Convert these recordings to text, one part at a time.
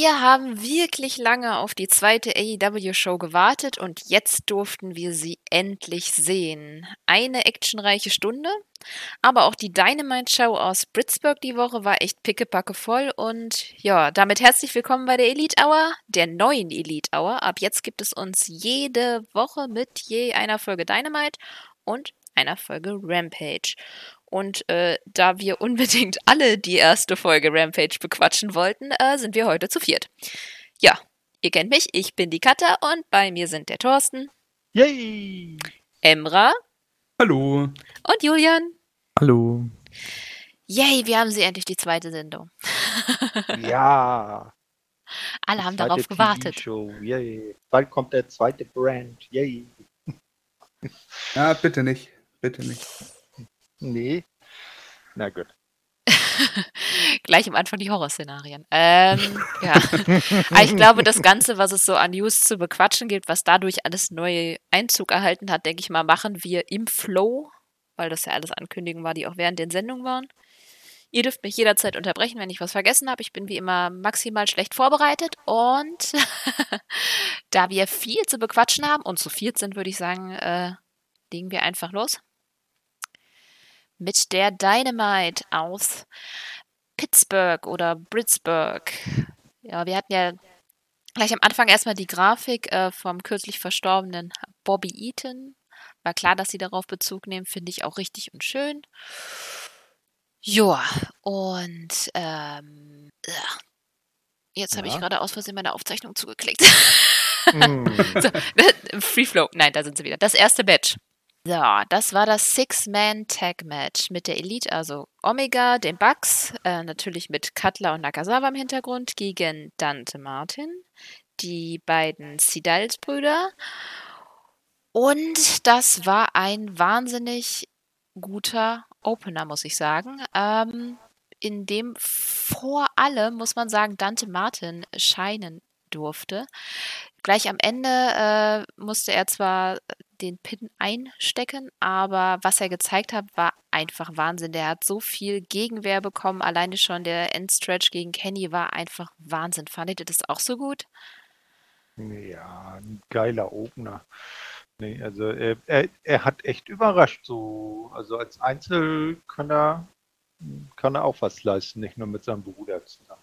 Wir haben wirklich lange auf die zweite AEW-Show gewartet und jetzt durften wir sie endlich sehen. Eine actionreiche Stunde, aber auch die Dynamite-Show aus Britsburg die Woche war echt pickepacke voll und ja, damit herzlich willkommen bei der Elite Hour, der neuen Elite Hour. Ab jetzt gibt es uns jede Woche mit je einer Folge Dynamite und einer Folge Rampage. Und äh, da wir unbedingt alle die erste Folge Rampage bequatschen wollten, äh, sind wir heute zu viert. Ja, ihr kennt mich, ich bin die Katha und bei mir sind der Thorsten. Yay! Emra. Hallo. Und Julian. Hallo. Yay, wir haben sie endlich die zweite Sendung. ja. Alle haben darauf gewartet. Yay. Bald kommt der zweite Brand. Yay. Ja, bitte nicht. Bitte nicht. Nee. Na gut. Gleich am Anfang die Horrorszenarien. Ähm, ja. Aber ich glaube, das Ganze, was es so an News zu bequatschen gibt, was dadurch alles neue Einzug erhalten hat, denke ich mal, machen wir im Flow, weil das ja alles Ankündigungen war, die auch während den Sendungen waren. Ihr dürft mich jederzeit unterbrechen, wenn ich was vergessen habe. Ich bin wie immer maximal schlecht vorbereitet und da wir viel zu bequatschen haben und zu viert sind, würde ich sagen, äh, legen wir einfach los mit der Dynamite aus Pittsburgh oder Britsburg. Ja, wir hatten ja gleich am Anfang erstmal die Grafik äh, vom kürzlich verstorbenen Bobby Eaton. War klar, dass sie darauf Bezug nehmen, finde ich auch richtig und schön. Joa, und ähm, jetzt habe ich gerade aus Versehen meine Aufzeichnung zugeklickt. Mm. so, Free Flow, nein, da sind sie wieder. Das erste Match. So, das war das Six-Man-Tag-Match mit der Elite, also Omega, den Bucks, äh, natürlich mit Cutler und Nakazawa im Hintergrund, gegen Dante Martin, die beiden Sidals-Brüder. Und das war ein wahnsinnig guter Opener, muss ich sagen. Ähm, in dem vor allem, muss man sagen, Dante Martin scheinen durfte. Gleich am Ende äh, musste er zwar den Pin einstecken, aber was er gezeigt hat, war einfach Wahnsinn. Der hat so viel Gegenwehr bekommen. Alleine schon der Endstretch gegen Kenny war einfach Wahnsinn. Fandet ihr das auch so gut? Ja, ein geiler Opener. Nee, also er, er, er hat echt überrascht. So, also als Einzel kann er, kann er auch was leisten, nicht nur mit seinem Bruder zusammen.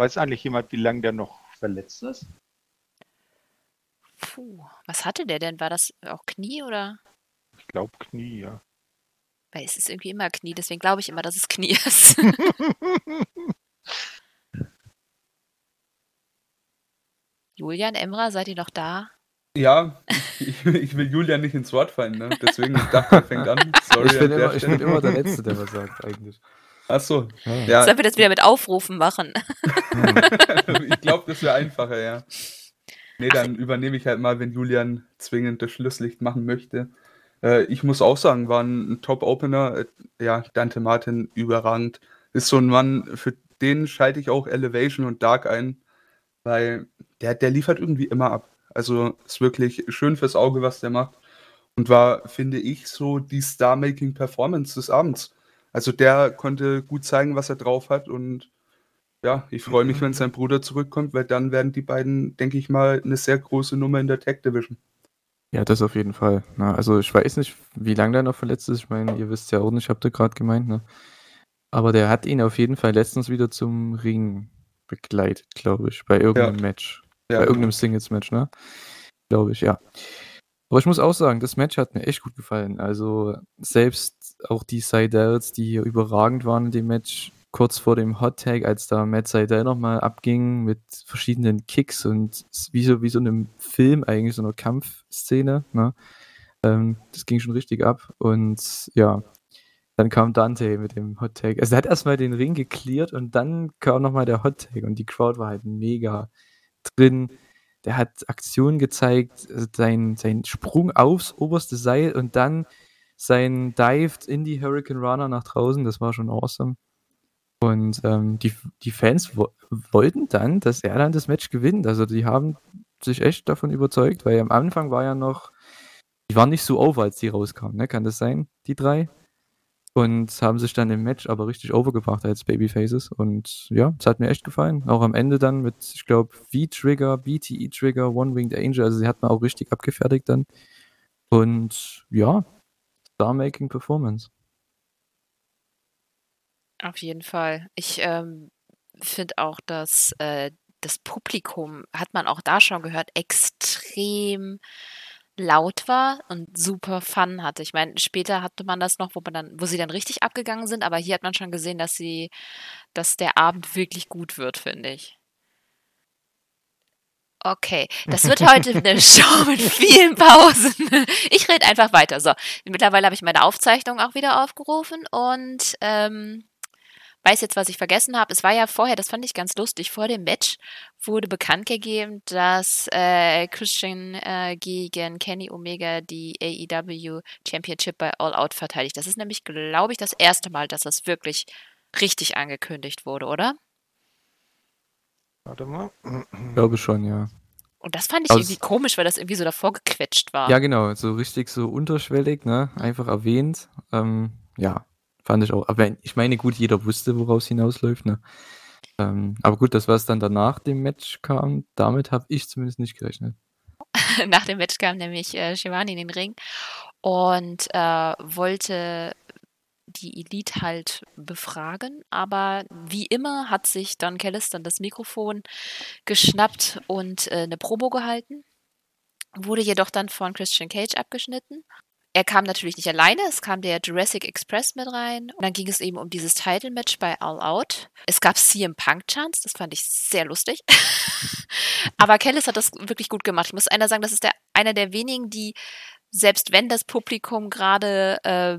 Weiß eigentlich jemand, wie lange der noch verletzt ist? Puh, was hatte der denn? War das auch Knie oder? Ich glaube Knie, ja. Weil es ist irgendwie immer Knie, deswegen glaube ich immer, dass es Knie ist. Julian, Emra, seid ihr noch da? Ja, ich, ich, will Julian nicht ins Wort fallen, ne? Deswegen ich dachte er fängt an. Sorry, ich bin, immer, ich bin immer der Letzte, der was sagt, eigentlich. Ach so. Ja. Sollen wir das wieder mit Aufrufen machen? ich glaube, das wäre einfacher, ja. Nee, dann übernehme ich halt mal, wenn Julian zwingend das Schlusslicht machen möchte. Äh, ich muss auch sagen, war ein Top-Opener. Äh, ja, Dante Martin überragend. Ist so ein Mann, für den schalte ich auch Elevation und Dark ein, weil der, der liefert irgendwie immer ab. Also ist wirklich schön fürs Auge, was der macht. Und war, finde ich, so die Star-Making-Performance des Abends. Also der konnte gut zeigen, was er drauf hat und ja, ich freue mich, wenn sein Bruder zurückkommt, weil dann werden die beiden, denke ich mal, eine sehr große Nummer in der Tag Division. Ja, das auf jeden Fall. Na, also ich weiß nicht, wie lange der noch verletzt ist. Ich meine, ihr wisst ja auch nicht, habt ihr gerade gemeint, ne? Aber der hat ihn auf jeden Fall letztens wieder zum Ring begleitet, glaube ich, bei irgendeinem ja. Match. Ja, bei irgendeinem Singles-Match, ne? Glaube ich, ja. Aber ich muss auch sagen, das Match hat mir echt gut gefallen. Also selbst auch die Seidels, die hier überragend waren in dem Match, kurz vor dem Hot Tag, als da Matt Seidel nochmal abging mit verschiedenen Kicks und wie so, wie so einem Film eigentlich, so einer Kampfszene. Ne? Ähm, das ging schon richtig ab. Und ja, dann kam Dante mit dem Hot Tag. Also er hat erstmal den Ring geklärt und dann kam nochmal der Hot Tag und die Crowd war halt mega drin der hat Aktionen gezeigt, äh, sein, sein Sprung aufs oberste Seil und dann sein Dive in die Hurricane Runner nach draußen, das war schon awesome. Und ähm, die, die Fans wo wollten dann, dass er dann das Match gewinnt. Also die haben sich echt davon überzeugt, weil am Anfang war ja noch, die waren nicht so over, als die rauskamen, ne? Kann das sein, die drei? und haben sich dann im Match aber richtig overgebracht als Babyfaces. Und ja, es hat mir echt gefallen. Auch am Ende dann mit, ich glaube, V-Trigger, BTE-Trigger, One-Winged Angel. Also sie hat man auch richtig abgefertigt dann. Und ja, Star-Making Performance. Auf jeden Fall. Ich ähm, finde auch, dass äh, das Publikum, hat man auch da schon gehört, extrem laut war und super Fun hatte. Ich meine, später hatte man das noch, wo man dann, wo sie dann richtig abgegangen sind, aber hier hat man schon gesehen, dass sie, dass der Abend wirklich gut wird, finde ich. Okay, das wird heute eine Show mit vielen Pausen. Ich rede einfach weiter. So, mittlerweile habe ich meine Aufzeichnung auch wieder aufgerufen und ähm, weiß jetzt, was ich vergessen habe. Es war ja vorher, das fand ich ganz lustig, vor dem Match wurde bekannt gegeben, dass äh, Christian äh, gegen Kenny Omega die AEW Championship bei All Out verteidigt. Das ist nämlich, glaube ich, das erste Mal, dass das wirklich richtig angekündigt wurde, oder? Warte mal. Ich glaube schon, ja. Und das fand ich Aus- irgendwie komisch, weil das irgendwie so davor gequetscht war. Ja, genau, so richtig so unterschwellig, ne? Einfach erwähnt. Ähm, ja, fand ich auch. Aber ich meine, gut, jeder wusste, woraus hinausläuft, ne? Ähm, aber gut, das, was dann danach dem Match kam, damit habe ich zumindest nicht gerechnet. Nach dem Match kam nämlich äh, Shivani in den Ring und äh, wollte die Elite halt befragen. Aber wie immer hat sich Don Callis dann das Mikrofon geschnappt und äh, eine Promo gehalten. Wurde jedoch dann von Christian Cage abgeschnitten. Er kam natürlich nicht alleine, es kam der Jurassic Express mit rein. Und dann ging es eben um dieses Title-Match bei All Out. Es gab CM Punk-Chance, das fand ich sehr lustig. Aber Kellis hat das wirklich gut gemacht. Ich muss einer sagen, das ist der, einer der wenigen, die, selbst wenn das Publikum gerade äh,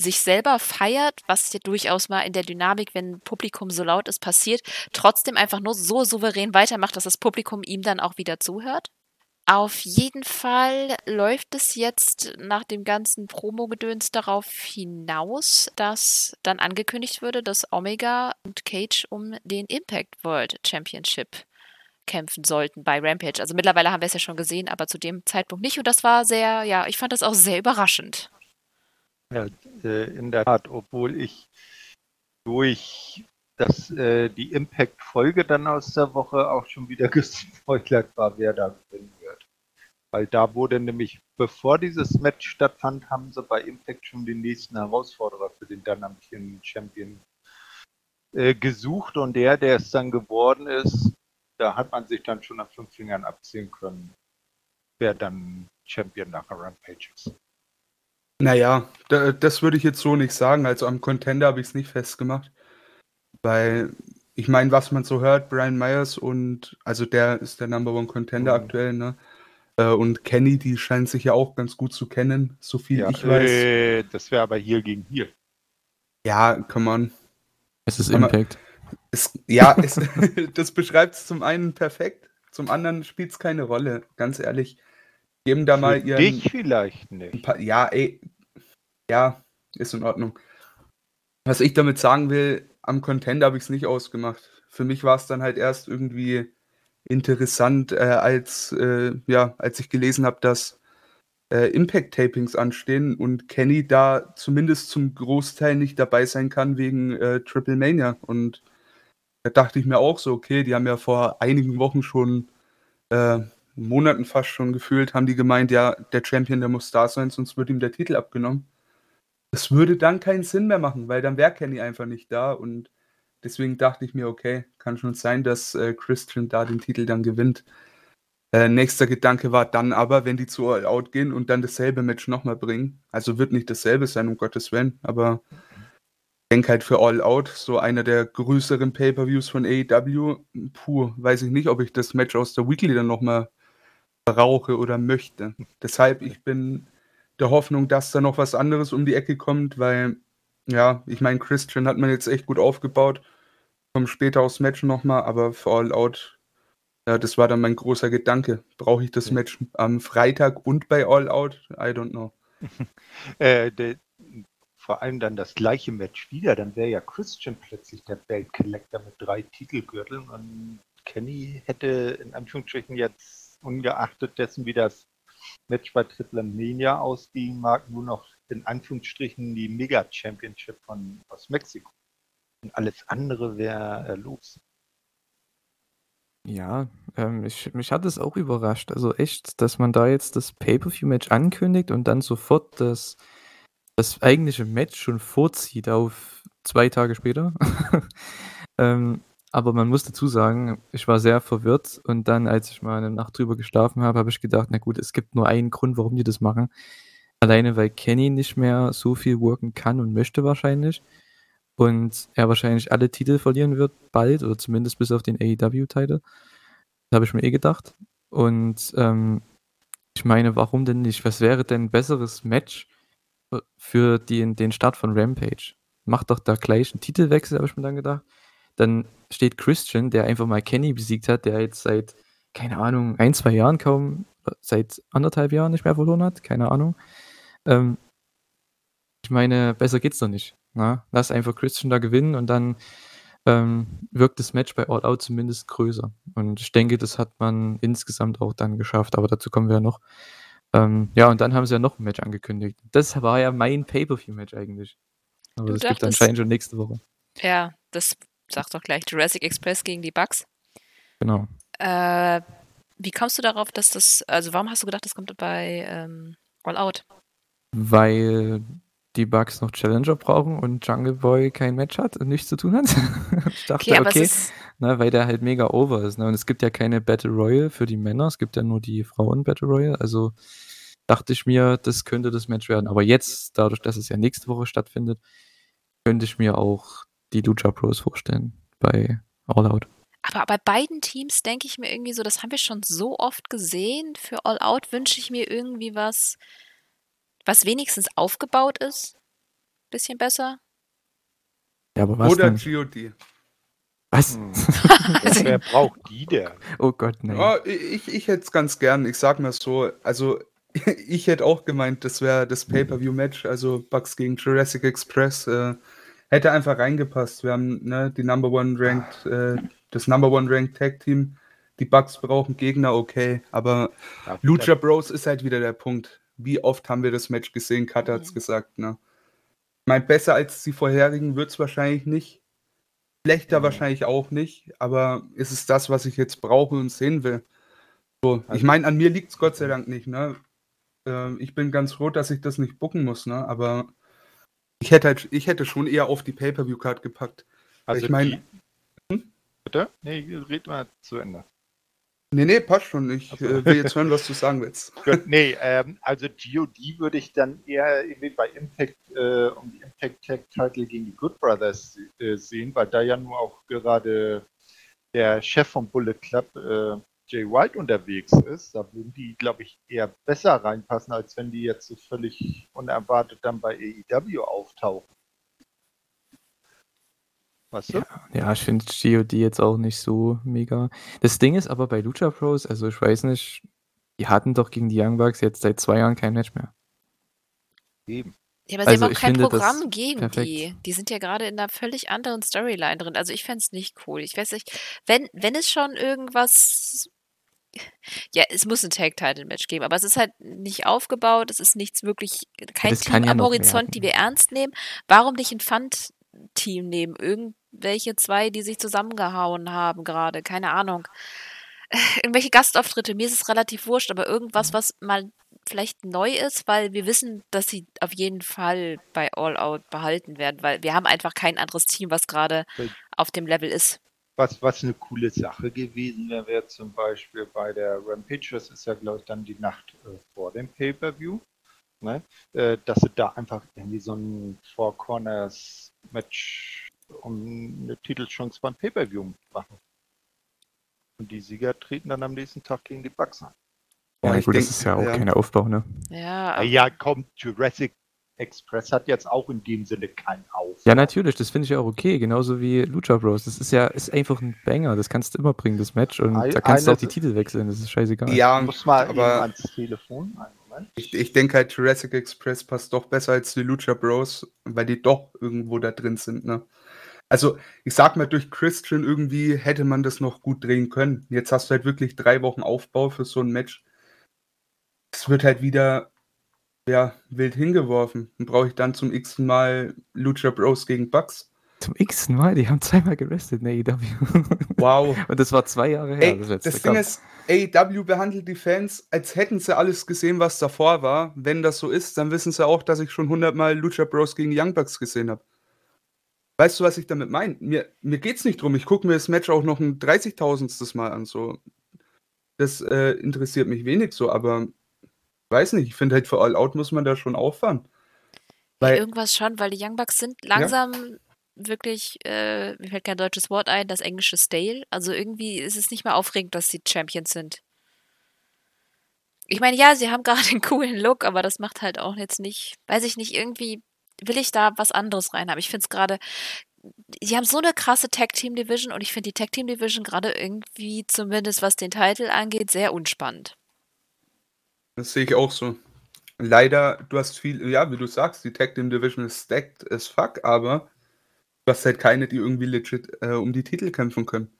sich selber feiert, was ja durchaus mal in der Dynamik, wenn Publikum so laut ist, passiert, trotzdem einfach nur so souverän weitermacht, dass das Publikum ihm dann auch wieder zuhört. Auf jeden Fall läuft es jetzt nach dem ganzen Promo-Gedöns darauf hinaus, dass dann angekündigt würde, dass Omega und Cage um den Impact World Championship kämpfen sollten bei Rampage. Also mittlerweile haben wir es ja schon gesehen, aber zu dem Zeitpunkt nicht. Und das war sehr, ja, ich fand das auch sehr überraschend. Ja, äh, in der Tat, obwohl ich durch das, äh, die Impact-Folge dann aus der Woche auch schon wieder gespoilert war, wer da gewinnen wird. Weil da wurde nämlich, bevor dieses Match stattfand, haben sie bei Impact schon den nächsten Herausforderer für den dann amtierenden Champion äh, gesucht und der, der es dann geworden ist, da hat man sich dann schon an fünf Fingern abziehen können, wer dann Champion nach Rampage ist. Naja, da, das würde ich jetzt so nicht sagen. Also am Contender habe ich es nicht festgemacht. Weil, ich meine, was man so hört, Brian Myers und, also der ist der Number One Contender Mhm. aktuell, ne? Äh, Und Kenny, die scheinen sich ja auch ganz gut zu kennen, so viel Ja, ich weiß. äh, das wäre aber hier gegen hier. Ja, come on. Es ist Impact. Es, ja, es, das beschreibt es zum einen perfekt, zum anderen spielt es keine Rolle, ganz ehrlich. Geben da mal Für ihren. dich vielleicht nicht. paar, ja, ey. Ja, ist in Ordnung. Was ich damit sagen will, am Contender habe ich es nicht ausgemacht. Für mich war es dann halt erst irgendwie interessant, äh, als, äh, ja, als ich gelesen habe, dass äh, Impact-Tapings anstehen und Kenny da zumindest zum Großteil nicht dabei sein kann wegen äh, Triple Mania. Und da dachte ich mir auch so, okay, die haben ja vor einigen Wochen schon, äh, Monaten fast schon gefühlt, haben die gemeint, ja, der Champion, der muss da sein, sonst wird ihm der Titel abgenommen. Das würde dann keinen Sinn mehr machen, weil dann wäre Kenny einfach nicht da und deswegen dachte ich mir, okay, kann schon sein, dass äh, Christian da den Titel dann gewinnt. Äh, nächster Gedanke war dann aber, wenn die zu All Out gehen und dann dasselbe Match nochmal bringen. Also wird nicht dasselbe sein, um Gottes Willen, aber ich denke halt für All Out, so einer der größeren Pay-Per-Views von AEW, puh, weiß ich nicht, ob ich das Match aus der Weekly dann nochmal brauche oder möchte. Deshalb, ich bin der Hoffnung, dass da noch was anderes um die Ecke kommt, weil, ja, ich meine, Christian hat man jetzt echt gut aufgebaut. Kommt später aufs Match nochmal, aber für All Out, ja, das war dann mein großer Gedanke. Brauche ich das Ja. Match am Freitag und bei All Out? I don't know. Äh, der, vor allem dann das gleiche Match wieder, dann wäre ja Christian plötzlich der Belt Collector mit drei Titelgürteln und Kenny hätte in Anführungsstrichen jetzt ungeachtet dessen, wie das Match bei Triple Mania ausgehen mag, nur noch in Anführungsstrichen die Mega Championship von aus Mexiko. Und alles andere wäre äh, los. Ja, ähm, ich, mich hat es auch überrascht. Also echt, dass man da jetzt das Pay-Per-View-Match ankündigt und dann sofort das, das eigentliche Match schon vorzieht auf zwei Tage später. ähm, aber man muss dazu sagen, ich war sehr verwirrt und dann, als ich mal eine Nacht drüber geschlafen habe, habe ich gedacht, na gut, es gibt nur einen Grund, warum die das machen. Alleine, weil Kenny nicht mehr so viel worken kann und möchte wahrscheinlich. Und er wahrscheinlich alle Titel verlieren wird, bald, oder zumindest bis auf den AEW-Titel. Das habe ich mir eh gedacht. Und ähm, ich meine, warum denn nicht? Was wäre denn ein besseres Match für den, den Start von Rampage? Macht doch da gleich einen Titelwechsel, habe ich mir dann gedacht. Dann steht Christian, der einfach mal Kenny besiegt hat, der jetzt seit, keine Ahnung, ein, zwei Jahren kaum, seit anderthalb Jahren nicht mehr verloren hat, keine Ahnung. Ähm, ich meine, besser geht's doch nicht. Na? Ne? Lass einfach Christian da gewinnen und dann ähm, wirkt das Match bei All Out zumindest größer. Und ich denke, das hat man insgesamt auch dann geschafft, aber dazu kommen wir ja noch. Ähm, ja, und dann haben sie ja noch ein Match angekündigt. Das war ja mein Pay-Per-View-Match eigentlich. Aber du das dachtest, gibt anscheinend schon nächste Woche. Ja, das sagt doch gleich Jurassic Express gegen die Bugs. Genau. Äh, wie kommst du darauf, dass das, also warum hast du gedacht, das kommt bei ähm, All Out? Weil die Bugs noch Challenger brauchen und Jungle Boy kein Match hat und nichts zu tun hat. ich dachte, okay, okay ne, weil der halt mega over ist. Ne? Und es gibt ja keine Battle Royale für die Männer, es gibt ja nur die Frauen Battle Royale. Also dachte ich mir, das könnte das Match werden. Aber jetzt, dadurch, dass es ja nächste Woche stattfindet, könnte ich mir auch die Lucha Pros vorstellen bei All Out. Aber bei beiden Teams denke ich mir irgendwie so, das haben wir schon so oft gesehen. Für All Out wünsche ich mir irgendwie was, was wenigstens aufgebaut ist. Bisschen besser. Ja, aber was Oder denn? GOD. Was? Hm. Wer braucht die denn? Oh Gott, nein. Oh, ich ich hätte es ganz gern. Ich sag mal so, also ich hätte auch gemeint, das wäre das Pay-Per-View-Match, also Bucks gegen Jurassic Express. Äh, hätte einfach reingepasst. Wir haben ne, die Number One Ranked, äh, das Number One Ranked Tag Team. Die Bucks brauchen Gegner, okay. Aber ja, Lucha Bros ist halt wieder der Punkt wie oft haben wir das Match gesehen? Kat hat es mhm. gesagt. Ne? Ich meine, besser als die vorherigen wird es wahrscheinlich nicht. Schlechter mhm. wahrscheinlich auch nicht. Aber ist es das, was ich jetzt brauche und sehen will? So, ich also meine, an mir liegt es Gott sei Dank nicht. Ne? Äh, ich bin ganz froh, dass ich das nicht bucken muss. Ne? Aber ich hätte, halt, ich hätte schon eher auf die Pay-Per-View-Card gepackt. Also ich meine. Hm? Bitte? Nee, red mal zu Ende. Nee, nee, passt schon. Ich also. äh, will jetzt hören, was du sagen willst. Gut, nee, ähm, also GOD würde ich dann eher irgendwie bei Impact äh, um die Impact Tag Title gegen die Good Brothers äh, sehen, weil da ja nur auch gerade der Chef vom Bullet Club, äh, Jay White, unterwegs ist. Da würden die, glaube ich, eher besser reinpassen, als wenn die jetzt so völlig unerwartet dann bei AEW auftauchen. Weißt du? Ja, ja ich finde GOD jetzt auch nicht so mega. Das Ding ist aber bei Lucha Pros, also ich weiß nicht, die hatten doch gegen die Young Bucks jetzt seit zwei Jahren kein Match mehr. Eben. Ja, aber sie also haben auch kein Programm gegen perfekt. die. Die sind ja gerade in einer völlig anderen Storyline drin. Also ich fände es nicht cool. Ich weiß nicht, wenn, wenn es schon irgendwas. Ja, es muss ein Tag-Title-Match geben, aber es ist halt nicht aufgebaut, es ist nichts wirklich, kein das Team ja am Horizont, werden. die wir ernst nehmen. Warum nicht ein Fund-Team nehmen? Irgend, welche zwei, die sich zusammengehauen haben gerade, keine Ahnung. Irgendwelche Gastauftritte, mir ist es relativ wurscht, aber irgendwas, was mal vielleicht neu ist, weil wir wissen, dass sie auf jeden Fall bei All Out behalten werden, weil wir haben einfach kein anderes Team, was gerade auf dem Level ist. Was, was eine coole Sache gewesen wäre, wäre zum Beispiel bei der Rampage, das ist ja, glaube ich, dann die Nacht äh, vor dem Pay-Per-View, ne? äh, dass sie da einfach irgendwie so ein Four Corners Match um eine Titelchance beim Pay-Per-View machen. Und die Sieger treten dann am nächsten Tag gegen die Bucks an. Ja, gut, denk, das ist ja auch ja. kein Aufbau, ne? Ja. Ja, kommt, Jurassic Express hat jetzt auch in dem Sinne keinen Aufbau. Ja, natürlich, das finde ich auch okay, genauso wie Lucha Bros. Das ist ja ist einfach ein Banger, das kannst du immer bringen, das Match. Und Ein, da kannst du auch die Titel wechseln, das ist scheißegal. Ja, muss mal aber ans Telefon. Ich, ich denke halt, Jurassic Express passt doch besser als die Lucha Bros, weil die doch irgendwo da drin sind, ne? Also, ich sag mal, durch Christian irgendwie hätte man das noch gut drehen können. Jetzt hast du halt wirklich drei Wochen Aufbau für so ein Match. Es wird halt wieder, ja, wild hingeworfen. Dann brauche ich dann zum x Mal Lucha Bros gegen Bucks. Zum x Mal? Die haben zweimal gerestet in AEW. Wow. Und das war zwei Jahre her. Ey, das das, Ding ist, AEW behandelt die Fans, als hätten sie alles gesehen, was davor war. Wenn das so ist, dann wissen sie auch, dass ich schon hundertmal Lucha Bros gegen Young Bucks gesehen habe. Weißt du, was ich damit meine? Mir, mir geht's nicht drum. Ich gucke mir das Match auch noch ein 30.000. Mal an. So. Das äh, interessiert mich wenig so, aber weiß nicht. Ich finde halt für All Out muss man da schon auffahren. Weil, Irgendwas schon, weil die Young Bucks sind langsam wirklich, äh, mir fällt kein deutsches Wort ein, das englische Stale. Also irgendwie ist es nicht mehr aufregend, dass sie Champions sind. Ich meine, ja, sie haben gerade einen coolen Look, aber das macht halt auch jetzt nicht, weiß ich nicht, irgendwie will ich da was anderes rein haben. Ich finde es gerade, sie haben so eine krasse Tag Team Division und ich finde die Tag Team Division gerade irgendwie, zumindest was den Titel angeht, sehr unspannend. Das sehe ich auch so. Leider, du hast viel, ja, wie du sagst, die Tag Team Division ist stacked as fuck, aber du hast halt keine, die irgendwie legit äh, um die Titel kämpfen können.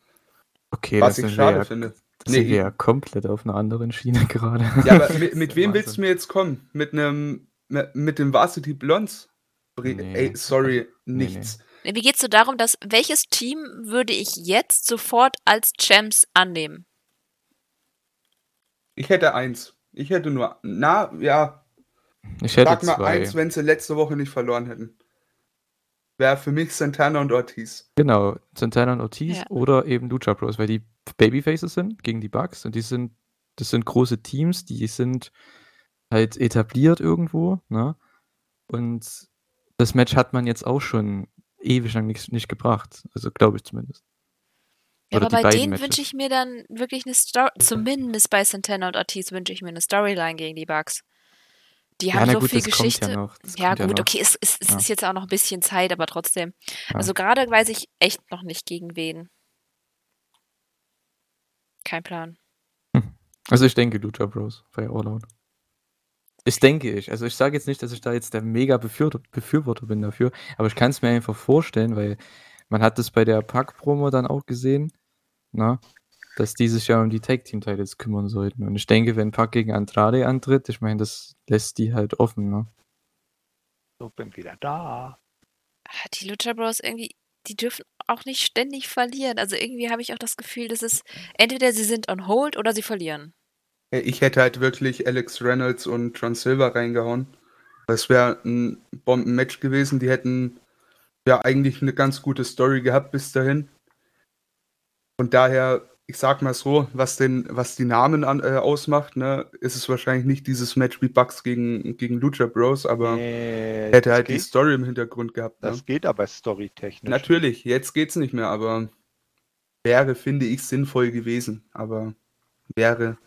Okay, was das ich schade ja, finde. Das Nee, sind wir ja komplett auf einer anderen Schiene gerade. Ja, aber mit, mit wem Wahnsinn. willst du mir jetzt kommen? Mit einem, mit, mit dem Varsity Blondes? Nee. Ey, sorry, Nee, nichts. Wie geht es so darum, dass welches Team würde ich jetzt sofort als Champs annehmen? Ich hätte eins. Ich hätte nur, na, ja, Ich hätte sag mal zwei. eins, wenn sie letzte Woche nicht verloren hätten. Wäre für mich Santana und Ortiz. Genau, Santana und Ortiz Ja. oder eben Lucha Bros, weil die Babyfaces sind gegen die Bucks und die sind, das sind große Teams, die sind halt etabliert irgendwo, ne? Und das Match hat man jetzt auch schon ewig lang nicht, nicht gebracht. Also glaube ich zumindest. Ja, Oder aber bei denen wünsche ich mir dann wirklich eine Story, zumindest bei Santana und Ortiz wünsche ich mir eine Storyline gegen die Bugs. Die Ja, haben so gut, viel Geschichte. ja Ja, ja gut, noch. okay, es, es, es Ja. ist jetzt auch noch ein bisschen Zeit, aber trotzdem. Ja. Also gerade weiß ich echt noch nicht gegen wen. Kein Plan. Also ich denke Lucha Bros bei All Out. Ich denke ich. Also ich sage jetzt nicht, dass ich da jetzt der mega Befür Befürworter bin dafür, aber ich kann es mir einfach vorstellen, weil man hat das bei der Pack-Promo dann auch gesehen, na, dass die sich ja um die Tag-Team-Titles kümmern sollten. Und ich denke, wenn Pack gegen Andrade antritt, ich meine, das lässt die halt offen, ne? So, bin wieder da. Ah, Die Lucha Bros irgendwie, die dürfen auch nicht ständig verlieren. Also irgendwie habe ich auch das Gefühl, dass es entweder sie sind on hold oder sie verlieren. Ey, Ich hätte halt wirklich Alex Reynolds und John Silver reingehauen. Das wäre ein Bombenmatch gewesen. Die hätten ja eigentlich eine ganz gute Story gehabt bis dahin. Und daher, ich sag mal so, was den, was die Namen an, äh, ausmacht, ne, ist es wahrscheinlich nicht dieses Match wie Bucks gegen, gegen Lucha Bros, aber Nee, hätte halt die geht, Story im Hintergrund gehabt. Ne? Das geht aber storytechnisch. Natürlich, jetzt geht's nicht mehr, aber wäre, finde ich, sinnvoll gewesen. Aber wäre,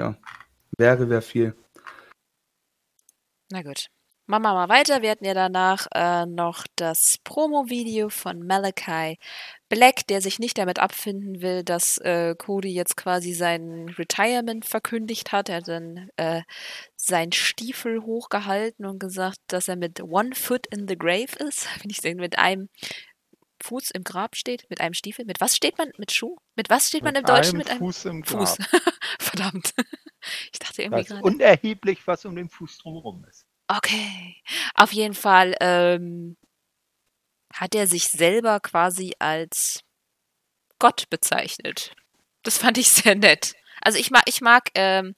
ja, wäre, wäre viel. Na gut. Machen wir mal weiter. Wir hatten ja danach äh, noch das Promo-Video von Malachi Black, der sich nicht damit abfinden will, dass äh, Cody jetzt quasi sein Retirement verkündigt hat. Er hat dann äh, seinen Stiefel hochgehalten und gesagt, dass er mit One Foot in the Grave ist. Wenn ich sehen, mit einem Fuß im Grab steht, mit einem Stiefel. Mit was steht man? Mit Schuh? Mit was steht man im Deutschen? Mit einem Fuß im Grab. Fuß. Verdammt. Ich dachte irgendwie gerade. unerheblich, was um den Fuß drumherum ist. Okay. Auf jeden Fall ähm, hat er sich selber quasi als Gott bezeichnet. Das fand ich sehr nett. Also ich mag, ich mag ähm,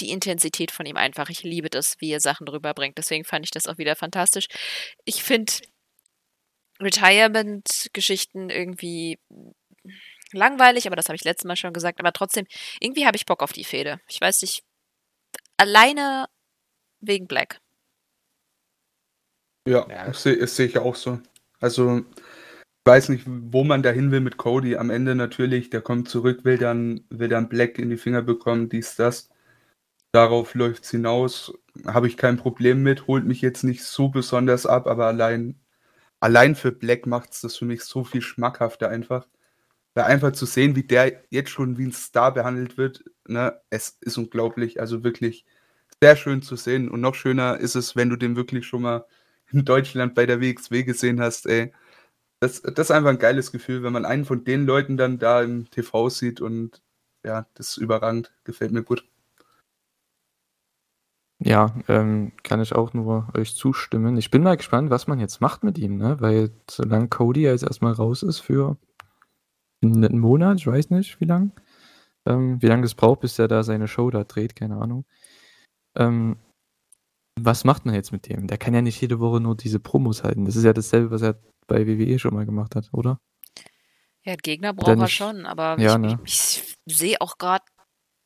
die Intensität von ihm einfach. Ich liebe das, wie er Sachen drüber bringt. Deswegen fand ich das auch wieder fantastisch. Ich finde Retirement-Geschichten irgendwie langweilig, aber das habe ich letztes Mal schon gesagt. Aber trotzdem, irgendwie habe ich Bock auf die Fehde. Ich weiß nicht, alleine wegen Black. Ja, Ja. das sehe seh ich auch so. Also, ich weiß nicht, wo man da hin will mit Cody. Am Ende natürlich, der kommt zurück, will dann, will dann Black in die Finger bekommen, dies, das. Darauf läuft es hinaus. Habe ich kein Problem mit, holt mich jetzt nicht so besonders ab, aber allein, allein für Black macht es das für mich so viel schmackhafter einfach. Weil einfach zu sehen, wie der jetzt schon wie ein Star behandelt wird, ne, es ist unglaublich. Also wirklich sehr schön zu sehen. Und noch schöner ist es, wenn du den wirklich schon mal in Deutschland bei der WXW gesehen hast, ey. Das, das ist einfach ein geiles Gefühl, wenn man einen von den Leuten dann da im TV sieht und ja, das ist überragend. Gefällt mir gut. Ja, ähm, kann ich auch nur euch zustimmen. Ich bin mal gespannt, was man jetzt macht mit ihm, ne? Weil solange Cody jetzt erstmal raus ist für einen Monat, ich weiß nicht, wie lang, ähm, wie lange das braucht, bis er da seine Show da dreht, keine Ahnung. Ähm, was macht man jetzt mit dem? Der kann ja nicht jede Woche nur diese Promos halten. Das ist ja dasselbe, was er bei WWE schon mal gemacht hat, oder? Ja, Gegner braucht er schon, aber Ja, ich, ne? ich, ich sehe auch gerade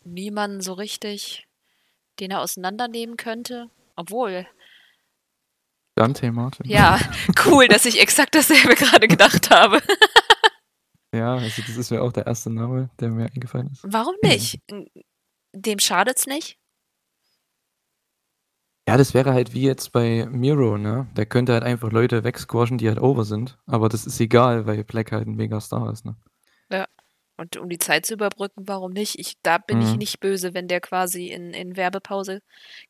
niemanden so richtig, den er auseinandernehmen könnte. Obwohl, Dante Martin. ja, cool, dass ich exakt dasselbe gerade gedacht habe. Ja, also das ist mir auch der erste Name, der mir eingefallen ist. Warum nicht? Dem schadet's nicht? Ja, das wäre halt wie jetzt bei Miro, ne? Der könnte halt einfach Leute wegsquashen, die halt over sind. Aber das ist egal, weil Black halt ein Megastar ist, ne? Und um die Zeit zu überbrücken, warum nicht? Ich, da bin ich Mhm. nicht böse, wenn der quasi in, in Werbepause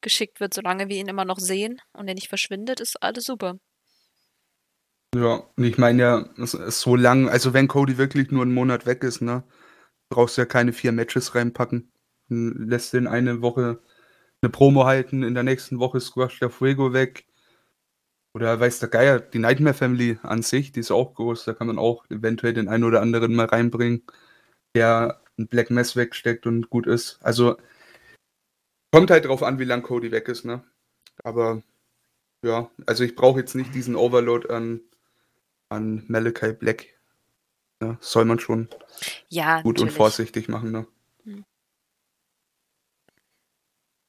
geschickt wird. Solange wir ihn immer noch sehen und er nicht verschwindet, ist alles super. Ja, und ich meine ja, es ist so lang, also wenn Cody wirklich nur einen Monat weg ist, ne, brauchst du ja keine vier Matches reinpacken. Lässt den eine Woche eine Promo halten, in der nächsten Woche squasht der Fuego weg. Oder weiß der Geier, die Nightmare Family an sich, die ist auch groß, da kann man auch eventuell den einen oder anderen mal reinbringen, der ein Black Mess wegsteckt und gut ist. Also kommt halt drauf an, wie lang Cody weg ist, ne? Aber ja, also ich brauche jetzt nicht diesen Overload an an Malachi Black. Ja, soll man schon Ja, gut und natürlich. vorsichtig machen. Ne?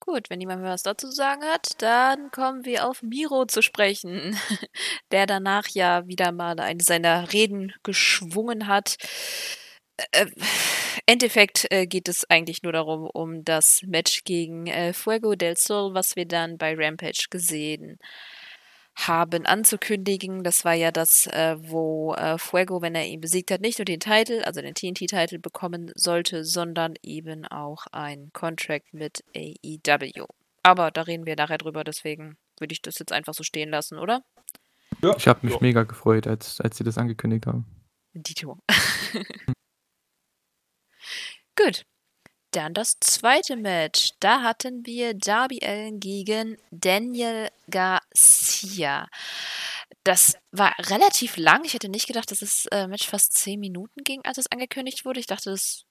Gut, wenn niemand mehr was dazu zu sagen hat, dann kommen wir auf Miro zu sprechen, der danach ja wieder mal eine seiner Reden geschwungen hat. Äh, Im Endeffekt äh, geht es eigentlich nur darum, um das Match gegen äh, Fuego del Sol, was wir dann bei Rampage gesehen haben, anzukündigen. Das war ja das, äh, wo äh, Fuego, wenn er ihn besiegt hat, nicht nur den Titel, also den TNT-Titel bekommen sollte, sondern eben auch ein Contract mit AEW. Aber da reden wir nachher drüber, deswegen würde ich das jetzt einfach so stehen lassen, oder? Ich habe mich Ja. mega gefreut, als, als sie das angekündigt haben. Dito. Gut. Dann das zweite Match. Da hatten wir Darby Allen gegen Daniel Garcia. Das war relativ lang. Ich hätte nicht gedacht, dass das äh, Match fast zehn Minuten ging, als es angekündigt wurde. Ich dachte, das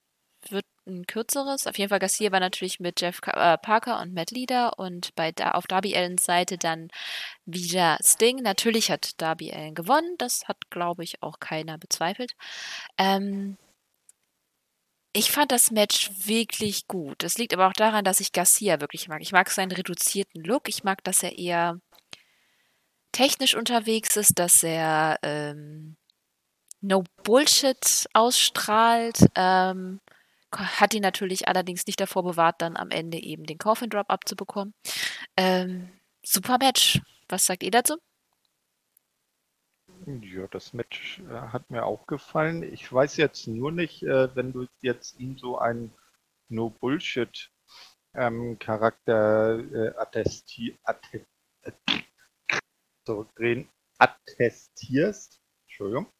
wird ein kürzeres. Auf jeden Fall, Garcia war natürlich mit Jeff äh, Parker und Matt Leader und bei auf Darby Allens Seite dann wieder Sting. Natürlich hat Darby Allen gewonnen. Das hat, glaube ich, auch keiner bezweifelt. Ähm, ich fand das Match wirklich gut. Das liegt aber auch daran, dass ich Garcia wirklich mag. Ich mag seinen reduzierten Look. Ich mag, dass er eher technisch unterwegs ist, dass er ähm, no Bullshit ausstrahlt. Ähm, hat ihn natürlich allerdings nicht davor bewahrt, dann am Ende eben den Coffin Drop abzubekommen. Ähm, super Match. Was sagt ihr dazu? Ja, das Match äh, hat mir auch gefallen. Ich weiß jetzt nur nicht, äh, wenn du jetzt ihm so einen No-Bullshit-Charakter äh, attesti atte äh, attestierst, Entschuldigung,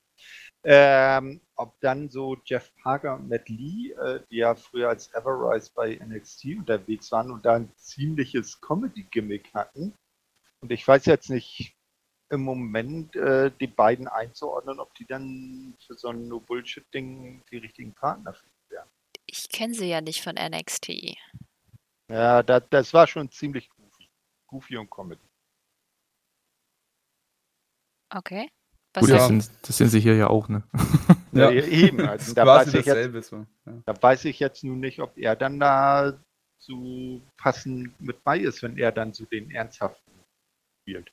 ähm, ob dann so Jeff Parker und Matt Lee, äh, die ja früher als Everrise bei NXT unterwegs waren und da ein ziemliches Comedy-Gimmick hatten. Und ich weiß jetzt nicht, im Moment äh, die beiden einzuordnen, ob die dann für so ein No-Bullshit-Ding die richtigen Partner finden werden. Ich kenne sie ja nicht von NXT. Ja, da, das war schon ziemlich goofy. Goofy und Comedy. Okay. Was Gut, Ja. das, sind, das sind sie hier ja auch, ne? Ja, eben. Also, ist da, weiß ich jetzt, dasselbe so. Ja. da weiß ich jetzt nun nicht, ob er dann da so passend mit bei ist, wenn er dann so den Ernsthaften spielt.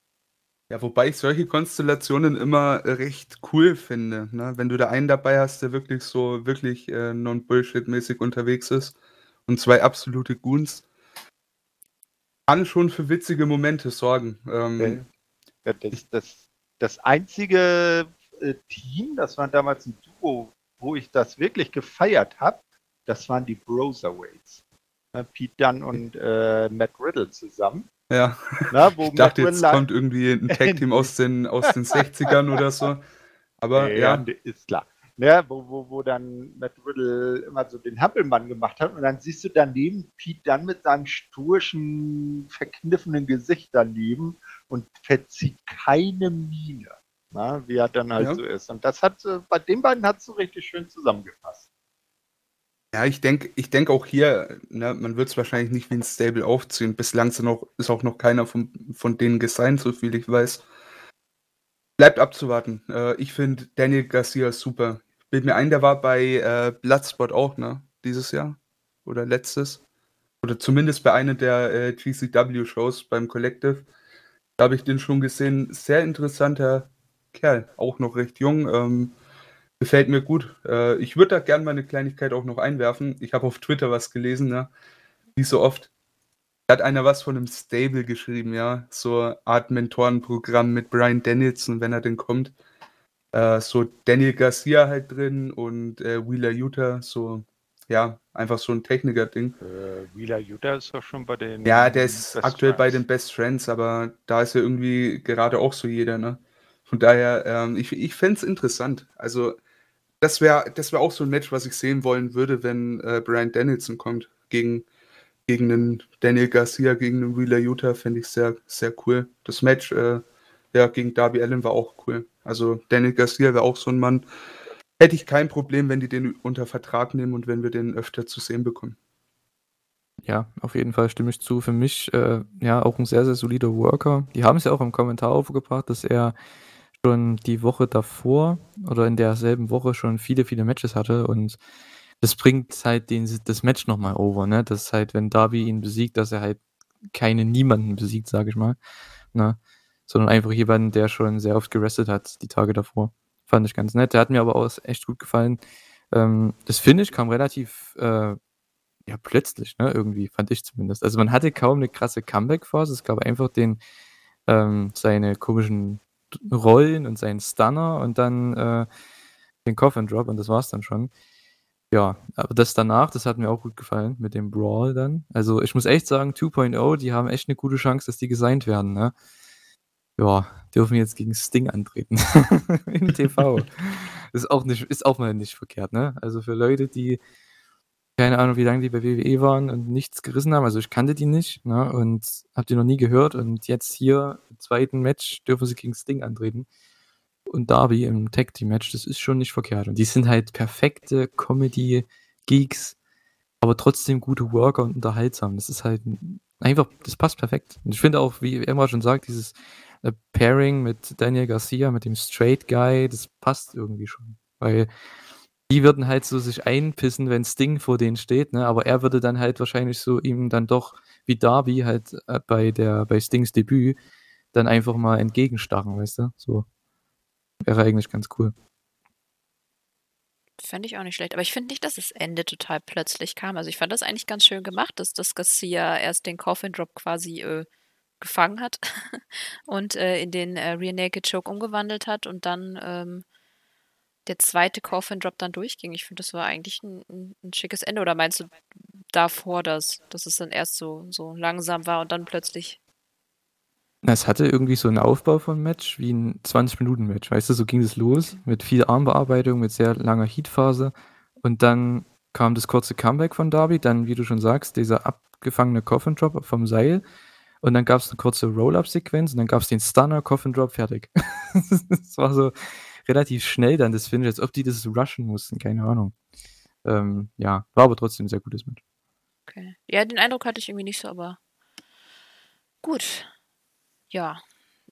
Ja, wobei ich solche Konstellationen immer recht cool finde. Ne? Wenn du da einen dabei hast, der wirklich so wirklich äh, non-Bullshit-mäßig unterwegs ist und zwei absolute Goons, kann schon für witzige Momente sorgen. Ähm, Ja, das, das, das einzige äh, Team, das war damals ein Duo, wo ich das wirklich gefeiert habe, das waren die Broserweights. Ne, Pete Dunne und äh, Matt Riddle zusammen. Ja. Na, wo Ich dachte, jetzt kommt irgendwie ein Tag-Team aus den, aus den 60ern oder so. Aber ja, nee, ist klar. ne, wo, wo, wo dann Matt Riddle immer so den Hampelmann gemacht hat und dann siehst du daneben Pete dann mit seinem sturschen, verkniffenen Gesicht daneben und verzieht keine Miene, na, wie er dann halt Ja. so ist. Und das hat, äh, bei den beiden hat es so richtig schön zusammengepasst. Ja, ich denke ich denk auch hier, ne, man wird es wahrscheinlich nicht wie ein Stable aufziehen. Bislang sind auch, ist auch noch keiner von, von denen gesigned, so viel ich weiß. Bleibt abzuwarten. Äh, ich finde Daniel Garcia super. Bild mir ein, der war bei äh, Bloodsport auch, ne? Dieses Jahr. Oder letztes. Oder zumindest bei einer der äh, GCW-Shows beim Collective. Da habe ich den schon gesehen. Sehr interessanter Kerl. Auch noch recht jung. Ähm, Gefällt mir gut. Äh, ich würde da gerne mal eine Kleinigkeit auch noch einwerfen. Ich habe auf Twitter was gelesen, ne? Wie so oft. Da hat einer was von einem Stable geschrieben, ja. So Art Mentorenprogramm mit Brian Danielson, wenn er denn kommt. Äh, so Daniel Garcia halt drin und äh, Wheeler Utah, so, ja, einfach so ein Techniker-Ding. Äh, Wheeler Utah ist doch schon bei den. Ja, der ist Best aktuell bei Friends. den Best Friends, aber da ist ja irgendwie gerade auch so jeder, ne? Von daher, ähm, ich, ich fände es interessant. Also, das wäre das wär auch so ein Match, was ich sehen wollen würde, wenn äh, Brian Danielson kommt. Gegen, gegen einen Daniel Garcia, gegen einen Wheeler Utah, fände ich sehr, sehr cool. Das Match äh, ja, gegen Darby Allen war auch cool. Also, Daniel Garcia wäre auch so ein Mann. Hätte ich kein Problem, wenn die den unter Vertrag nehmen und wenn wir den öfter zu sehen bekommen. Ja, auf jeden Fall stimme ich zu. Für mich äh, ja auch ein sehr, sehr solider Worker. Die haben es ja auch im Kommentar aufgebracht, dass er schon die Woche davor oder in derselben Woche schon viele, viele Matches hatte und das bringt halt den, das Match nochmal over, ne? Dass halt, wenn Darby ihn besiegt, dass er halt keine niemanden besiegt, sage ich mal, ne? Sondern einfach jemanden, der schon sehr oft gerestet hat, die Tage davor. Fand ich ganz nett. Der hat mir aber auch echt gut gefallen. Ähm, das Finish kam relativ äh, ja, plötzlich, ne, irgendwie, fand ich zumindest. Also man hatte kaum eine krasse Comeback-Phase, es gab einfach den, ähm, seine komischen Rollen und seinen Stunner und dann äh, den Coffin Drop und das war's dann schon. Ja, aber das danach, das hat mir auch gut gefallen mit dem Brawl dann. Also ich muss echt sagen, 2.0, die haben echt eine gute Chance, dass die gesigned werden, ne? Ja, dürfen jetzt gegen Sting antreten. Im TV. ist auch nicht, ist auch mal nicht verkehrt, ne? Also für Leute, die keine Ahnung, wie lange die bei WWE waren und nichts gerissen haben. Also ich kannte die nicht ne, und habe die noch nie gehört. Und jetzt hier im zweiten Match dürfen sie gegen Sting antreten. Und Darby im Tag Team Match, das ist schon nicht verkehrt. Und die sind halt perfekte Comedy-Geeks, aber trotzdem gute Worker und unterhaltsam. Das ist halt einfach, das passt perfekt. Und ich finde auch, wie Emma schon sagt, dieses äh, Pairing mit Daniel Garcia, mit dem Straight Guy, das passt irgendwie schon. Weil die würden halt so sich einpissen, wenn Sting vor denen steht, ne? Aber er würde dann halt wahrscheinlich so ihm dann doch wie Darby halt äh, bei der bei Stings Debüt dann einfach mal entgegenstarren, weißt du? So wäre eigentlich ganz cool. Fände ich auch nicht schlecht. Aber ich finde nicht, dass das Ende total plötzlich kam. Also ich fand das eigentlich ganz schön gemacht, dass das Garcia erst den Coffin Drop quasi äh, gefangen hat und äh, in den äh, Rear Naked Choke umgewandelt hat und dann ähm, der zweite Coffin Drop dann durchging. Ich finde, das war eigentlich ein, ein, ein schickes Ende. Oder meinst du davor das, dass es dann erst so, so langsam war und dann plötzlich. Es hatte irgendwie so einen Aufbau von Match wie ein 20-Minuten-Match, weißt du, so ging es los mit viel Armbearbeitung, mit sehr langer Heatphase und dann kam das kurze Comeback von Darby, dann, wie du schon sagst, dieser abgefangene Coffin Drop vom Seil und dann gab es eine kurze Roll-Up-Sequenz und dann gab es den Stunner, Coffin Drop, fertig. das war so relativ schnell dann das Finish, als ob die das rushen mussten, keine Ahnung. Ähm, ja, war aber trotzdem ein sehr gutes Match. Okay. Ja, den Eindruck hatte ich irgendwie nicht so, aber gut. Ja.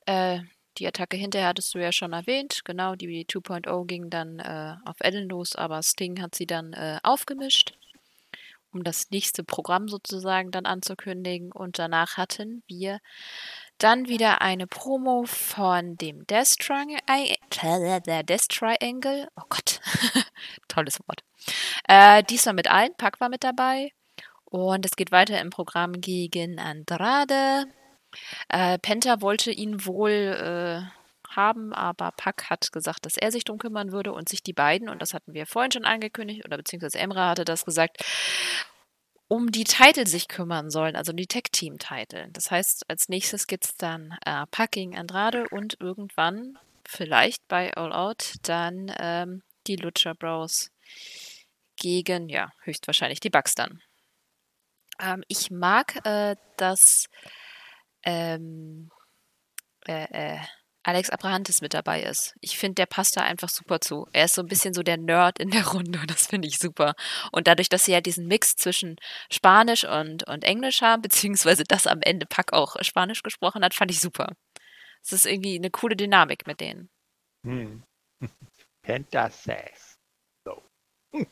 Äh, die Attacke hinterher hattest du ja schon erwähnt. Genau, die 2.0 ging dann äh, auf Ellen los, aber Sting hat sie dann äh, aufgemischt, um das nächste Programm sozusagen dann anzukündigen. Und danach hatten wir dann wieder eine Promo von dem Death Triangle. Der Death Triangle. Oh Gott. Tolles Wort. Äh, diesmal mit allen. Pack war mit dabei. Und es geht weiter im Programm gegen Andrade. Äh, Penta wollte ihn wohl äh, haben, aber Pack hat gesagt, dass er sich drum kümmern würde und sich die beiden, und das hatten wir vorhin schon angekündigt, oder beziehungsweise Emra hatte das gesagt, um die Titel sich kümmern sollen, also die Tech-Team-Titel. Das heißt, als nächstes gibt es dann äh, Pack gegen Andrade und irgendwann, vielleicht bei All Out, dann ähm, die Lucha Bros gegen, ja, höchstwahrscheinlich die Bucks dann. Ähm, ich mag äh, das ähm, äh, äh, Alex Abrahantes mit dabei ist. Ich finde, der passt da einfach super zu. Er ist so ein bisschen so der Nerd in der Runde. Das finde ich super. Und dadurch, dass sie ja diesen Mix zwischen Spanisch und, und Englisch haben, beziehungsweise dass am Ende Pack auch Spanisch gesprochen hat, fand ich super. Es ist irgendwie eine coole Dynamik mit denen. Hm. Penta says. So. Hm.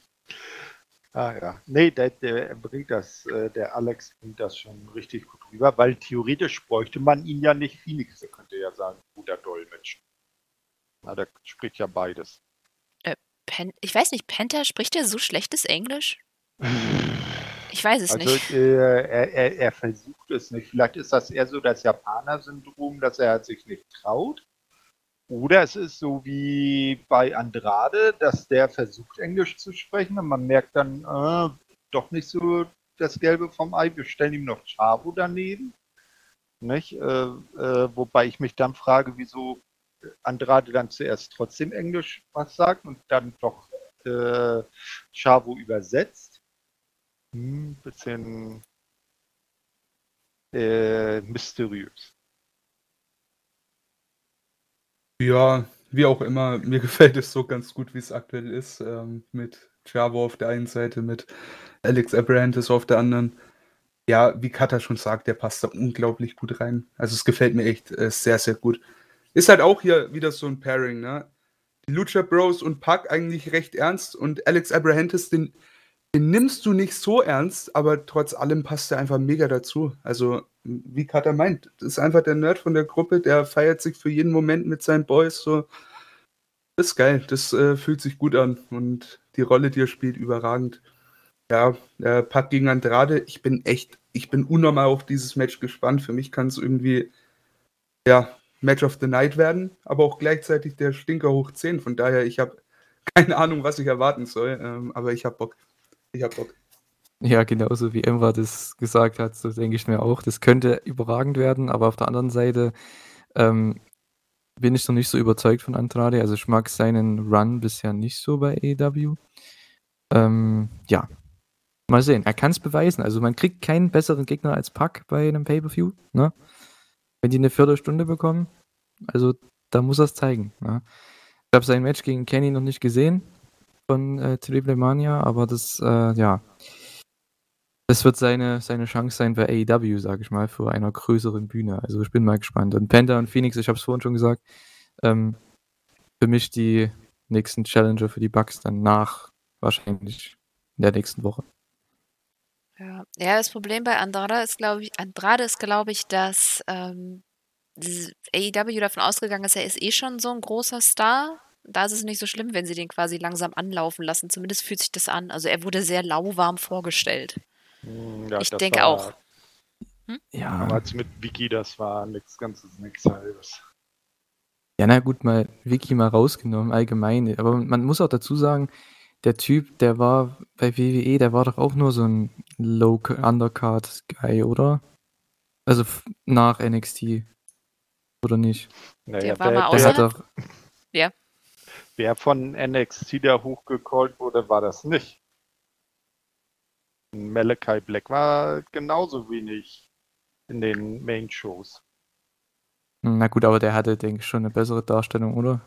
Ah ja. Nee, der, der bringt das, äh, der Alex bringt das schon richtig gut rüber, weil theoretisch bräuchte man ihn ja nicht. Phoenix der könnte ja sagen, guter Dolmetsch. Na, der spricht ja beides. Pen ich weiß nicht, Penta, spricht er so schlechtes Englisch? Ich weiß es Also nicht. äh, er, er, er versucht es nicht. Vielleicht ist das eher so das Japaner-Syndrom, dass er sich nicht traut. Oder es ist so wie bei Andrade, dass der versucht, Englisch zu sprechen und man merkt dann, äh, doch nicht so das Gelbe vom Ei. Wir stellen ihm noch Chavo daneben. Nicht? Äh, äh, wobei ich mich dann frage, wieso Andrade dann zuerst trotzdem Englisch was sagt und dann doch äh, Chavo übersetzt. Hm, bisschen äh, mysteriös. Ja, wie auch immer, mir gefällt es so ganz gut, wie es aktuell ist. Ähm, mit Chavo auf der einen Seite, mit Alex Abrahantes auf der anderen. Ja, wie Kata schon sagt, der passt da unglaublich gut rein. Also es gefällt mir echt äh, sehr, sehr gut. Ist halt auch hier wieder so ein Pairing, ne? Lucha Bros und Pac eigentlich recht ernst und Alex Abrahantes, den, den nimmst du nicht so ernst, aber trotz allem passt er einfach mega dazu. Also, wie Kata meint, ist einfach der Nerd von der Gruppe, der feiert sich für jeden Moment mit seinen Boys so. Das ist geil, das äh, fühlt sich gut an und die Rolle, die er spielt, überragend. Ja, äh, Pac gegen Andrade, ich bin echt, ich bin unnormal auf dieses Match gespannt. Für mich kann es irgendwie, ja, Match of the Night werden, aber auch gleichzeitig der Stinker hoch 10. Von daher, ich habe keine Ahnung, was ich erwarten soll, ähm, aber ich habe Bock. Ich habe Bock. Ja, genauso wie Emma das gesagt hat, so denke ich mir auch. Das könnte überragend werden, aber auf der anderen Seite ähm, bin ich noch nicht so überzeugt von Andrade. Also ich mag seinen Run bisher nicht so bei AEW. Ähm, ja, mal sehen. Er kann es beweisen. Also man kriegt keinen besseren Gegner als Pack bei einem Pay-Per-View. Ne? Wenn die eine Viertelstunde bekommen, also da muss er es zeigen. Ne? Ich habe sein Match gegen Kenny noch nicht gesehen von äh, Triple Mania, aber das, äh, ja, das wird seine, seine Chance sein bei AEW, sage ich mal, vor einer größeren Bühne. Also ich bin mal gespannt. Und Penta und Phoenix, ich habe es vorhin schon gesagt, ähm, für mich die nächsten Challenger für die Bucks dann nach wahrscheinlich in der nächsten Woche. Ja. ja, das Problem bei Andrade ist, glaube ich, Andrade ist, glaube ich, dass ähm, AEW davon ausgegangen ist, er ist eh schon so ein großer Star. Da ist es nicht so schlimm, wenn sie den quasi langsam anlaufen lassen. Zumindest fühlt sich das an. Also er wurde sehr lauwarm vorgestellt. Hm, ja, Ich denke war- auch. Ja, Damals mit Vicky, das war nichts ganzes, nichts halbes. ja, na gut, mal Wiki mal rausgenommen, allgemein. Aber man muss auch dazu sagen, der Typ, der war bei WWE, der war doch auch nur so ein Low-Undercard-Guy, oder? Also nach NXT. Oder nicht? Naja, Der war mal wer, Der außer- hat doch, wer von NXT da hochgecallt wurde, war das nicht. Malachi Black war genauso wenig in den Main-Shows. na gut, aber der hatte, denke ich, schon eine bessere Darstellung, oder?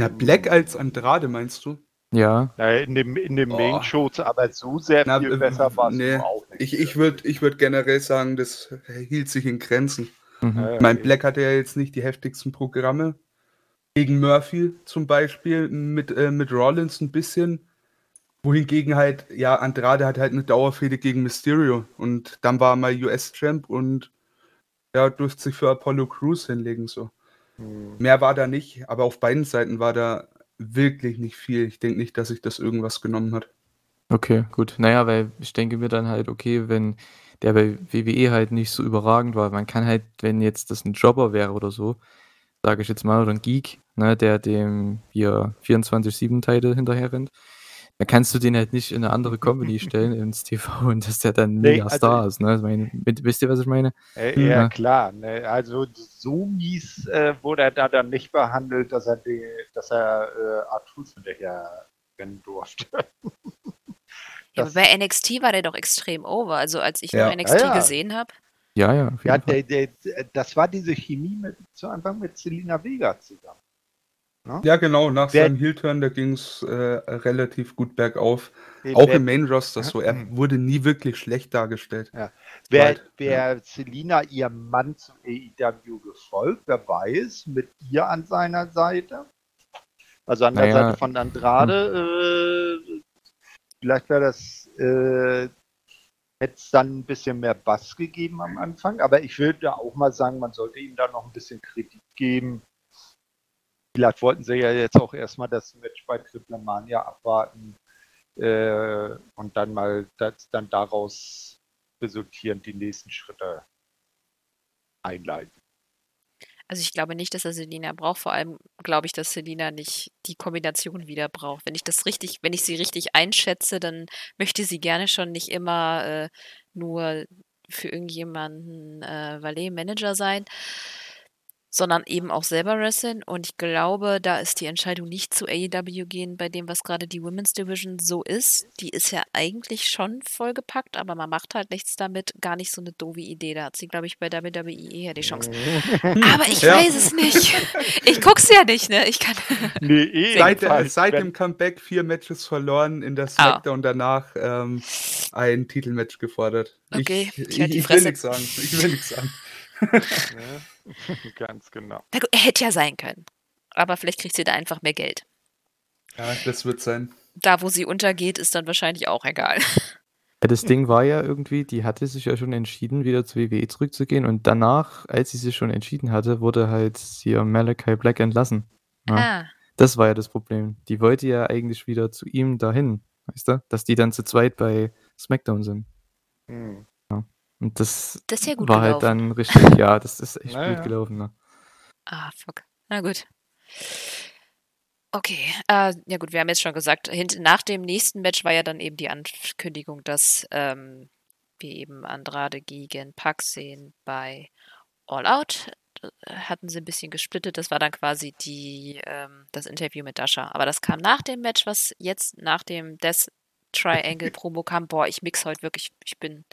Ja, Black als Andrade, meinst du? Ja, Naja, in den, in Boah. Main-Shows, aber so sehr Na, viel äh, besser war es nee, auch nicht. Ich, ich würde ich würd generell sagen, das hielt sich in Grenzen. mhm. Äh, Ich meine, Black hatte ja jetzt nicht die heftigsten Programme. Gegen Murphy zum Beispiel, mit, äh, mit Rollins ein bisschen. Wohingegen halt, ja, Andrade hat halt eine Dauerfehde gegen Mysterio. Und dann war er mal US-Champ und ja, durfte sich für Apollo Crews hinlegen. So. hm, Mehr war da nicht, aber auf beiden Seiten war da wirklich nicht viel. Ich denke nicht, dass sich das irgendwas genommen hat. Okay, gut. Naja, weil ich denke mir dann halt, okay, wenn der bei WWE halt nicht so überragend war, man kann halt, wenn jetzt das ein Jobber wäre oder so, sage ich jetzt mal, oder ein Geek, ne, der dem hier 24-7-Title hinterher rennt, dann kannst du den halt nicht in eine andere Comedy stellen, ins TV, und dass der dann Nee, mega also Star ist, ne? Ich meine, wisst ihr, was ich meine? Äh, Hm, ja, Ja. klar. Ne? Also so mies äh, wurde er da dann nicht behandelt, dass er, die, dass er äh, Artus hinterher rennen durfte. Ja, aber bei NXT war der doch extrem over. Also als ich Ja. noch NXT Ja, ja. gesehen habe. Ja, ja, auf Ja, der, der, das war diese Chemie mit, zu Anfang mit Selina Vega zusammen. Ja, genau, nach Wer- seinem Heel-Turn, da ging es äh, relativ gut bergauf. Wer- Auch im Main-Roster so. Er wurde nie wirklich schlecht dargestellt. Wer, Weit, wer Selina ihrem Mann zum AEW gefolgt, wer weiß, mit ihr an seiner Seite. Also an der Naja. Seite von Andrade. Äh, vielleicht wäre das, äh, hätte es dann ein bisschen mehr Bass gegeben am Anfang. Aber ich würde auch mal sagen, man sollte ihm da noch ein bisschen Kredit geben. Vielleicht wollten sie ja jetzt auch erstmal das Match bei Triple Mania abwarten äh, und dann mal das, dann daraus resultierend die nächsten Schritte einleiten. Also ich glaube nicht, dass er Selina braucht. Vor allem glaube ich, dass Selina nicht die Kombination wieder braucht. Wenn ich das richtig, wenn ich sie richtig einschätze, dann möchte sie gerne schon nicht immer äh, nur für irgendjemanden äh, Valet-Manager sein, sondern eben auch selber wresteln. Und ich glaube, da ist die Entscheidung nicht zu AEW gehen, bei dem, was gerade die Women's Division so ist. Die ist ja eigentlich schon vollgepackt, aber man macht halt nichts damit. Gar nicht so eine doofe Idee. Da hat sie, glaube ich, bei WWE eher die Chance. Aber ich Ja. weiß es nicht. Ich guck's ja nicht, ne? Ich kann. Nee, eh. Seit, jedenfalls, seit dem Comeback vier Matches verloren, in der Smackdown danach ähm, ein Titelmatch gefordert. Okay, ich, ich ich, ich will nichts sagen. Ich will nichts sagen. Ne? Ganz genau. Na gut, er hätte ja sein können. Aber vielleicht kriegt sie da einfach mehr Geld. Ja, das wird sein. Da, wo sie untergeht, ist dann wahrscheinlich auch egal. Ja, das Ding war ja irgendwie, die hatte sich ja schon entschieden, wieder zu WWE zurückzugehen und danach, als sie sich schon entschieden hatte, wurde halt hier Malachi Black entlassen. Ja. Ah, Das war ja das Problem. Die wollte ja eigentlich wieder zu ihm dahin, weißt du? Dass die dann zu zweit bei SmackDown sind. Hm. Und das, das ist ja gut war halt gelaufen. dann richtig, ja, das ist echt Naja. gut gelaufen. Ne? Ah, fuck. Na gut. Okay, äh, ja gut, wir haben jetzt schon gesagt, hint nach dem nächsten Match war ja dann eben die Ankündigung, dass ähm, wir eben Andrade gegen Pac sehen bei All Out. Äh, Hatten sie ein bisschen gesplittet, das war dann quasi die, ähm, das Interview mit Dasha. Aber das kam nach dem Match, was jetzt nach dem Death Triangle Promo kam. Boah, ich mix heute wirklich, ich bin.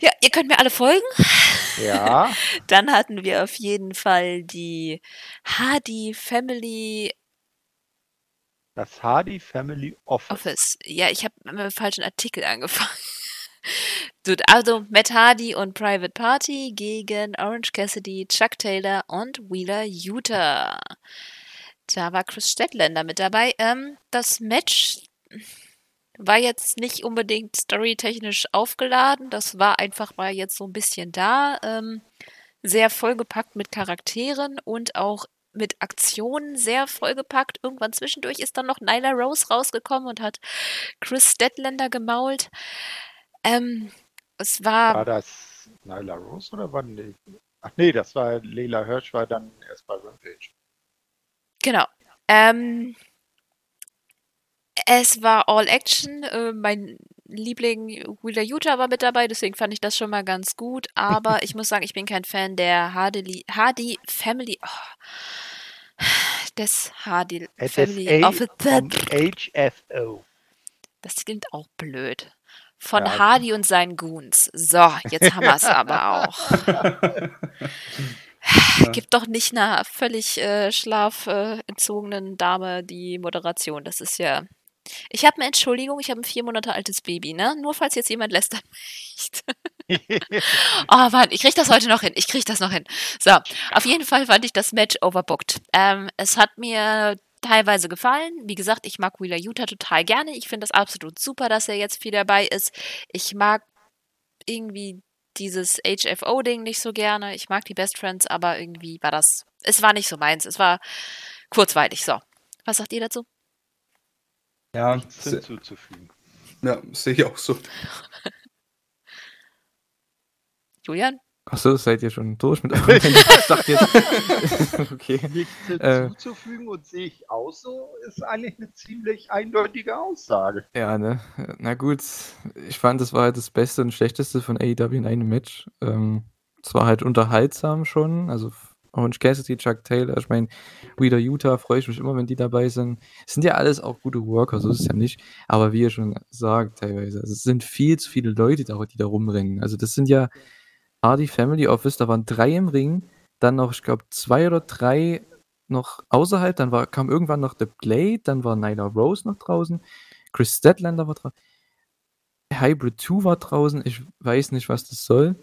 Ja, ihr könnt mir alle folgen. Ja, Dann hatten wir auf jeden Fall die Hardy Family das Hardy Family Office. Office. Ja, ich habe mit dem falschen Artikel angefangen. Also Matt Hardy und Private Party gegen Orange Cassidy, Chuck Taylor und Wheeler Utah. Da war Chris Stedländer mit dabei. Ähm, das Match war jetzt nicht unbedingt storytechnisch aufgeladen. Das war einfach mal jetzt so ein bisschen da. Ähm, sehr vollgepackt mit Charakteren und auch mit Aktionen sehr vollgepackt. Irgendwann zwischendurch ist dann noch Nyla Rose rausgekommen und hat Chris Stedländer gemault. Ähm, es war, War das Nyla Rose oder war nee? Ach nee, das war Leila Hirsch, war dann erst bei Rampage. genau. Ähm, es war All Action. Äh, mein Liebling Wheeler Utah war mit dabei, deswegen fand ich das schon mal ganz gut. Aber ich muss sagen, ich bin kein Fan der Hardy, Hardy Family. Oh, des Hardy Family SSA Office. vom HFO. Das klingt auch blöd. Von Ja. Hardy und seinen Goons. So, jetzt haben wir es aber auch. Gibt doch nicht einer völlig äh, schlafentzogenen Dame die Moderation. Das ist ja. Ich habe eine Entschuldigung, ich habe ein vier Monate altes Baby, ne? Nur falls jetzt jemand lästern möchte. Oh Mann, ich krieg das heute noch hin. Ich krieg das noch hin. So, auf jeden Fall fand ich das Match overbooked. Ähm, es hat mir teilweise gefallen. Wie gesagt, ich mag Wheeler Utah total gerne. Ich finde das absolut super, dass er jetzt viel dabei ist. Ich mag irgendwie dieses HFO-Ding nicht so gerne. Ich mag die Best Friends, aber irgendwie war das. Es war nicht so meins. Es war kurzweilig. So. Was sagt ihr dazu? Ja, Nichts hinzuzufügen. ja sehe ich auch so. Julian? Achso, seid ihr schon durch mit eurem Ich dachte jetzt. okay. Nichts Äh. hinzuzufügen und sehe ich auch so, ist eigentlich eine ziemlich eindeutige Aussage. Ja, ne? Na gut, ich fand, das war halt das Beste und Schlechteste von AEW in einem Match. Ähm, es war halt unterhaltsam schon, also Orange Cassidy, Chuck Taylor, ich meine, wieder Utah, freue ich mich immer, wenn die dabei sind. Es sind ja alles auch gute Worker, so ist es ja nicht. Aber wie ihr schon sagt, teilweise, also es sind viel zu viele Leute, da, die da rumrennen. Also das sind ja Hardy Family Office, da waren drei im Ring, dann noch, ich glaube, zwei oder drei noch außerhalb, dann war, kam irgendwann noch The Blade, dann war Nyla Rose noch draußen, Chris Statlander war draußen, Hybrid 2 war draußen, ich weiß nicht, was das soll.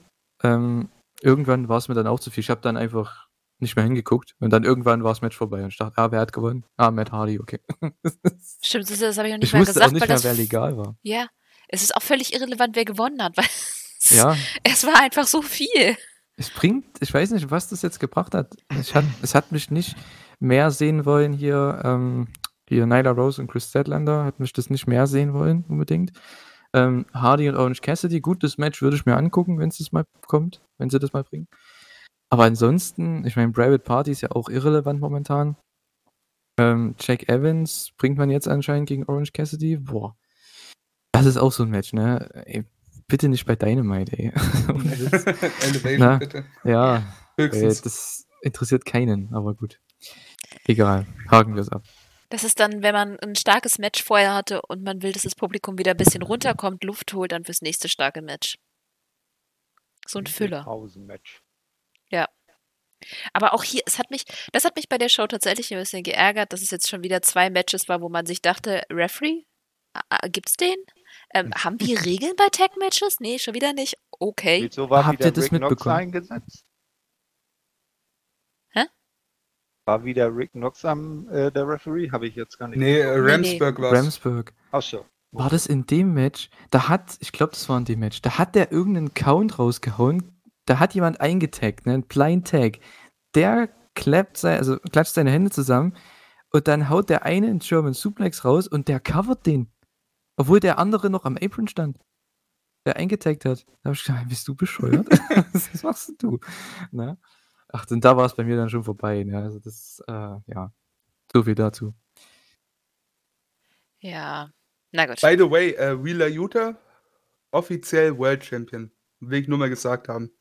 Ähm, irgendwann war es mir dann auch zu viel. Ich habe dann einfach nicht mehr hingeguckt und dann irgendwann war das Match vorbei und ich dachte, ah, wer hat gewonnen? Ah, Matt Hardy, okay. Stimmt, das, das habe ich noch nicht ich mal wusste gesagt. auch nicht weil mehr, wer legal war. Ja, es ist auch völlig irrelevant, wer gewonnen hat, weil es, Ja, es war einfach so viel. es bringt, ich weiß nicht, was das jetzt gebracht hat. Ich hat es hat mich nicht mehr sehen wollen hier, ähm, hier Nyla Rose und Chris Statlander, hat mich das nicht mehr sehen wollen, unbedingt. Ähm, Hardy und Orange Cassidy, gut, das Match würde ich mir angucken, wenn es das mal kommt, wenn sie das mal bringen. Aber ansonsten, ich meine, Private Party ist ja auch irrelevant momentan. Ähm, Jack Evans bringt man jetzt anscheinend gegen Orange Cassidy. Boah. Das ist auch so ein Match, ne? Ey, bitte nicht bei Dynamite, ey. Elevation, Na, bitte. ja, äh, Höchstens. das interessiert keinen, aber gut. Egal, haken wir es ab. Das ist dann, wenn man ein starkes Match vorher hatte und man will, dass das Publikum wieder ein bisschen runterkommt, Luft holt, dann fürs nächste starke Match. So ein Füller. Pausenmatch. Aber auch hier, es hat mich, das hat mich bei der Show tatsächlich ein bisschen geärgert, dass es jetzt schon wieder zwei Matches war, wo man sich dachte, Referee, gibt's den? Ähm, haben wir Regeln bei Tag-Matches? Nee, schon wieder nicht. Okay. Wieso war Habt wieder ihr das Rick Knox mitbekommen? eingesetzt? Hä? War wieder Rick Knox am äh, der Referee? Habe ich jetzt gar nicht. Nee, äh, Nee, Ramsburg war's. Ramsburg. Ach so. War das in dem Match? Da hat, ich glaube, das war in dem Match, da hat der irgendeinen Count rausgehauen. Da hat jemand eingetaggt, ne? Ein Blind Tag. Der klappt sei, also klatscht seine Hände zusammen und dann haut der eine einen German Suplex raus und der covert den. Obwohl der andere noch am Apron stand. Der eingetaggt hat. Da habe ich gedacht, bist du bescheuert? Was machst du? Na? Ach, und da war es bei mir dann schon vorbei. Ne? Also das, äh, ja. So viel dazu. Ja. Na gut. By the way, äh, Wheeler Utah, offiziell World Champion. Will ich nur mal gesagt haben.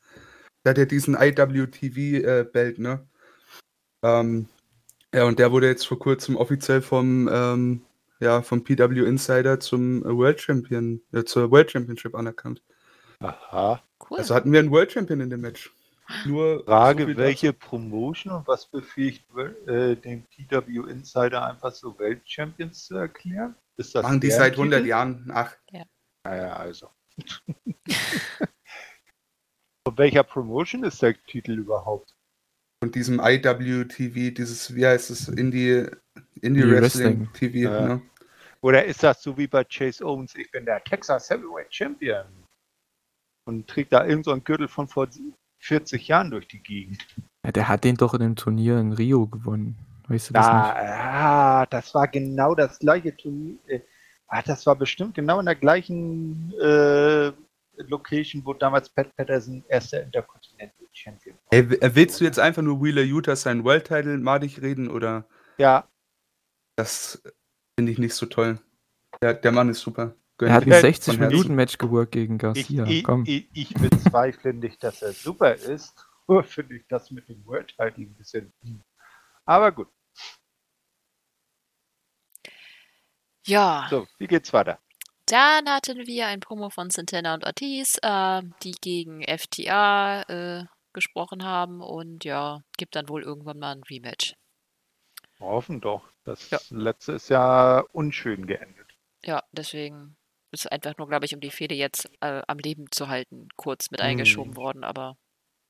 Der hat ja diesen IWTV-Belt, ne? Ähm, ja, und der wurde jetzt vor kurzem offiziell vom, ähm, ja, vom PW Insider zum äh, World Champion, äh, zur World Championship anerkannt. Aha. Cool. Also hatten wir einen World Champion in dem Match. Nur Frage, so welche Promotion und was befähigt äh, den PW Insider einfach so Weltchampions zu erklären? Ist das dazu. Machen die seit 100 Titel? Jahren. Ach, Naja, also. Von welcher Promotion ist der Titel überhaupt? von diesem IWTV, dieses, wie heißt es, Indie, Indie Wrestling, Wrestling. TV, Ja. ne? Oder ist das so wie bei Chase Owens, ich bin der Texas Heavyweight Champion und trägt da irgend so einen Gürtel von vor 40 Jahren durch die Gegend? Ja, der hat den doch in einem Turnier in Rio gewonnen. Weißt du das Da, nicht? ah, das war genau das gleiche Turnier. Äh, ah, das war bestimmt genau in der gleichen äh, Location, wo damals Pat Patterson erster Intercontinental Champion war. Ey, äh, willst du jetzt einfach nur Wheeler Utah seinen World Title madig reden oder Ja, das finde ich nicht so toll? Der, der Mann ist super. Gönn Er hat ich ein Ja, von 60-Minuten-Match geworkt gegen Garcia. ich, ich, ich bezweifle nicht, dass er super ist. Nur finde ich das mit dem World Title ein bisschen. Aber gut, ja. so, wie geht's weiter? Dann hatten wir ein Promo von Santana und Ortiz, äh, die gegen FTA äh, gesprochen haben und ja, gibt dann wohl irgendwann mal ein Rematch. Hoffen doch. Das Ja. letzte ist ja unschön geendet. Ja, deswegen ist einfach nur, glaube ich, um die Fehde jetzt äh, am Leben zu halten, kurz mit Hm. eingeschoben worden, aber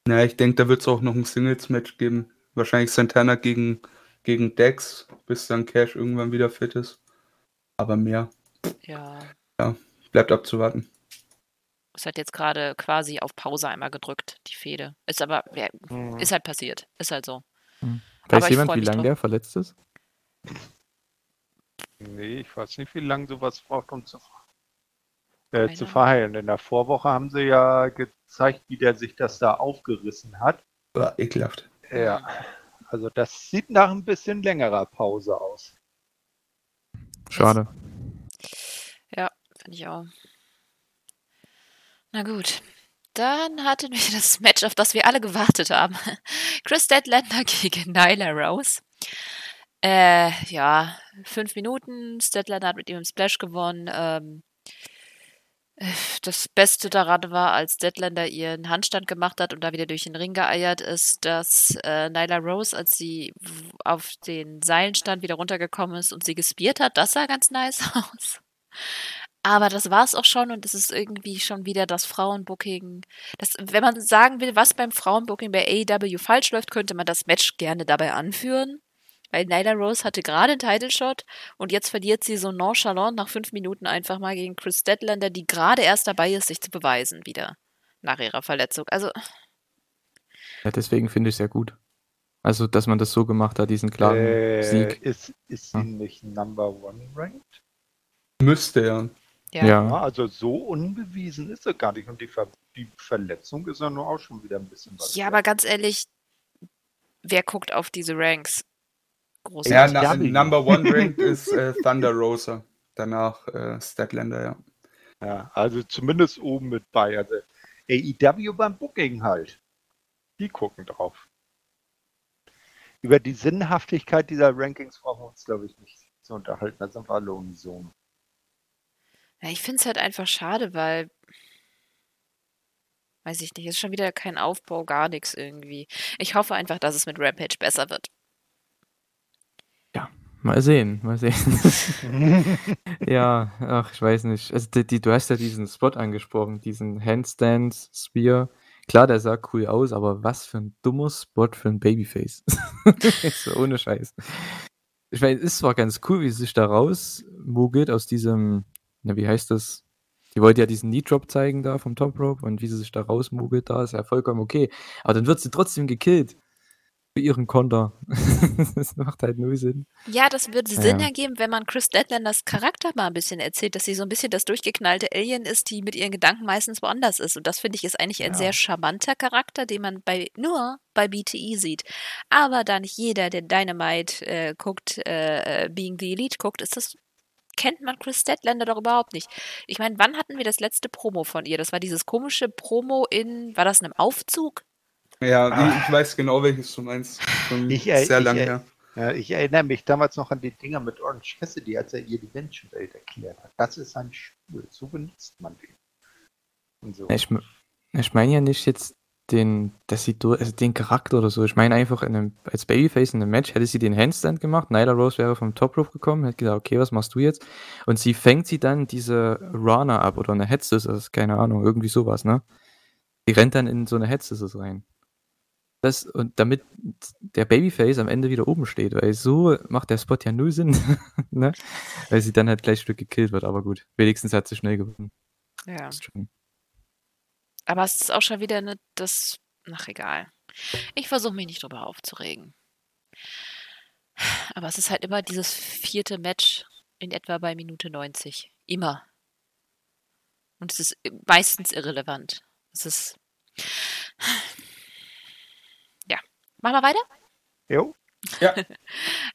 Na, ich denke, da wird es auch noch ein Singles-Match geben. Wahrscheinlich Santana gegen, gegen Dex, bis dann Cash irgendwann wieder fit ist. Aber mehr ja, bleibt abzuwarten. ist halt jetzt gerade quasi auf Pause einmal gedrückt, die Fehde. Ist aber, ja, Hm. ist halt passiert. Ist halt so. Weiß aber ich jemand, wie lange der verletzt ist? Nee, ich weiß nicht, wie lange sowas braucht, um zu, äh, zu verheilen. In der Vorwoche haben sie ja gezeigt, wie der sich das da aufgerissen hat. War ekelhaft. Ja, also das sieht nach ein bisschen längerer Pause aus. Schade. Finde ich auch. Na gut. dann hatten wir das Match, auf das wir alle gewartet haben. Chris Deadlander gegen Nyla Rose. Äh, ja, fünf Minuten. Statlander hat mit ihm im Splash gewonnen. Ähm, äh, das Beste daran war, als Deadlander ihren Handstand gemacht hat und da wieder durch den Ring geeiert ist, dass äh, Nyla Rose, als sie auf den Seilen stand, wieder runtergekommen ist und sie gespiert hat. Das sah ganz nice aus. Aber das war es auch schon und es ist irgendwie schon wieder das Frauenbooking. Das, wenn man sagen will, was beim Frauenbooking bei AEW falsch läuft, könnte man das Match gerne dabei anführen. Weil Nyla Rose hatte gerade einen Title Shot und jetzt verliert sie so nonchalant nach fünf Minuten einfach mal gegen Chris Deadlander, die gerade erst dabei ist, sich zu beweisen wieder nach ihrer Verletzung. Also. Ja, deswegen finde ich es ja gut. Also, dass man das so gemacht hat, diesen klaren Äh, Sieg. Ist, ist sie Ja. nicht Number One ranked? Müsste ja. Ja. Ja. Also so unbewiesen ist sie gar nicht. Und die, Ver die Verletzung ist ja nur auch schon wieder ein bisschen was. Ja, aber ganz ehrlich, wer guckt auf diese Ranks? Groß. Ja, na. Number One Ranked ist äh, Thunder Rosa. Danach äh, Statlander, ja. Ja, also zumindest oben mit bei. Also AEW beim Booking halt. Die gucken drauf. Über die Sinnhaftigkeit dieser Rankings brauchen wir uns, glaube ich, nicht zu unterhalten. Da sind wir alle unisono. Ja, ich finde es halt einfach schade, weil. Weiß ich nicht, ist schon wieder kein Aufbau, gar nichts irgendwie. Ich hoffe einfach, dass es mit Rampage besser wird. Mal sehen, mal sehen. ja, ach, ich weiß nicht. Also die, die, du hast ja diesen Spot angesprochen, diesen Handstand Spear. Klar, der sah cool aus, aber was für ein dummer Spot für ein Babyface. so ohne Scheiß. Ich meine, es ist zwar ganz cool, wie sie sich da rausmogelt aus diesem, na, wie heißt das? Die wollte ja diesen Knee Drop zeigen da vom Top Rope und wie sie sich da rausmogelt, da ist ja vollkommen okay. Aber dann wird sie trotzdem gekillt. Für ihren Konter. das macht halt null Sinn. Ja, das würde Sinn Ja. ergeben, wenn man Chris Deadlanders Charakter mal ein bisschen erzählt, dass sie so ein bisschen das durchgeknallte Alien ist, die mit ihren Gedanken meistens woanders ist. Und das finde ich ist eigentlich ein Ja. sehr charmanter Charakter, den man bei nur bei BTE sieht. Aber da nicht jeder, der Dynamite äh, guckt, äh, äh, Being the Elite guckt, ist das kennt man Chris Deadlander doch überhaupt nicht. Ich meine, wann hatten wir das letzte Promo von ihr? Das war dieses komische Promo in, war das in einem Aufzug? Ja, Ah. ich, ich weiß genau, welches du meinst. Schon Ich, äh, sehr ich, lange äh, her. Ja, ich erinnere mich damals noch an die Dinger mit Orange Cassidy, als er ihr die Menschenwelt erklärt hat. Das ist ein Stuhl, so benutzt man den. Und so. Ich, ich meine ja nicht jetzt den, dass sie durch, also den Charakter oder so. Ich meine einfach in einem, als Babyface in einem Match hätte sie den Handstand gemacht. Nyla Rose wäre vom Top Rope gekommen, hätte gesagt, okay, was machst du jetzt? Und sie fängt sie dann diese Rana ab oder eine Head Scissors, keine Ahnung, irgendwie sowas, ne? Die rennt dann in so eine Head Scissors rein. Das, und damit der Babyface am Ende wieder oben steht, weil so macht der Spot ja null Sinn, ne? Weil sie dann halt gleich Stück gekillt wird, aber gut. Wenigstens hat sie schnell gewonnen. Ja. Aber es ist auch schon wieder ne, das. Ach, egal. Ich versuche mich nicht drüber aufzuregen. Aber es ist halt immer dieses vierte Match in etwa bei Minute 90. Immer. Und es ist meistens irrelevant. Es ist. Ja. Machen wir weiter? Jo,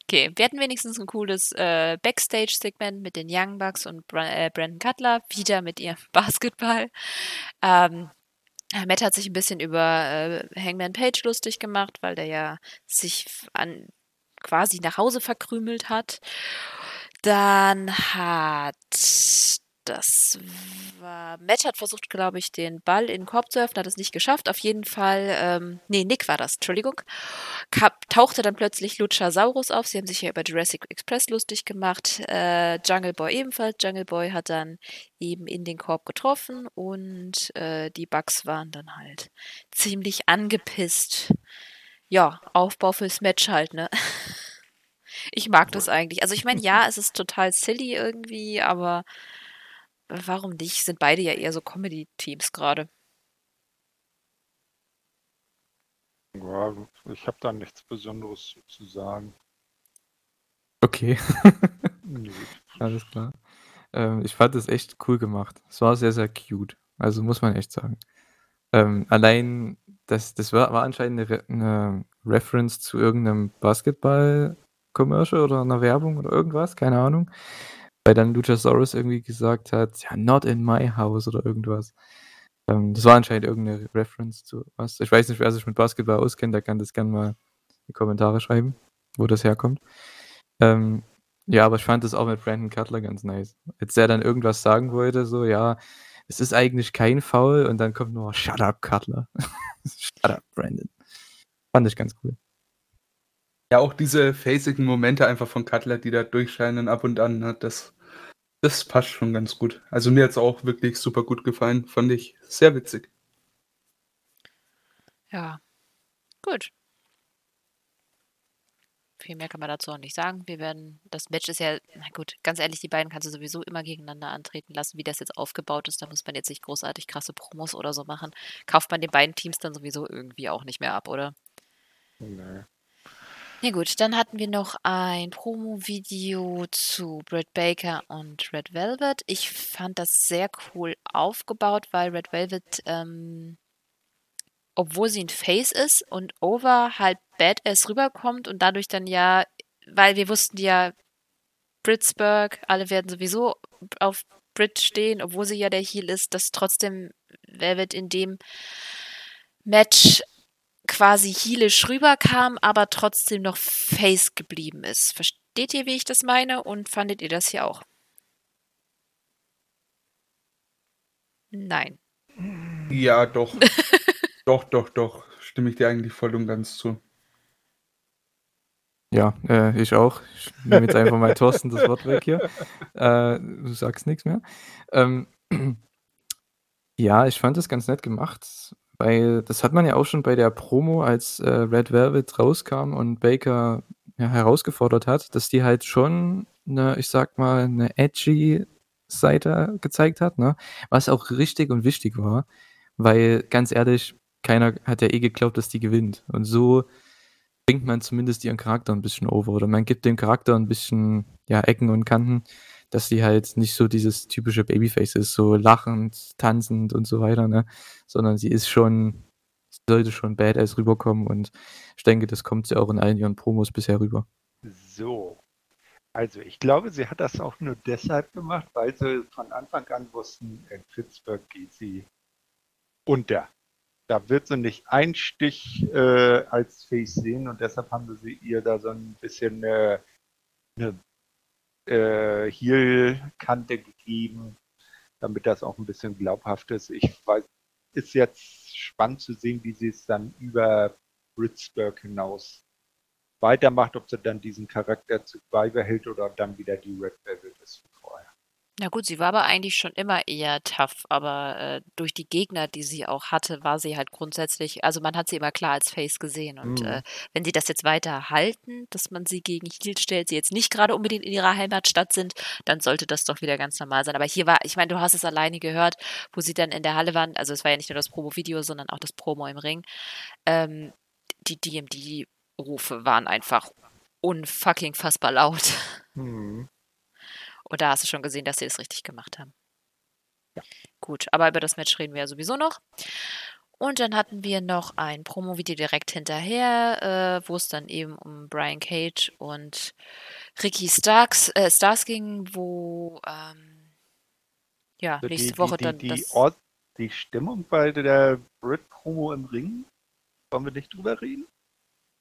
Okay, wir hatten wenigstens ein cooles äh, Backstage-Segment mit den Young Bucks und Bra äh, Brandon Cutler, wieder mit ihrem Basketball. Ähm, Matt hat sich ein bisschen über äh, Hangman Page lustig gemacht, weil der ja sich an quasi nach Hause verkrümelt hat. Dann hat das war Matt hat versucht, glaube ich, den Ball in den Korb zu öffnen, hat es nicht geschafft. Auf jeden Fall, ähm, nee, Nick war das, Entschuldigung. Kap tauchte dann plötzlich Luchasaurus auf. Sie haben sich ja über Jurassic Express lustig gemacht. Äh, Jungle Boy ebenfalls. Jungle Boy hat dann eben in den Korb getroffen und äh, die Bugs waren dann halt ziemlich angepisst. Ja, Aufbau fürs Match halt, ne? Ich mag das eigentlich. Also ich meine, ja, es ist total silly irgendwie, aber warum nicht? Sind beide ja eher so Comedy-Teams gerade. ja ich habe da nichts Besonderes zu sagen. Okay. Nee. Alles klar. Ähm, ich fand es echt cool gemacht. Es war sehr, sehr cute. Also muss man echt sagen. Ähm, allein, das, das war, war anscheinend eine, Re eine Reference zu irgendeinem Basketball-Commercial oder einer Werbung oder irgendwas, keine Ahnung. Weil dann Luchasaurus irgendwie gesagt hat, ja, not in my house oder irgendwas. Ähm, das war anscheinend irgendeine Reference zu was. Ich weiß nicht, wer sich mit Basketball auskennt, der kann das gerne mal in die Kommentare schreiben, wo das herkommt. Ähm, ja, aber ich fand das auch mit Brandon Cutler ganz nice. Als er dann irgendwas sagen wollte, so, ja, es ist eigentlich kein Foul und dann kommt nur Shut up, Cutler. Shut up, Brandon. Fand ich ganz cool. Ja, auch diese facigen Momente einfach von Cutler, die da durchscheinen ab und an, ne, das, das passt schon ganz gut. Also mir hat es auch wirklich super gut gefallen, fand ich sehr witzig. Ja, gut. Viel mehr kann man dazu auch nicht sagen. Wir werden, das Match ist ja, na gut, ganz ehrlich, die beiden kannst du sowieso immer gegeneinander antreten lassen, wie das jetzt aufgebaut ist. Da muss man jetzt nicht großartig krasse Promos oder so machen. Kauft man den beiden Teams dann sowieso irgendwie auch nicht mehr ab, oder? Nee. Ja gut, dann hatten wir noch ein Promo-Video zu Britt Baker und Red Velvet. Ich fand das sehr cool aufgebaut, weil Red Velvet, ähm, obwohl sie ein Face ist und over halt Badass rüberkommt und dadurch dann ja, weil wir wussten ja, Britsburg, alle werden sowieso auf Brit stehen, obwohl sie ja der Heel ist, dass trotzdem Velvet in dem Match quasi heelisch rüberkam, aber trotzdem noch face geblieben ist. Versteht ihr, wie ich das meine? Und fandet ihr das hier auch? Nein. Ja, doch. doch, doch, doch. Stimme ich dir eigentlich voll und ganz zu. Ja, äh, ich auch. Ich nehme jetzt einfach mal Thorsten das Wort weg hier. Äh, du sagst nichts mehr. Ähm, ja, ich fand das ganz nett gemacht, weil das hat man ja auch schon bei der Promo, als äh, Red Velvet rauskam und Baker ja, herausgefordert hat, dass die halt schon eine, ich sag mal, eine edgy Seite gezeigt hat, ne? Was auch richtig und wichtig war, weil ganz ehrlich, keiner hat ja eh geglaubt, dass die gewinnt. Und so bringt man zumindest ihren Charakter ein bisschen over oder man gibt dem Charakter ein bisschen ja, Ecken und Kanten, dass sie halt nicht so dieses typische Babyface ist, so lachend, tanzend und so weiter, ne? Sondern sie ist schon, sollte schon badass rüberkommen und ich denke, das kommt sie auch in allen ihren Promos bisher rüber. So. Also ich glaube, sie hat das auch nur deshalb gemacht, weil sie von Anfang an wussten, in Pittsburgh geht sie unter. Da wird sie nicht ein Stich äh, als Face sehen und deshalb haben sie ihr da so ein bisschen äh, eine äh, Heel-Kante gegeben, damit das auch ein bisschen glaubhaft ist. Ich weiß, ist jetzt spannend zu sehen, wie sie es dann über Britzburg hinaus weitermacht, ob sie dann diesen Charakter zu beibehält oder dann wieder die Red Velvet ist. Na gut, sie war aber eigentlich schon immer eher tough, aber äh, durch die Gegner, die sie auch hatte, war sie halt grundsätzlich, also man hat sie immer klar als Face gesehen. Und Mhm. äh, wenn sie das jetzt weiter halten, dass man sie gegen Heel stellt, sie jetzt nicht gerade unbedingt in ihrer Heimatstadt sind, dann sollte das doch wieder ganz normal sein. Aber hier war, ich meine, du hast es alleine gehört, wo sie dann in der Halle waren, also es war ja nicht nur das Promo-Video, sondern auch das Promo im Ring. Ähm, die DMD-Rufe waren einfach unfucking fassbar laut. Mhm. Und da hast du schon gesehen, dass sie das richtig gemacht haben. Gut, aber über das Match reden wir ja sowieso noch. Und dann hatten wir noch ein Promo-Video direkt hinterher, äh, wo es dann eben um Brian Cage und Ricky Starks, äh, Stars ging, wo ähm, ja, Also nächste die, Woche die, dann die, das. Ort, die Stimmung bei der Brit-Promo im Ring, wollen wir nicht drüber reden?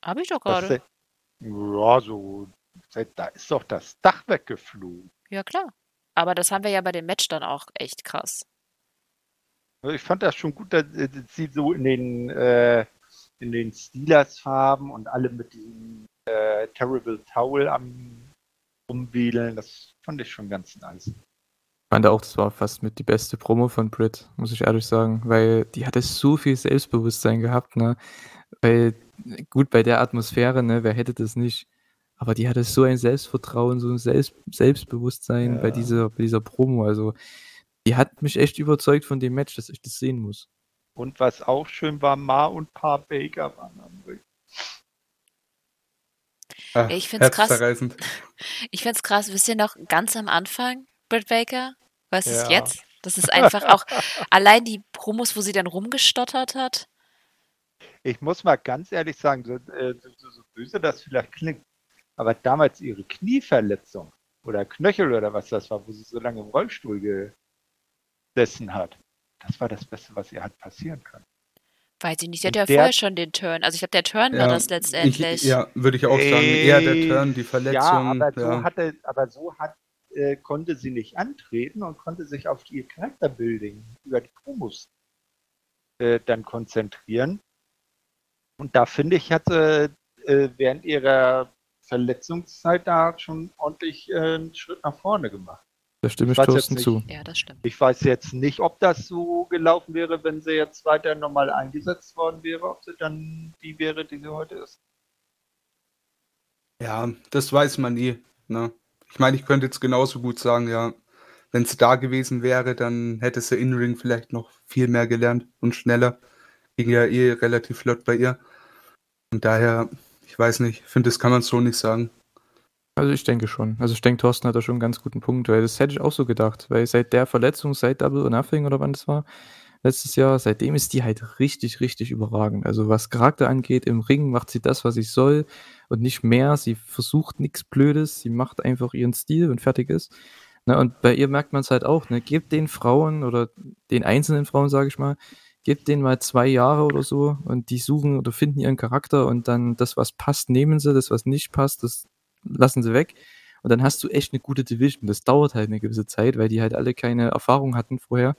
Habe ich doch gerade. ja, so, da ist doch das Dach weggeflogen. Ja, klar. Aber das haben wir ja bei dem Match dann auch echt krass. Also Ich fand das schon gut, dass äh, sie so in den, äh, in den Steelers-Farben und alle mit diesem äh, Terrible Towel am Umwedeln, das fand ich schon ganz nice. Ich fand auch, das war fast mit die beste Promo von Brit, muss ich ehrlich sagen, weil die hatte so viel Selbstbewusstsein gehabt, ne? Weil, gut, bei der Atmosphäre, ne, wer hätte das nicht? Aber die hatte so ein Selbstvertrauen, so ein Selbst Selbstbewusstsein bei Ja. dieser, bei dieser Promo. Also, die hat mich echt überzeugt von dem Match, dass ich das sehen muss. Und was auch schön war, Ma und Pa Baker waren am Ring. Ach, ich find's krass. herzzerreißend. Ich find's krass, wisst ihr noch, ganz am Anfang, Britt Baker? Was ist Ja. jetzt? Das ist einfach auch allein die Promos, wo sie dann rumgestottert hat. Ich muss mal ganz ehrlich sagen, so, äh, so, so, so böse das vielleicht klingt, aber damals ihre Knieverletzung oder Knöchel oder was das war, wo sie so lange im Rollstuhl gesessen hat, das war das Beste, was ihr halt passieren kann. Weiß ich nicht, sie hat ja der- vorher schon den Turn. Also ich glaube, der Turn war das letztendlich. Ich, ja, würde ich auch sagen. Eher der Turn, die Verletzung. Ja, aber so, ja. hatte, aber so hat, äh, konnte sie nicht antreten und konnte sich auf ihr Charakterbuilding über die Promos äh, dann konzentrieren. Und da finde ich, hat sie äh, während ihrer Verletzungszeit da schon ordentlich äh, einen Schritt nach vorne gemacht. Da stimme Ich ich Thorsten zu. Ja, das stimmt. Ich weiß jetzt nicht, ob das so gelaufen wäre, wenn sie jetzt weiter normal eingesetzt worden wäre, ob sie dann die wäre, die sie heute ist. Ja, das weiß man nie. Ne? Ich meine, ich könnte jetzt genauso gut sagen, ja, wenn es da gewesen wäre, dann hätte sie In-Ring vielleicht noch viel mehr gelernt und schneller. Ging ja eh relativ flott bei ihr. Und daher, ich weiß nicht, ich finde, das kann man so nicht sagen. Also ich denke schon. Also ich denke, Thorsten hat da schon einen ganz guten Punkt, weil das hätte ich auch so gedacht. Weil seit der Verletzung, seit Double or Nothing oder wann das war, letztes Jahr, seitdem ist die halt richtig, richtig überragend. Also was Charakter angeht, im Ring macht sie das, was sie soll und nicht mehr. Sie versucht nichts Blödes, sie macht einfach ihren Stil und fertig ist. Ne, und bei ihr merkt man es halt auch, ne, gebt den Frauen oder den einzelnen Frauen, sage ich mal, gebt denen mal zwei Jahre oder so und die suchen oder finden ihren Charakter und dann das, was passt, nehmen sie, das, was nicht passt, das lassen sie weg. Und dann hast du echt eine gute Division. Das dauert halt eine gewisse Zeit, weil die halt alle keine Erfahrung hatten vorher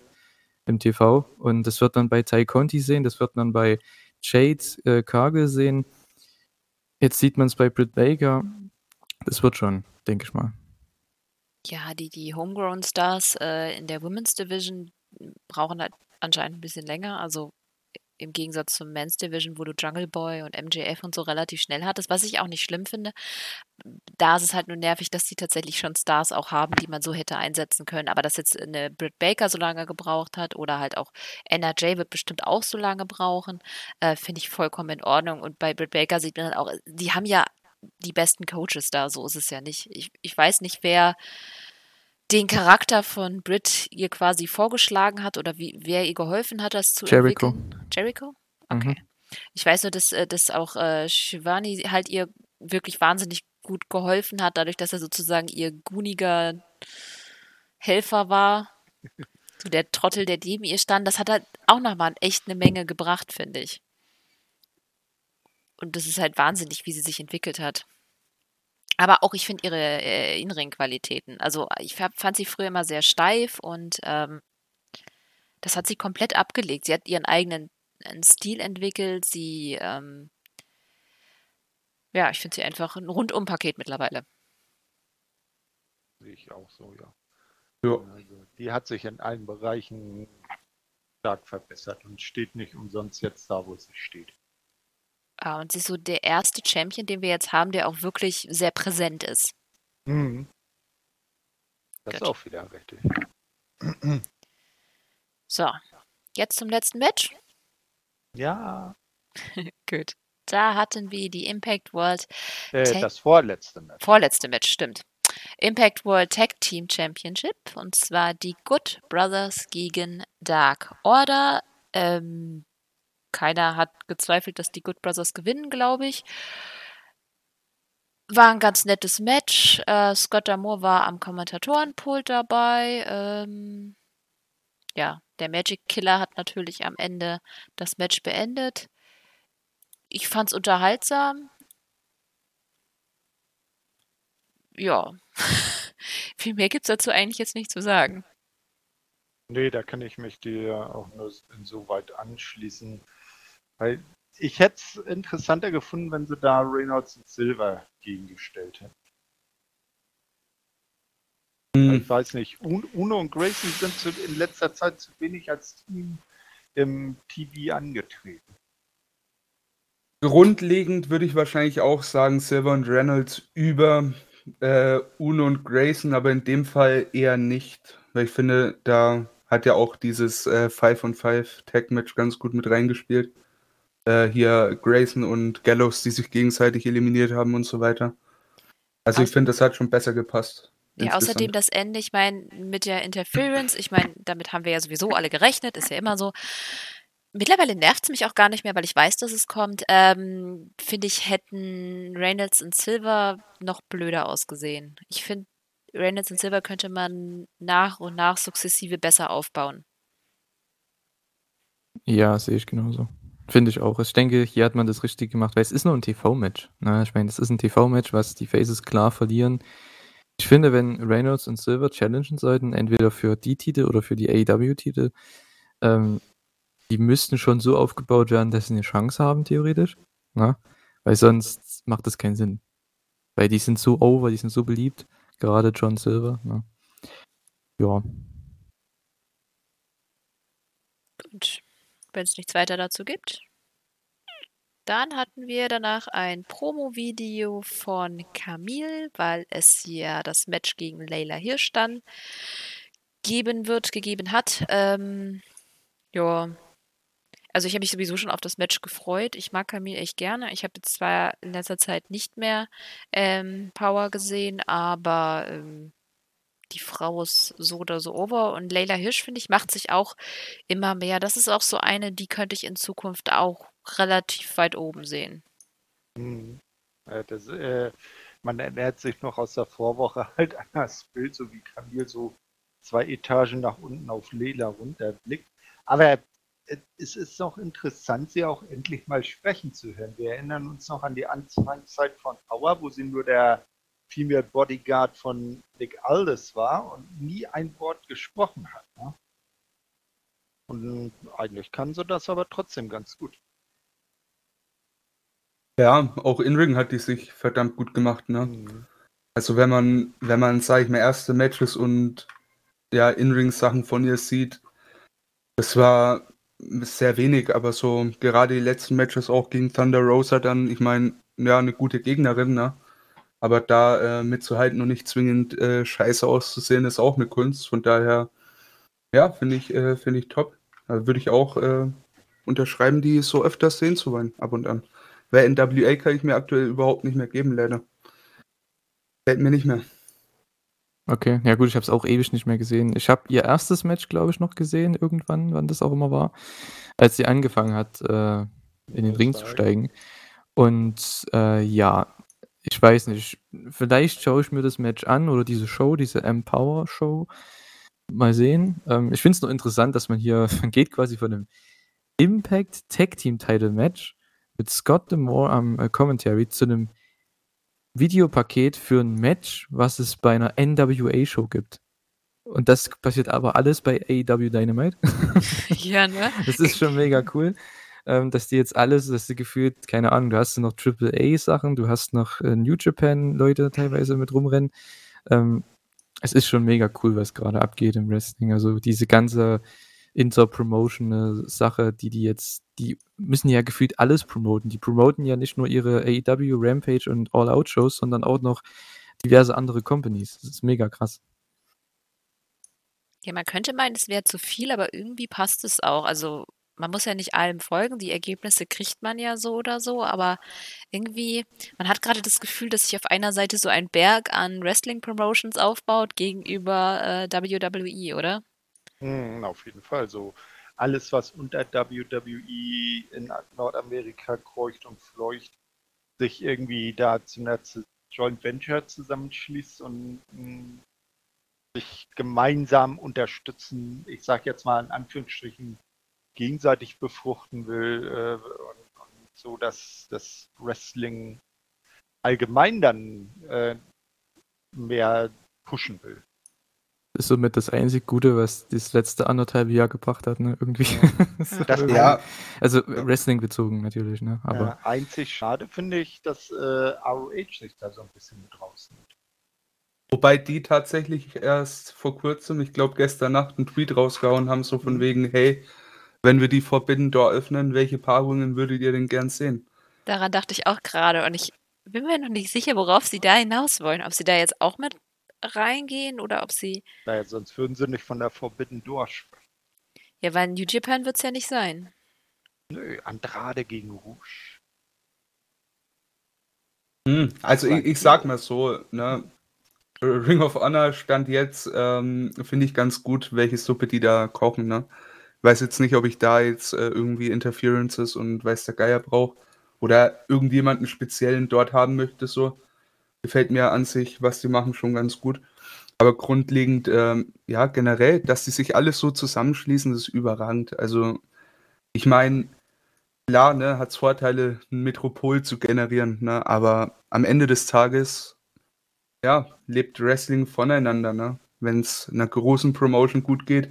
im TV. Und das wird man bei Ty Conti sehen, das wird man bei Jade äh, Cargill sehen. Jetzt sieht man es bei Britt Baker. Das wird schon, denke ich mal. Ja, die, die Homegrown Stars äh, in der Women's Division brauchen halt anscheinend ein bisschen länger. Also im Gegensatz zum Men's Division, wo du Jungle Boy und MJF und so relativ schnell hattest, was ich auch nicht schlimm finde. Da ist es halt nur nervig, dass die tatsächlich schon Stars auch haben, die man so hätte einsetzen können. Aber dass jetzt eine Britt Baker so lange gebraucht hat oder halt auch NRJ wird bestimmt auch so lange brauchen, äh, finde ich vollkommen in Ordnung. Und bei Britt Baker sieht man halt auch, die haben ja die besten Coaches da, so ist es ja nicht. Ich, ich weiß nicht, wer den Charakter von Britt ihr quasi vorgeschlagen hat oder wie, wer ihr geholfen hat, das zu Jericho. entwickeln. Jericho? Mhm. Okay. Ich weiß nur, dass, äh, dass auch äh, Shivani halt ihr wirklich wahnsinnig gut geholfen hat, dadurch, dass er sozusagen ihr guniger Helfer war. So der Trottel, der neben ihr stand. Das hat halt auch nochmal echt eine Menge gebracht, finde ich. Und das ist halt wahnsinnig, wie sie sich entwickelt hat. Aber auch ich finde ihre äh, In-Ring-Qualitäten. Also ich hab, fand sie früher immer sehr steif und ähm, das hat sie komplett abgelegt. Sie hat ihren eigenen einen Stil entwickelt. Sie, ähm, ja, ich finde sie einfach ein Rundum-Paket mittlerweile. Sehe ich auch so, ja. Ja. Also, die hat sich in allen Bereichen stark verbessert und steht nicht umsonst jetzt da, wo sie steht. Ah, und sie ist so der erste Champion, den wir jetzt haben, der auch wirklich sehr präsent ist. Mhm. Das ist Gut. auch wieder richtig. So, jetzt zum letzten Match. Ja, Gut. Da hatten wir die Impact World äh, das vorletzte Match. Vorletzte Match, stimmt. Impact World Tag Team Championship und zwar die Good Brothers gegen Dark Order. Ähm, keiner hat gezweifelt, dass die Good Brothers gewinnen, glaube ich. War ein ganz nettes Match. Äh, Scott D'Amore war am Kommentatorenpult dabei. Ähm, ja, der Magic Killer hat natürlich am Ende das Match beendet. Ich fand's unterhaltsam. Ja. Viel mehr gibt's dazu eigentlich jetzt nicht zu sagen. Nee, da kann ich mich dir auch nur insoweit anschließen. Weil ich hätte es interessanter gefunden, wenn sie da Reynolds und Silver gegengestellt hätten. Hm, Ich weiß nicht, Un- Uno und Grayson sind zu, in letzter Zeit zu wenig als Team im TV angetreten. Grundlegend würde ich wahrscheinlich auch sagen, Silver und Reynolds über äh, Uno und Grayson, aber in dem Fall eher nicht. Weil ich finde, da hat ja auch dieses äh, 5 on 5 Tag Match ganz gut mit reingespielt. Äh, hier Grayson und Gallows, die sich gegenseitig eliminiert haben und so weiter. Also ich Aus- finde, das hat schon besser gepasst. Ja, außerdem das Ende, ich meine, mit der Interference, ich meine, damit haben wir ja sowieso alle gerechnet, ist ja immer so. Mittlerweile nervt es mich auch gar nicht mehr, weil ich weiß, dass es kommt. Ähm, finde ich, hätten Reynolds und Silver noch blöder ausgesehen. Ich finde, Reynolds und Silver könnte man nach und nach sukzessive besser aufbauen. Ja, sehe ich genauso. Finde ich auch. Ich denke, hier hat man das richtig gemacht, weil es ist nur ein TV-Match. Ne? Ich meine, es ist ein TV-Match, was die Faces klar verlieren. Ich finde, wenn Reynolds und Silver challengen sollten, entweder für die Titel oder für die AEW-Titel, ähm, die müssten schon so aufgebaut werden, dass sie eine Chance haben, theoretisch. Ne? Weil sonst macht das keinen Sinn. Weil die sind so over, die sind so beliebt, gerade John Silver. Ne? Ja. Gut. Wenn es nichts weiter dazu gibt. Dann hatten wir danach ein Promo-Video von Camille, weil es ja das Match gegen Leila Hirsch dann geben wird, gegeben hat. Ähm, ja. Also ich habe mich sowieso schon auf das Match gefreut. Ich mag Camille echt gerne. Ich habe zwar in letzter Zeit nicht mehr ähm, Power gesehen, aber ähm, die Frau ist so oder so over. Und Leila Hirsch, finde ich, macht sich auch immer mehr. Das ist auch so eine, die könnte ich in Zukunft auch relativ weit oben sehen. Hm. Das, äh, man erinnert sich noch aus der Vorwoche halt an das Bild, so wie Camille so zwei Etagen nach unten auf Leila runterblickt. Aber äh, es ist auch interessant, sie auch endlich mal sprechen zu hören. Wir erinnern uns noch an die Anfangszeit von Power, wo sie nur der Female Bodyguard von Nick Aldis war und nie ein Wort gesprochen hat. Ne? Und eigentlich kann sie das aber trotzdem ganz gut. Ja, auch In-Ring hat die sich verdammt gut gemacht, ne? Mhm. Also wenn man, wenn man, sag ich mal, erste Matches und ja, In-Ring-Sachen von ihr sieht, das war sehr wenig, aber so gerade die letzten Matches auch gegen Thunder Rosa dann, ich meine, ja, eine gute Gegnerin, ne? Aber da äh, mitzuhalten und nicht zwingend äh, scheiße auszusehen, ist auch eine Kunst. Von daher, ja, finde ich, äh, finde ich top. Also würde ich auch äh, unterschreiben, die so öfters sehen zu wollen, ab und an. Weil NWA kann ich mir aktuell überhaupt nicht mehr geben, leider. Fällt mir nicht mehr. Okay, ja gut, ich habe es auch ewig nicht mehr gesehen. Ich habe ihr erstes Match, glaube ich, noch gesehen, irgendwann, wann das auch immer war, als sie angefangen hat, äh, in den Ring zu steigen. Und äh, ja, ich weiß nicht, vielleicht schaue ich mir das Match an oder diese Show, diese Empower Show. Mal sehen. Ähm, ich finde es nur interessant, dass man hier, man geht quasi von einem Impact Tag Team Title Match mit Scott Demore am äh, Commentary zu einem Videopaket für ein Match, was es bei einer NWA Show gibt. Und das passiert aber alles bei AEW Dynamite. ja, ne? Das ist schon mega cool ähm, dass die jetzt alles, dass du gefühlt, keine Ahnung, du hast noch AAA-Sachen, du hast noch äh, New Japan-Leute teilweise mit rumrennen. Ähm, es ist schon mega cool, was gerade abgeht im Wrestling. Also diese ganze Inter-Promotion-Sache, die die jetzt, die müssen ja gefühlt alles promoten. Die promoten ja nicht nur ihre AEW, Rampage und All-Out-Shows, sondern auch noch diverse andere Companies. Das ist mega krass. Ja, man könnte meinen, es wäre zu viel, aber irgendwie passt es auch. Also man muss ja nicht allem folgen, die Ergebnisse kriegt man ja so oder so, aber irgendwie, man hat gerade das Gefühl, dass sich auf einer Seite so ein Berg an Wrestling-Promotions aufbaut gegenüber äh, WWE, oder? Hm, auf jeden Fall. So alles, was unter WWE in Nordamerika kreucht und fleucht, sich irgendwie da zu einer Joint Venture zusammenschließt und mh, hm, sich gemeinsam unterstützen, ich sage jetzt mal in Anführungsstrichen, gegenseitig befruchten will äh, und, und, so, dass das Wrestling allgemein dann äh, mehr pushen will. Das ist somit das einzig Gute, was das letzte anderthalb Jahr gebracht hat, ne? Irgendwie. Ja. das, ja. Also Wrestling bezogen natürlich, ne? Aber ja, einzig schade finde ich, dass äh, ROH sich da so ein bisschen mit rausnimmt. Wobei die tatsächlich erst vor kurzem, ich glaube gestern Nacht, einen Tweet rausgehauen haben, so von mhm. wegen, hey, wenn wir die Forbidden Door öffnen, welche Paarungen würdet ihr denn gern sehen? Daran dachte ich auch gerade und ich bin mir noch nicht sicher, worauf sie da hinaus wollen. Ob sie da jetzt auch mit reingehen oder ob sie. Naja, sonst würden sie nicht von der Forbidden Door sprechen. Ja, weil New Japan wird es ja nicht sein. Nö, Andrade gegen Rouge. Hm, also ich, ich, sag mal so, ne, Ring of Honor stand jetzt, ähm, finde ich ganz gut, welche Suppe die da kochen, ne? Weiß jetzt nicht, ob ich da jetzt äh, irgendwie Interferences und weiß der Geier brauche oder irgendjemanden speziellen dort haben möchte. So gefällt mir an sich, was die machen, schon ganz gut. Aber grundlegend, ähm, ja, generell, dass die sich alles so zusammenschließen, ist überragend. Also Ich meine, klar, ne, hat es Vorteile, ein Metropol zu generieren, ne, aber am Ende des Tages, ja, lebt Wrestling voneinander, ne. Wenn es einer großen Promotion gut geht,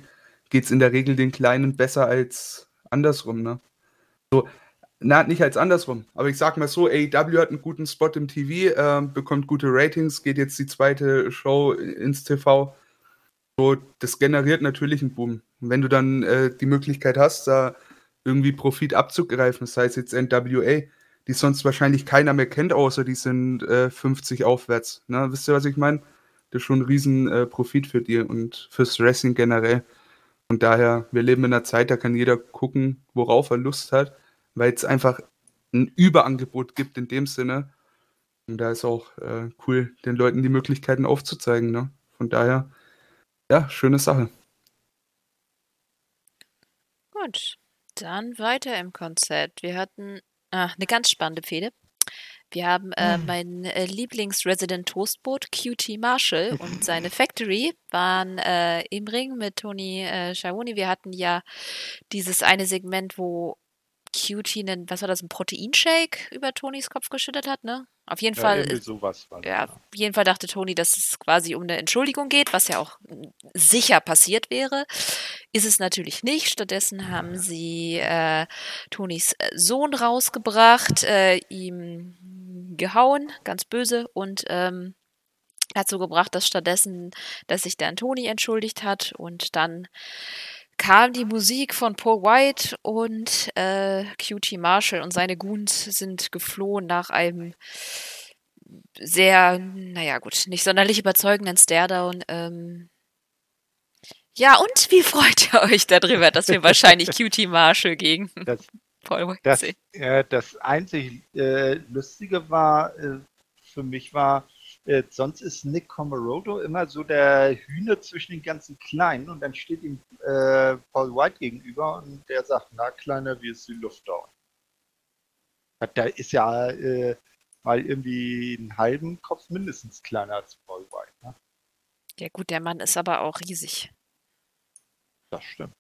geht es in der Regel den Kleinen besser als andersrum, ne. So, na, nicht als andersrum, aber ich sag mal so, AEW hat einen guten Spot im TV, äh, bekommt gute Ratings, geht jetzt die zweite Show ins TV. So, das generiert natürlich einen Boom. Wenn du dann äh, die Möglichkeit hast, da irgendwie Profit abzugreifen, das heißt jetzt NWA, die sonst wahrscheinlich keiner mehr kennt, außer die sind äh, 50 aufwärts. Ne? Wisst ihr, was ich meine? Das ist schon ein riesen äh, für die und fürs Wrestling generell. Und daher, wir leben in einer Zeit, da kann jeder gucken, worauf er Lust hat, weil es einfach ein Überangebot gibt in dem Sinne. Und da ist auch äh, cool, den Leuten die Möglichkeiten aufzuzeigen. Ne? Von daher, ja, schöne Sache. Gut, dann weiter im Konzert. Wir hatten ah, eine ganz spannende Fehde. Wir haben äh, Hm. mein äh, Lieblings-Resident Toastboot, QT Marshall und seine Factory waren äh, im Ring mit Tony äh, Schiavone. Wir hatten ja dieses eine Segment, wo QT einen, was war das, ein Proteinshake über Tonys Kopf geschüttet hat, ne? Auf jeden Ja, Fall sowas das, ja, auf jeden Fall dachte Toni, dass es quasi um eine Entschuldigung geht, was ja auch mm, sicher passiert wäre. Ist es natürlich nicht. Stattdessen haben sie äh, Tonis äh, Sohn rausgebracht, äh, ihm gehauen, ganz böse, und ähm, dazu gebracht, dass stattdessen, dass sich dann Toni entschuldigt hat und dann kam die Musik von Paul White und äh, QT Marshall und seine Goons sind geflohen nach einem sehr, naja gut, nicht sonderlich überzeugenden Staredown. Ähm, ja, und wie freut ihr euch darüber, dass wir wahrscheinlich QT Marshall gegen Das, Paul das, äh, das einzig äh, Lustige war, äh, für mich war, äh, sonst ist Nick Comorodo immer so der Hühner zwischen den ganzen Kleinen und dann steht ihm äh, Paul White gegenüber und der sagt, na Kleiner, wie ist die Luft da? Da ist ja äh, mal irgendwie einen halben Kopf mindestens kleiner als Paul White. Ne? Ja gut, der Mann ist aber auch riesig. Das stimmt.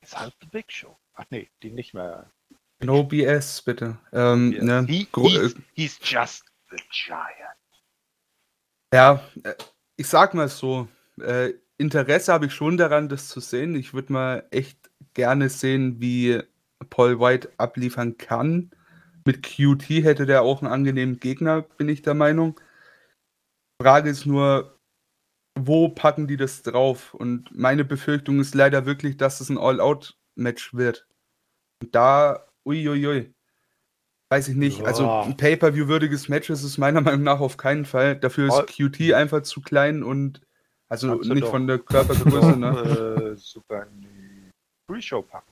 Ist halt The Big Show. Ach nee, die nicht mehr. No BS, bitte. Ähm, Yes. ne, He, he's, äh, he's just the giant. Ja, äh, ich sag mal so, äh, Interesse habe ich schon daran, das zu sehen. Ich würde mal echt gerne sehen, wie Paul White abliefern kann. Mit QT hätte der auch einen angenehmen Gegner, bin ich der Meinung. Frage ist nur, wo packen die das drauf? Und meine Befürchtung ist leider wirklich, dass es ein All-Out-Match wird. Und da, uiuiui. Weiß ich nicht. Also Ja. ein Pay-Per-View-würdiges Match ist es meiner Meinung nach auf keinen Fall. Dafür ist QT einfach zu klein und also du nicht doch- von der Körpergröße, ne? Äh, super in die Pre-Show packen.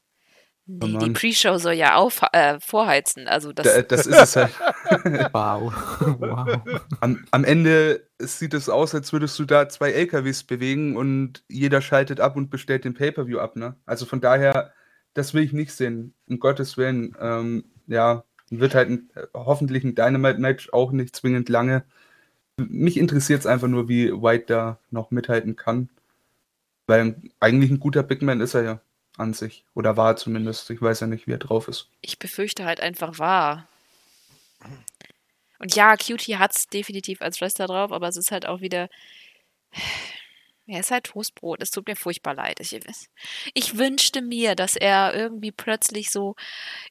Nee, die Mann. Pre-Show soll ja auf, äh, vorheizen. Also das, Da, das ist es halt. Wow. wow. Am, am Ende sieht es aus, als würdest du da zwei LKWs bewegen und jeder schaltet ab und bestellt den Pay-Per-View ab, ne? Also von daher, das will ich nicht sehen. Um Gottes Willen. Ähm, ja, wird halt ein, hoffentlich ein Dynamite-Match, auch nicht zwingend lange. Mich interessiert es einfach nur, wie White da noch mithalten kann. Weil eigentlich ein guter Big Man ist er ja an sich. Oder war zumindest. Ich weiß ja nicht, wie er drauf ist. ich befürchte halt einfach wahr. Und ja, Cutie hat es definitiv als Wrestler drauf, aber es ist halt auch wieder. Er ist halt Toastbrot. Es tut mir furchtbar leid. Ich, ich wünschte mir, dass er irgendwie plötzlich so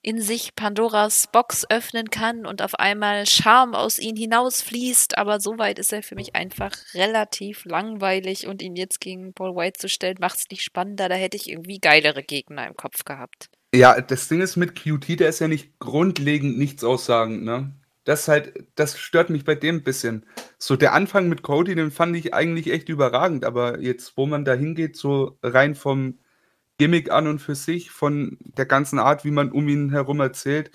in sich Pandoras Box öffnen kann und auf einmal Charme aus ihm hinausfließt. Aber so weit ist er für mich einfach relativ langweilig und ihn jetzt gegen Paul White zu stellen, macht es nicht spannender. Da hätte ich irgendwie geilere Gegner im Kopf gehabt. Ja, das Ding ist mit QT, der ist ja nicht grundlegend nichts aussagend, ne? Das halt, das stört mich bei dem ein bisschen. So, der Anfang mit Cody, den fand ich eigentlich echt überragend, aber jetzt, wo man da hingeht, so rein vom Gimmick an und für sich, von der ganzen Art, wie man um ihn herum erzählt,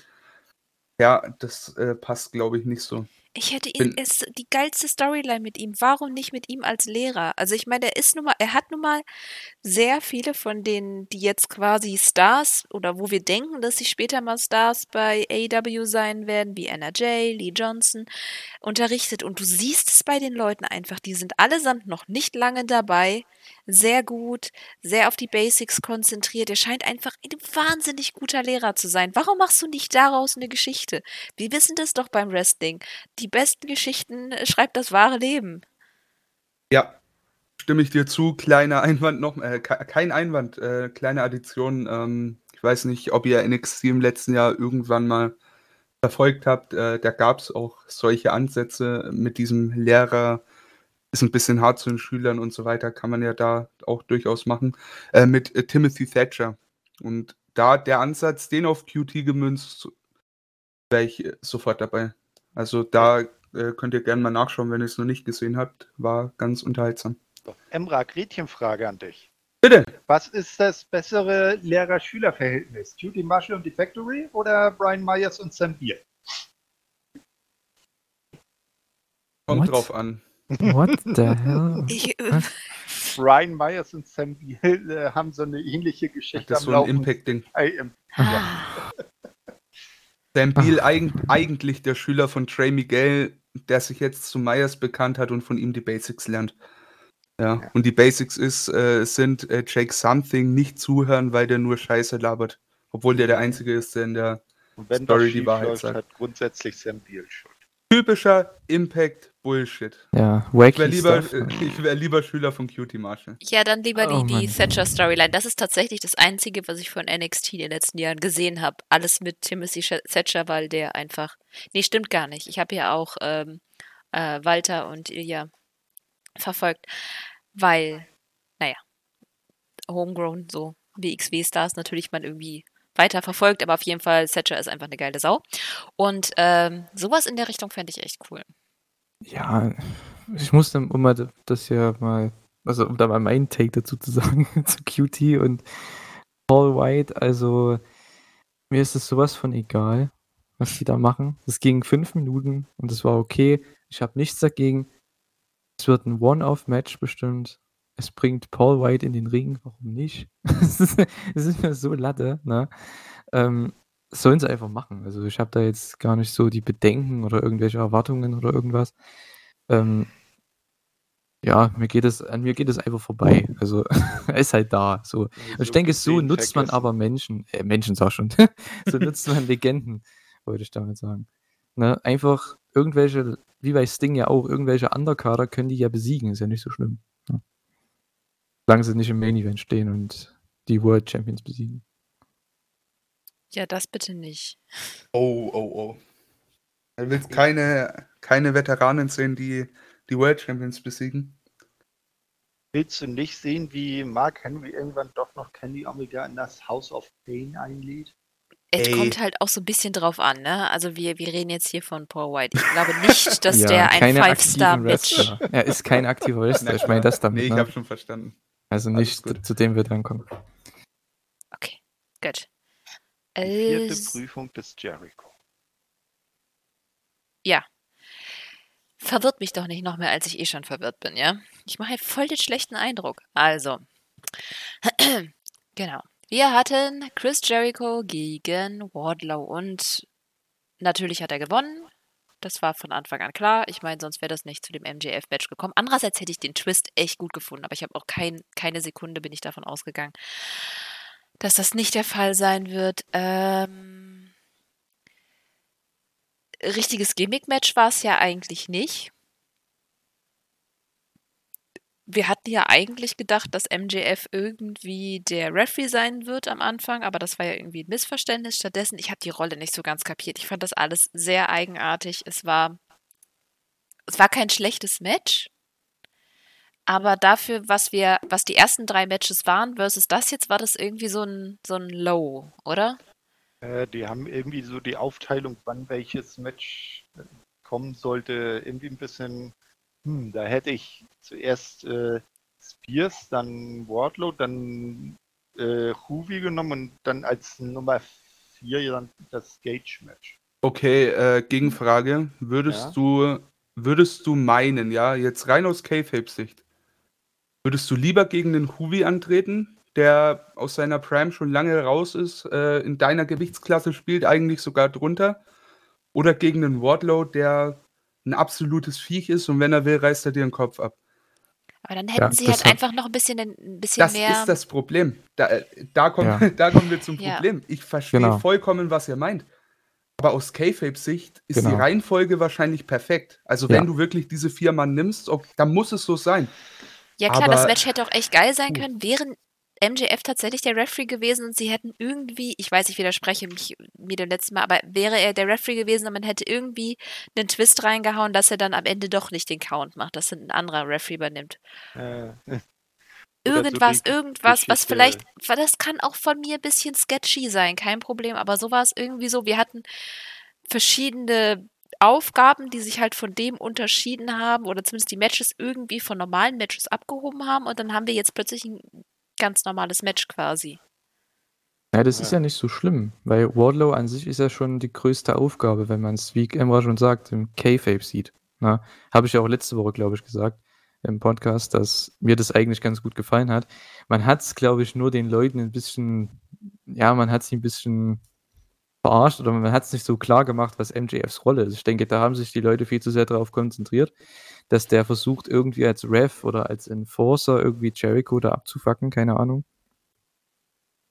ja, das äh, passt, glaube ich, nicht so. Ich hätte ihn, es die geilste Storyline mit ihm. Warum nicht mit ihm als Lehrer? Also ich meine, er ist nun mal, er hat nun mal sehr viele von denen, die jetzt quasi Stars oder wo wir denken, dass sie später mal Stars bei AEW sein werden, wie NRJ, Lee Johnson, unterrichtet. Und du siehst es bei den Leuten einfach, die sind allesamt noch nicht lange dabei, sehr gut, sehr auf die Basics konzentriert. Er scheint einfach ein wahnsinnig guter Lehrer zu sein. Warum machst du nicht daraus eine Geschichte? Wir wissen das doch beim Wrestling. Die besten Geschichten äh, schreibt das wahre Leben. Ja, stimme ich dir zu. Kleiner Einwand noch, äh, kein Einwand, äh, kleine Addition. Ähm, ich weiß nicht, ob ihr NXT im letzten Jahr irgendwann mal verfolgt habt. Äh, da gab es auch solche Ansätze mit diesem Lehrer. Ist ein bisschen hart zu den Schülern und so weiter, kann man ja da auch durchaus machen. Äh, mit äh, Timothy Thatcher. Und da der Ansatz, den auf QT gemünzt, wäre ich äh, sofort dabei. Also da äh, könnt ihr gerne mal nachschauen, wenn ihr es noch nicht gesehen habt. War ganz unterhaltsam. Emra, Gretchenfrage an dich. Bitte. Was ist das bessere Lehrer-Schüler-Verhältnis? Judy Marshall und die Factory oder Brian Myers und Sam Beal? Kommt What? drauf an. What the hell? Ich, äh, Brian Myers und Sam Beal äh, haben so eine ähnliche Geschichte Das ist am so ein. Impact-Ding. Äh, im- Sam Beal, eigen, eigentlich der Schüler von Trey Miguel, der sich jetzt zu Myers bekannt hat und von ihm die Basics lernt. Ja, Ja. und die Basics ist, äh, sind äh, Jake Something nicht zuhören, weil der nur Scheiße labert. Obwohl der der Einzige ist, der in der Und wenn Story das die Wahrheit läuft, sagt. hat grundsätzlich Sam Beal Schuld. typischer Impact Bullshit. Ja, Ich wacky wäre lieber, stuff. äh, ich wär lieber Schüler von Cutie Marshall. ja, dann lieber die, Oh die. Thatcher-Storyline. Das ist tatsächlich das Einzige, was ich von NXT in den letzten Jahren gesehen habe. Alles mit Timothy Thatcher, weil der einfach. Nee, stimmt gar nicht. Ich habe ja auch ähm, äh, Walter und Ilja verfolgt, weil, naja, Homegrown, so WXW-Stars natürlich man irgendwie weiter verfolgt, aber auf jeden Fall, Thatcher ist einfach eine geile Sau. Und ähm, sowas in der Richtung fände ich echt cool. Ja, ich muss dann, mal das ja mal, also um da mal meinen Take dazu zu sagen, zu QT und Paul White, also mir ist es sowas von egal, was die da machen. Es ging fünf Minuten und es war okay. Ich habe nichts dagegen. Es wird ein One-Off-Match bestimmt. Es bringt Paul White in den Ring, warum nicht? Es ist mir so Latte, ne? Ähm, sollen sie einfach machen. Also ich habe da jetzt gar nicht so die Bedenken oder irgendwelche Erwartungen oder irgendwas. Ähm, ja, mir geht es, an mir geht es einfach vorbei. Also ist halt da. So. Also ich denke, so nutzt man aber Menschen, äh, Menschen sag schon, so nutzt man Legenden, wollte ich damit sagen. Ne? Einfach irgendwelche, wie bei Sting ja auch, irgendwelche Underkader können die ja besiegen, ist ja nicht so schlimm. Ne? Solange sie nicht im Main Event stehen und die World Champions besiegen. Ja, das bitte nicht. Oh, oh, oh. Er will keine, keine Veteranen sehen, die die World Champions besiegen. Willst du nicht sehen, wie Mark Henry irgendwann doch noch Candy Omega in das House of Pain einlädt? Es Ey. kommt halt auch so ein bisschen drauf an, ne? Also wir, wir reden jetzt hier von Paul White. Ich glaube nicht, dass Ja, der ein Five-Star-Match. Er ist kein aktiver Wrestler. Ich meine das damit. Nee, ich ne? habe schon verstanden. Also nicht, zu dem wir dann kommen. Okay, gut. Die vierte Äh, Prüfung des Jericho. verwirrt mich doch nicht noch mehr, als ich eh schon verwirrt bin, ja? Ich mache halt voll den schlechten Eindruck. Also, genau. Wir hatten Chris Jericho gegen Wardlow und natürlich hat er gewonnen. Das war von Anfang an klar. Ich meine, sonst wäre das nicht zu dem MJF-Match gekommen. Andererseits hätte ich den Twist echt gut gefunden, aber ich habe auch kein, keine Sekunde bin ich davon ausgegangen, dass das nicht der Fall sein wird. Ähm, richtiges Gimmick-Match war es ja eigentlich nicht. Wir hatten ja eigentlich gedacht, dass MJF irgendwie der Referee sein wird am Anfang, aber das war ja irgendwie ein Missverständnis. Stattdessen, ich habe die Rolle nicht so ganz kapiert. Ich fand das alles sehr eigenartig. Es war, es war kein schlechtes Match, aber dafür, was wir, was die ersten drei Matches waren versus das jetzt, war das irgendwie so ein, so ein Low, oder? Äh, die haben irgendwie so die Aufteilung, wann welches Match äh, kommen sollte, irgendwie ein bisschen. Hm, da hätte ich zuerst äh, Spears, dann Wardlow, dann äh, Huvi genommen und dann als Nummer 4 dann das Gage-Match. Okay, äh, Gegenfrage. Würdest Ja? du, würdest du meinen, ja, jetzt rein aus K-Fape-Sicht, würdest du lieber gegen den Huvi antreten, der aus seiner Prime schon lange raus ist, äh, in deiner Gewichtsklasse spielt, eigentlich sogar drunter, oder gegen den Wardlow, der ein absolutes Viech ist und wenn er will, reißt er dir den Kopf ab? Aber dann hätten Ja, sie das halt einfach noch ein bisschen, ein bisschen Das mehr. ist das Problem. Da, äh, da, kommen, Ja. da kommen wir zum Ja. Problem. Ich verstehe Genau. vollkommen, was ihr meint. Aber aus K-Fape-Sicht ist die Genau. Reihenfolge wahrscheinlich perfekt. Also Ja. wenn du wirklich diese vier Mann nimmst, ok, dann muss es so sein. Ja klar, das Aber- Match hätte auch echt geil sein können, wären MJF tatsächlich der Referee gewesen und sie hätten irgendwie, ich weiß, ich widerspreche mich mir dem letzten Mal, aber wäre er der Referee gewesen und man hätte irgendwie einen Twist reingehauen, dass er dann am Ende doch nicht den Count macht, dass ein anderer Referee übernimmt. Äh, Irgendwas, so irgendwas, was Geschichte- vielleicht, weil das kann auch von mir ein bisschen sketchy sein, kein Problem, aber so war es irgendwie so. Wir hatten verschiedene Aufgaben, die sich halt von dem unterschieden haben oder zumindest die Matches irgendwie von normalen Matches abgehoben haben und dann haben wir jetzt plötzlich ein ganz normales Match quasi. Ja, das ist Ja. ja nicht so schlimm, weil Wardlow an sich ist ja schon die größte Aufgabe, wenn man es, wie Emra schon sagt, im K-Fape sieht. Na, Habe ich ja auch letzte Woche, glaube ich, gesagt im Podcast, dass mir das eigentlich ganz gut gefallen hat. Man hat es, glaube ich, nur den Leuten ein bisschen, ja, man hat sie ein bisschen verarscht oder man hat es nicht so klar gemacht, was MJFs Rolle ist. Ich denke, da haben sich die Leute viel zu sehr darauf konzentriert, dass der versucht, irgendwie als Ref oder als Enforcer irgendwie Jericho da abzufacken, keine Ahnung.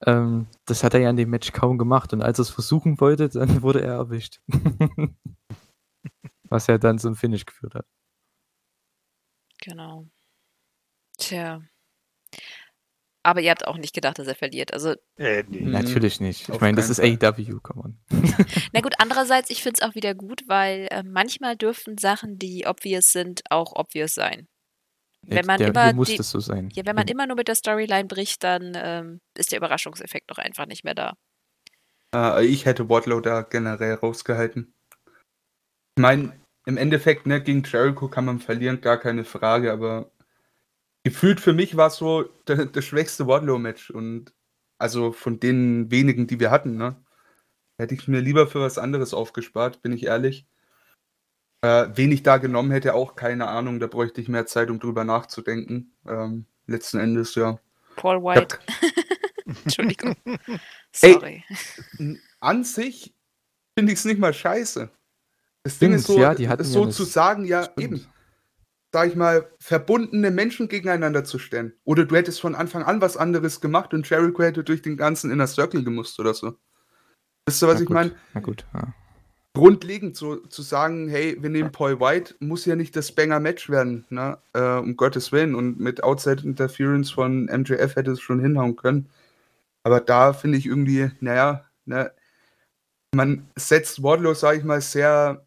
Ähm, das hat er ja in dem Match kaum gemacht und als er es versuchen wollte, dann wurde er erwischt. Was ja dann zum Finish geführt hat. Genau. Tja. Aber ihr habt auch nicht gedacht, dass er verliert. Also, äh, nee. Mhm. Natürlich nicht. Ich meine, das ist AEW, come on. na gut, andererseits, ich finde es auch wieder gut, weil äh, manchmal dürfen Sachen, die obvious sind, auch obvious sein. Wenn man der, immer hier muss die- das so sein. Ja, wenn man immer nur mit der Storyline bricht, dann ähm, ist der Überraschungseffekt doch einfach nicht mehr da. Äh, ich hätte Wardlow da generell rausgehalten. Ich meine, im Endeffekt, ne, gegen Jericho kann man verlieren, gar keine Frage, aber gefühlt für mich war es so der, das schwächste Wardlow-Match und also von den wenigen, die wir hatten, ne, hätte ich mir lieber für was anderes aufgespart, bin ich ehrlich. Äh, wen ich da genommen hätte, auch keine Ahnung, da bräuchte ich mehr Zeit, um drüber nachzudenken. Ähm, letzten Endes, ja. Paul White, Entschuldigung. Ey. Sorry. an sich finde ich es nicht mal scheiße. Das Ding ist so, ja, die hatten ist ja so eine- zu sagen, ja, Stimmt. eben, sag ich mal, verbundene Menschen gegeneinander zu stellen. Oder du hättest von Anfang an was anderes gemacht und Jericho hätte durch den ganzen Inner Circle gemusst oder so. Wisst ihr, was Na ich meine? Na gut, ja. Grundlegend so zu sagen, hey, wir nehmen Paul White, muss ja nicht das Banger-Match werden, ne? Äh, um Gottes Willen. Und mit Outside Interference von MJF hätte es schon hinhauen können. Aber da finde ich irgendwie, naja, ne, man setzt Wardlow, sage ich mal, sehr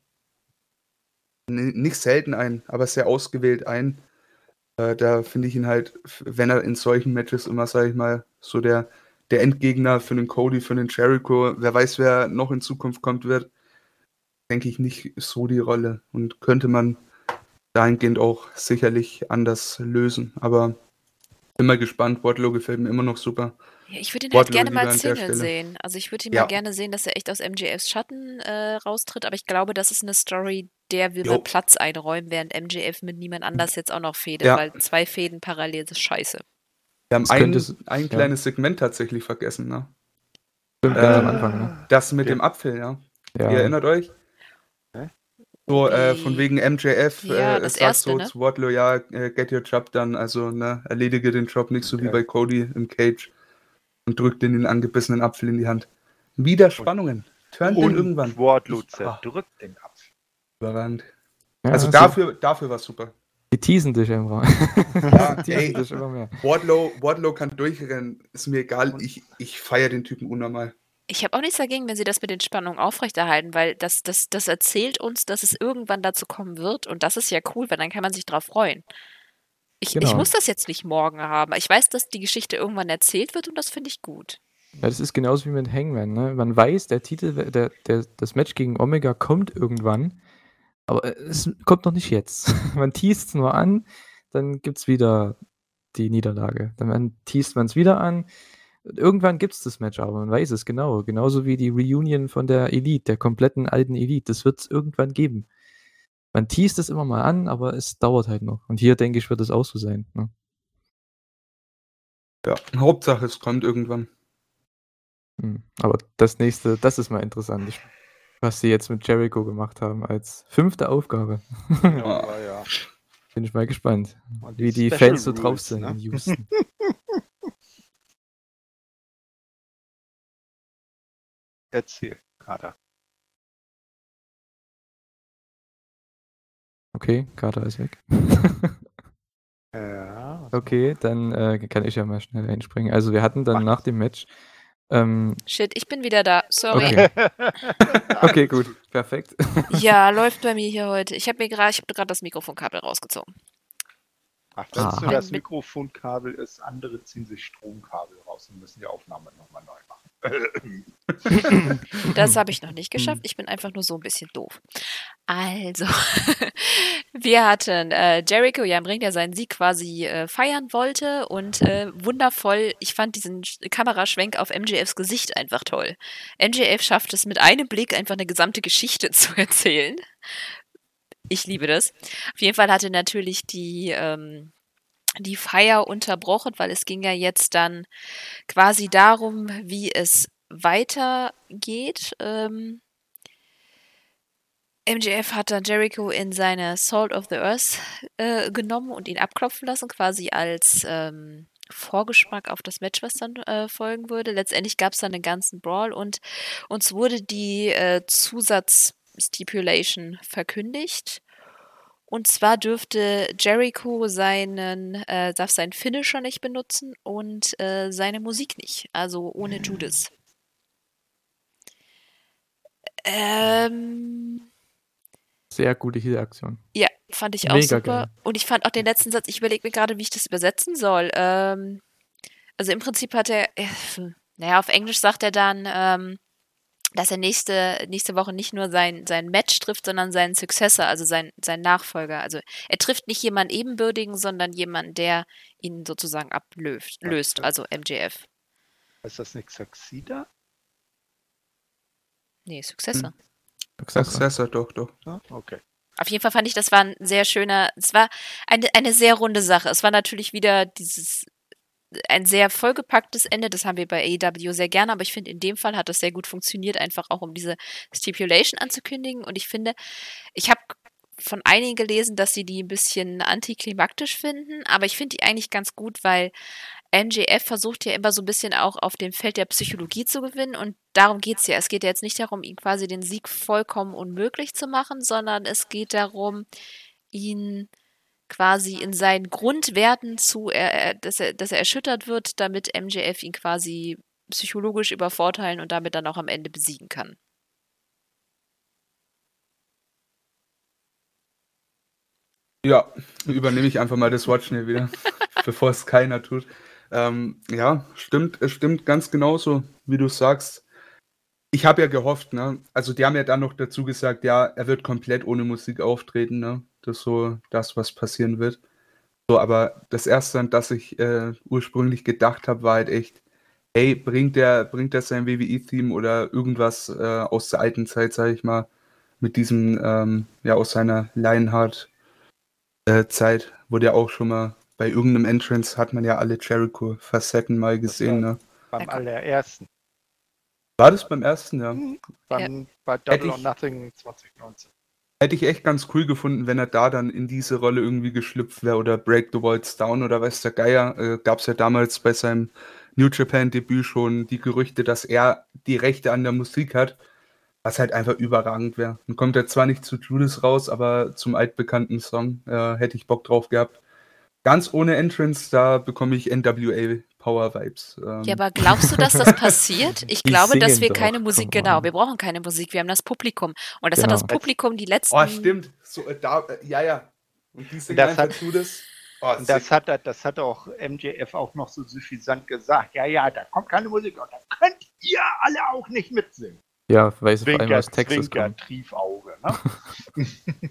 nicht selten ein, aber sehr ausgewählt ein. Äh, da finde ich ihn halt, wenn er in solchen Matches immer, sage ich mal, so der, der Endgegner für den Cody, für den Jericho, wer weiß, wer noch in Zukunft kommt wird, denke ich nicht so die Rolle und könnte man dahingehend auch sicherlich anders lösen. Aber mal gespannt, Wardlow gefällt mir immer noch super. Ja, ich würde ihn halt gerne mal Single sehen. Also ich würde ihn Ja. mal gerne sehen, dass er echt aus MJFs Schatten äh, raustritt, aber ich glaube, das ist eine Story, der wir Jo. mal Platz einräumen, während MJF mit niemand anders jetzt auch noch fädet, Ja. weil zwei Fäden parallel ist scheiße. Wir haben Das ein, könnte s- ein ja. kleines Segment tatsächlich vergessen, ne? Stimmt, Äh, am Anfang, ne? Das mit Ja. dem Apfel, ja. Ja. Ihr erinnert euch? Hä? So, äh, von wegen MJF, Ja, äh, das sagt erste, so ne? zu Wardlow, ja, äh, get your job done, also, ne, erledige den Job nicht so wie bei Cody im Cage und drückt den den angebissenen Apfel in die Hand. Wieder Spannungen. Turn den Und irgendwann. Wardlow Ich- zerdrückt den Apfel. Überragend. Ja, Also sie- dafür, dafür war super. Die teasen dich immer. Ja, die ey. teasen dich immer mehr. Wardlow, Wardlow kann durchrennen, ist mir egal, ich, ich feiere den Typen unnormal. Ich habe auch nichts dagegen, wenn sie das mit den Spannungen aufrechterhalten, weil das, das, das erzählt uns, dass es irgendwann dazu kommen wird und das ist ja cool, weil dann kann man sich drauf freuen. Ich, ich Genau. muss das jetzt nicht morgen haben. Ich weiß, dass die Geschichte irgendwann erzählt wird und das finde ich gut. Ja, das ist genauso wie mit Hangman. Ne? Man weiß, der Titel, der, der, das Match gegen Omega kommt irgendwann, aber es kommt noch nicht jetzt. Man teast es nur an, dann gibt es wieder die Niederlage. Dann teast man es wieder an. Irgendwann gibt es das Match, aber man weiß es genau. Genauso wie die Reunion von der Elite, der kompletten alten Elite. Das wird es irgendwann geben. Man teast es immer mal an, aber es dauert halt noch. Und hier, denke ich, wird es auch so sein. Ne? Ja, Hauptsache, es kommt irgendwann. Hm, Aber das nächste, das ist mal interessant, ich, was sie jetzt mit Jericho gemacht haben als fünfte Aufgabe. Ja, ja. Bin ich mal gespannt, Und wie die Special Fans so drauf Rules, sind ne? in Houston. Erzähl, Kater. Okay, Carter ist weg. Ja. okay, dann äh, kann ich ja mal schnell einspringen. Also wir hatten dann Mach nach dem Match. Ähm, Shit, ich bin wieder da. Sorry. Okay. okay, gut, perfekt. Ja, läuft bei mir hier heute. Ich habe mir gerade, ich habe gerade das Mikrofonkabel rausgezogen. Ach, wenn Ah. so das Mikrofonkabel ist, andere ziehen sich Stromkabel raus und müssen die Aufnahme nochmal neu machen. Das habe ich noch nicht geschafft. Ich bin einfach nur so ein bisschen doof. Also, wir hatten äh, Jericho ja im Ring, der seinen Sieg quasi äh, feiern wollte und äh, wundervoll. Ich fand diesen Sch- Kameraschwenk auf MJFs Gesicht einfach toll. MJF schafft es mit einem Blick einfach eine gesamte Geschichte zu erzählen. Ich liebe das. Auf jeden Fall hatte natürlich die ähm, die Feier unterbrochen, weil es ging ja jetzt dann quasi darum, wie es weitergeht. Ähm, MJF hat dann Jericho in seine Salt of the Earth äh, genommen und ihn abklopfen lassen, quasi als ähm, Vorgeschmack auf das Match, was dann äh, folgen würde. Letztendlich gab es dann den ganzen Brawl und uns wurde die äh, Zusatzstipulation verkündigt. Und zwar dürfte Jericho seinen, äh, darf seinen Finisher nicht benutzen und äh, seine Musik nicht, also ohne Judas. Ähm, Sehr gute Heal-Aktion. ja, fand ich auch Mega super. geil. Und ich fand auch den letzten Satz, ich überlege mir gerade, wie ich das übersetzen soll. Ähm, also im Prinzip hat er, äh, naja, auf Englisch sagt er dann, ähm, dass er nächste, nächste Woche nicht nur sein, sein Match trifft, sondern seinen Successor, also sein, sein Nachfolger. Also er trifft nicht jemanden ebenbürtigen, sondern jemanden, der ihn sozusagen ablöst, löst, also MJF. Ist das nicht Succeeder? Nee, Successor. Successor, doch, doch. Ja, okay. Auf jeden Fall fand ich, das war ein sehr schöner, es war eine, eine sehr runde Sache. Es war natürlich wieder dieses, ein sehr vollgepacktes Ende, das haben wir bei AEW sehr gerne, aber ich finde, in dem Fall hat das sehr gut funktioniert, einfach auch um diese Stipulation anzukündigen. Und ich finde, ich habe von einigen gelesen, dass sie die ein bisschen antiklimaktisch finden, aber ich finde die eigentlich ganz gut, weil MJF versucht ja immer so ein bisschen auch auf dem Feld der Psychologie zu gewinnen und darum geht's ja. Es geht ja jetzt nicht darum, ihn quasi den Sieg vollkommen unmöglich zu machen, sondern es geht darum, ihn quasi in seinen Grundwerten zu, er, dass, er, dass er erschüttert wird, damit MJF ihn quasi psychologisch übervorteilen und damit dann auch am Ende besiegen kann. Ja, übernehme ich einfach mal das Wort schnell wieder, bevor es keiner tut. Ähm, ja, stimmt, es stimmt ganz genauso, wie du sagst. Ich habe ja gehofft, ne? Also die haben ja dann noch dazu gesagt, ja, er wird komplett ohne Musik auftreten, ne? Das ist so das, was passieren wird. So, aber das erste, an das ich äh, ursprünglich gedacht habe, war halt echt, hey, bringt der, bringt der sein WWE-Theme oder irgendwas äh, aus der alten Zeit, sage ich mal, mit diesem, ähm, ja, aus seiner Lionheart äh, Zeit wurde ja auch schon mal bei irgendeinem Entrance hat man ja alle Jericho-Facetten mal gesehen. Ne? Beim allerersten. War das beim ersten, ja? Beim, Bei Double or ich- Nothing 2019. Hätte ich echt ganz cool gefunden, wenn er da dann in diese Rolle irgendwie geschlüpft wäre oder Break the Walls Down oder weiß der Geier. Äh, Gab es ja damals bei seinem New Japan-Debüt schon die Gerüchte, dass er die Rechte an der Musik hat, was halt einfach überragend wäre. Dann kommt er zwar nicht zu Judas raus, aber zum altbekannten Song äh, hätte ich Bock drauf gehabt. Ganz ohne Entrance, da bekomme ich NWA Power Vibes. Ähm, Ja, aber glaubst du, dass das passiert? Ich Die glaube, dass wir doch, keine Musik, genau, wir brauchen keine Musik, wir haben das Publikum. Und das Genau. hat das Publikum die letzten. Oh, stimmt. So, äh, da, äh, ja, ja. Und die singen Das einfach hat- Judas. Oh, Und das hat, das hat auch MJF auch noch so suffisant gesagt. Ja, ja, da kommt keine Musik und da könnt ihr alle auch nicht mitsingen. Ja, weil sie vor allem aus Texas Zwinker, kommen. Triefauge. Ne?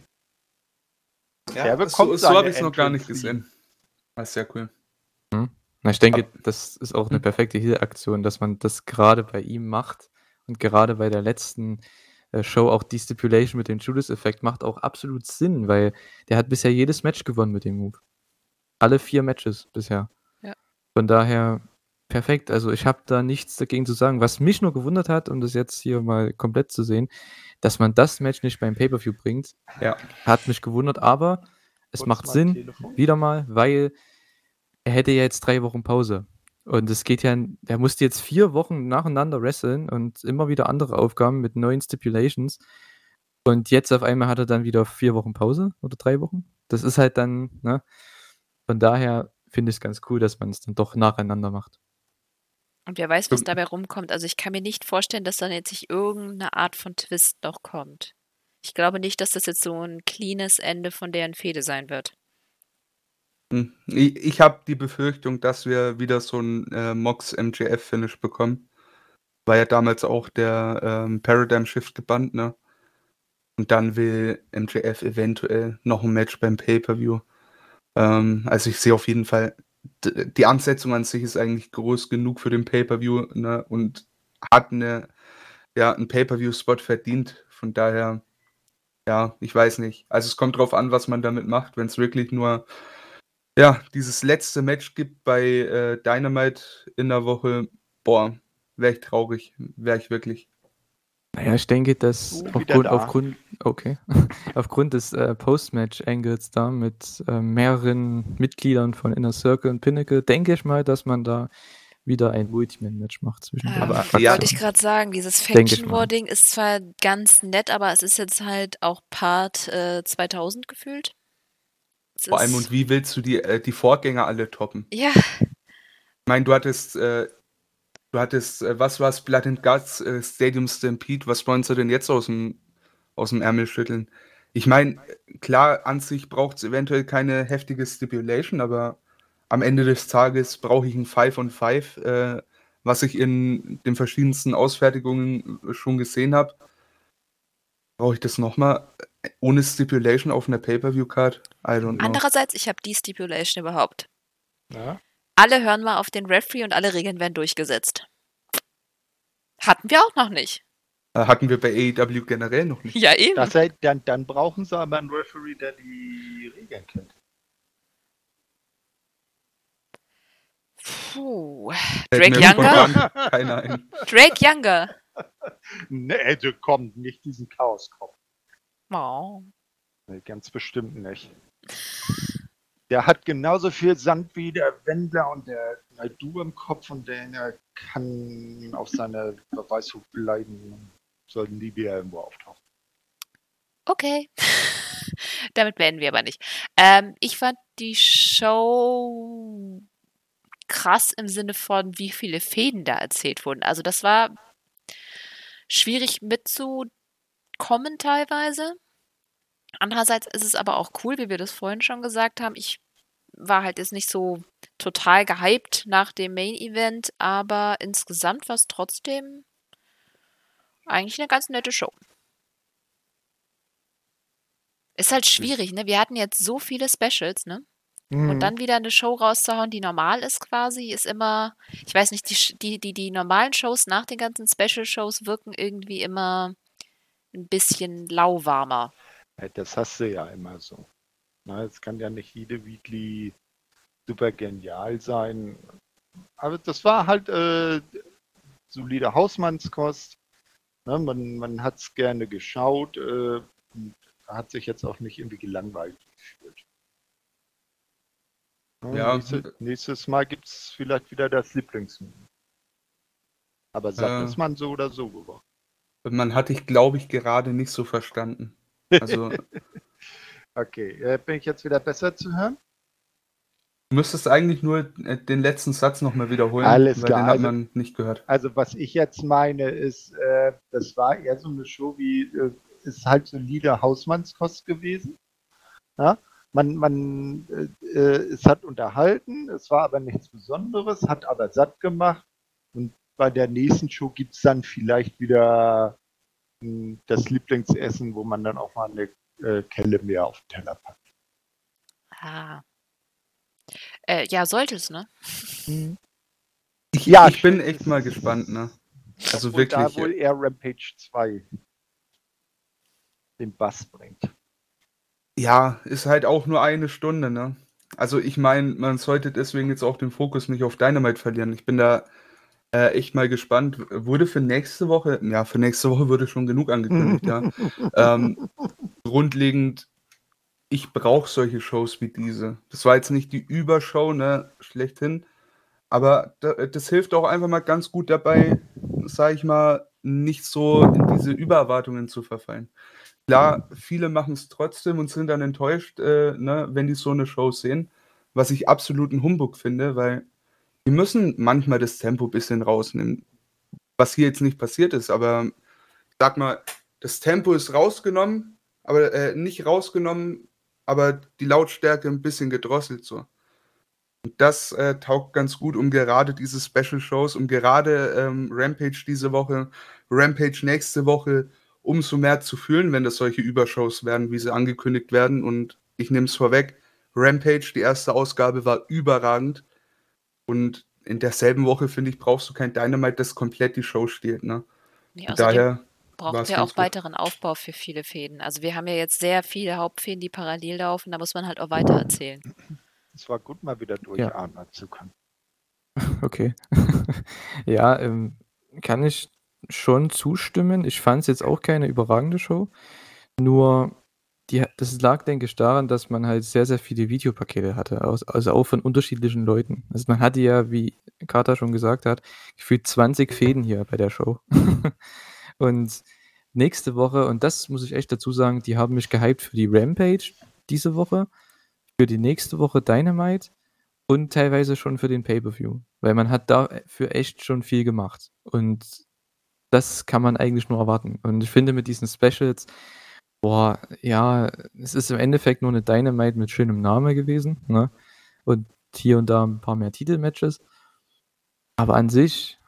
Ja, Der so bekommt so seine habe ich es noch gar nicht gesehen. Das ist sehr cool. Na, ich denke, das ist auch eine perfekte Heal-Aktion, dass man das gerade bei ihm macht und gerade bei der letzten äh, Show auch die Stipulation mit dem Judas-Effekt macht auch absolut Sinn, weil der hat bisher jedes Match gewonnen mit dem Move. Alle vier Matches bisher. Ja. Von daher perfekt. Also ich habe da nichts dagegen zu sagen. Was mich nur gewundert hat, um das jetzt hier mal komplett zu sehen, dass man das Match nicht beim Pay-Per-View bringt, Ja. hat mich gewundert, aber es Kurz macht Sinn, Telefon. wieder mal, weil er hätte ja jetzt drei Wochen Pause. Und es geht ja, er musste jetzt vier Wochen nacheinander wresteln und immer wieder andere Aufgaben mit neuen Stipulations. Und jetzt auf einmal hat er dann wieder vier Wochen Pause oder drei Wochen. Das ist halt dann, ne? Von daher finde ich es ganz cool, dass man es dann doch nacheinander macht. Und wer weiß, was dabei rumkommt. Also ich kann mir nicht vorstellen, dass dann jetzt nicht irgendeine Art von Twist noch kommt. Ich glaube nicht, dass das jetzt so ein cleanes Ende von deren Fehde sein wird. Ich, ich habe die Befürchtung, dass wir wieder so ein äh, Mox MJF-Finish bekommen. War ja damals auch der ähm, Paradigm Shift gebannt, ne? Und dann will MJF eventuell noch ein Match beim Pay-Per-View. Ähm, also ich sehe auf jeden Fall, die Ansetzung an sich ist eigentlich groß genug für den Pay-Per-View, ne? Und hat eine, ja, einen Pay-Per-View-Spot verdient. Von daher, ja, ich weiß nicht. Also es kommt drauf an, was man damit macht. Wenn es wirklich nur ja, dieses letzte Match gibt bei äh, Dynamite in der Woche, boah, wäre ich traurig, wäre ich wirklich. Naja, ich denke, dass Oh, aufgrund, da. aufgrund, okay, aufgrund des äh, Post-Match-Angles da mit äh, mehreren Mitgliedern von Inner Circle und Pinnacle, denke ich mal, dass man da wieder ein Multiman-Match macht zwischen Ähm, Aber, ja. wollte ich gerade sagen, dieses Denke ich Faction mal. Warding ist zwar ganz nett, aber es ist jetzt halt auch Part äh, 2000 gefühlt. Es Vor allem, und wie willst du die, äh, die Vorgänger alle toppen? ja, Ich meine, du hattest, äh, du hattest, äh, was war's, Blood and Guts, äh, Stadium Stampede, was wollen sie denn jetzt aus dem, aus dem Ärmel schütteln? Ich meine, klar, an sich braucht es eventuell keine heftige Stipulation, aber am Ende des Tages brauche ich ein Five on Five, äh, was ich in den verschiedensten Ausfertigungen schon gesehen habe. Brauche ich das nochmal ohne Stipulation auf einer Pay-Per-View-Card? I don't know. andererseits, ich habe die Stipulation überhaupt. Ja? Alle hören mal auf den Referee und alle Regeln werden durchgesetzt. Hatten wir auch noch nicht. Äh, Hatten wir bei AEW generell noch nicht. Ja, eben. Das heißt, dann, dann brauchen sie aber einen Referee, der die Regeln kennt. Puh. Drake Younger? Keiner ein. Drake Younger. Nee, du komm, nicht diesen Chaoskopf. Oh. Nee, ganz bestimmt nicht. Der hat genauso viel Sand wie der Wendler und der Naidu im Kopf und der kann auf seiner Beweishut bleiben. Sollten die wieder irgendwo auftauchen. Okay. Damit beenden wir aber nicht. Ähm, ich fand die Show krass im Sinne von, wie viele Fäden da erzählt wurden. Also das war schwierig mitzukommen teilweise. Andererseits ist es aber auch cool, wie wir das vorhin schon gesagt haben. Ich war halt jetzt nicht so total gehypt nach dem Main Event, aber insgesamt war es trotzdem eigentlich eine ganz nette Show. Ist halt schwierig, ne? Wir hatten jetzt so viele Specials, ne? Mhm. Und dann wieder eine Show rauszuhauen, die normal ist quasi, ist immer, ich weiß nicht, die, die, die, die normalen Shows nach den ganzen Special-Shows wirken irgendwie immer ein bisschen lauwarmer. Das hast du ja immer so. Na, es kann ja nicht jede Weekly super genial sein. Aber das war halt äh, solide Hausmannskost. Ne, man man hat es gerne geschaut. Äh, und hat sich jetzt auch nicht irgendwie gelangweilt gefühlt. Ne, Ja. nächste, nächstes Mal gibt es vielleicht wieder das Lieblingsmenü. Aber satt Äh. ist man so oder so geworden. Man hat dich, glaube ich, gerade nicht so verstanden. Also, du Okay, äh, bin ich jetzt wieder besser zu hören? müsstest eigentlich nur äh, den letzten Satz nochmal wiederholen, Alles weil klar, den hat also- man nicht gehört. Also was ich jetzt meine ist, äh, das war eher so eine Show wie, äh, ist halt solide Hausmannskost gewesen. Ja? Man, man, äh, äh, es hat unterhalten, es war aber nichts Besonderes, hat aber satt gemacht. Und bei der nächsten Show gibt es dann vielleicht wieder mh, das Lieblingsessen, wo man dann auch mal eine äh, Kelle mehr auf den Teller packt. Ah. Äh, ja, sollte es, ne? Ich, Ja, ich bin echt mal gespannt, ne? Also Obwohl da wirklich. wohl eher Rampage 2 den Bass bringt. Ja, ist halt auch nur eine Stunde, ne? Also ich meine, man sollte deswegen jetzt auch den Fokus nicht auf Dynamite verlieren. Ich bin da äh, echt mal gespannt. Wurde für nächste Woche, ja, für nächste Woche wurde schon genug angekündigt, ja. Ähm, grundlegend, ich brauche solche Shows wie diese. Das war jetzt nicht die Übershow, ne, schlechthin. Aber das hilft auch einfach mal ganz gut dabei, sag ich mal, nicht so in diese Übererwartungen zu verfallen. Klar, viele machen es trotzdem und sind dann enttäuscht, äh, ne, wenn die so eine Show sehen, was ich absolut ein Humbug finde, weil die müssen manchmal das Tempo ein bisschen rausnehmen. Was hier jetzt nicht passiert ist, aber sag mal, das Tempo ist rausgenommen, aber äh, nicht rausgenommen, aber die Lautstärke ein bisschen gedrosselt so. Und das äh, taugt ganz gut, um gerade diese Special Shows, um gerade ähm, Rampage diese Woche, Rampage nächste Woche umso mehr zu fühlen, wenn das solche Übershows werden, wie sie angekündigt werden. Und ich nehme es vorweg, Rampage, die erste Ausgabe, war überragend. Und in derselben Woche, finde ich, brauchst du kein Dynamite, das komplett die Show stiehlt. Ne? Nee, daher brauchen wir auch gut. weiteren Aufbau für viele Fäden. Also wir haben ja jetzt sehr viele Hauptfäden, die parallel laufen, da muss man halt auch weiter erzählen. Es war gut, mal wieder durchatmen ja. zu können. Okay. ja, ähm, kann ich schon zustimmen. Ich fand es jetzt auch keine überragende Show. Nur, die, das lag, denke ich, daran, dass man halt sehr, sehr viele Videopakete hatte. Also auch von unterschiedlichen Leuten. Also man hatte ja, wie Carter schon gesagt hat, gefühlt 20 Fäden hier bei der Show. und nächste Woche, und das muss ich echt dazu sagen, die haben mich gehypt für die Rampage diese Woche für die nächste Woche Dynamite und teilweise schon für den Pay-Per-View. Weil man hat dafür echt schon viel gemacht. Und das kann man eigentlich nur erwarten. Und ich finde mit diesen Specials, boah, ja, es ist im Endeffekt nur eine Dynamite mit schönem Namen gewesen. Ne? Und hier und da ein paar mehr Titelmatches. Aber an sich,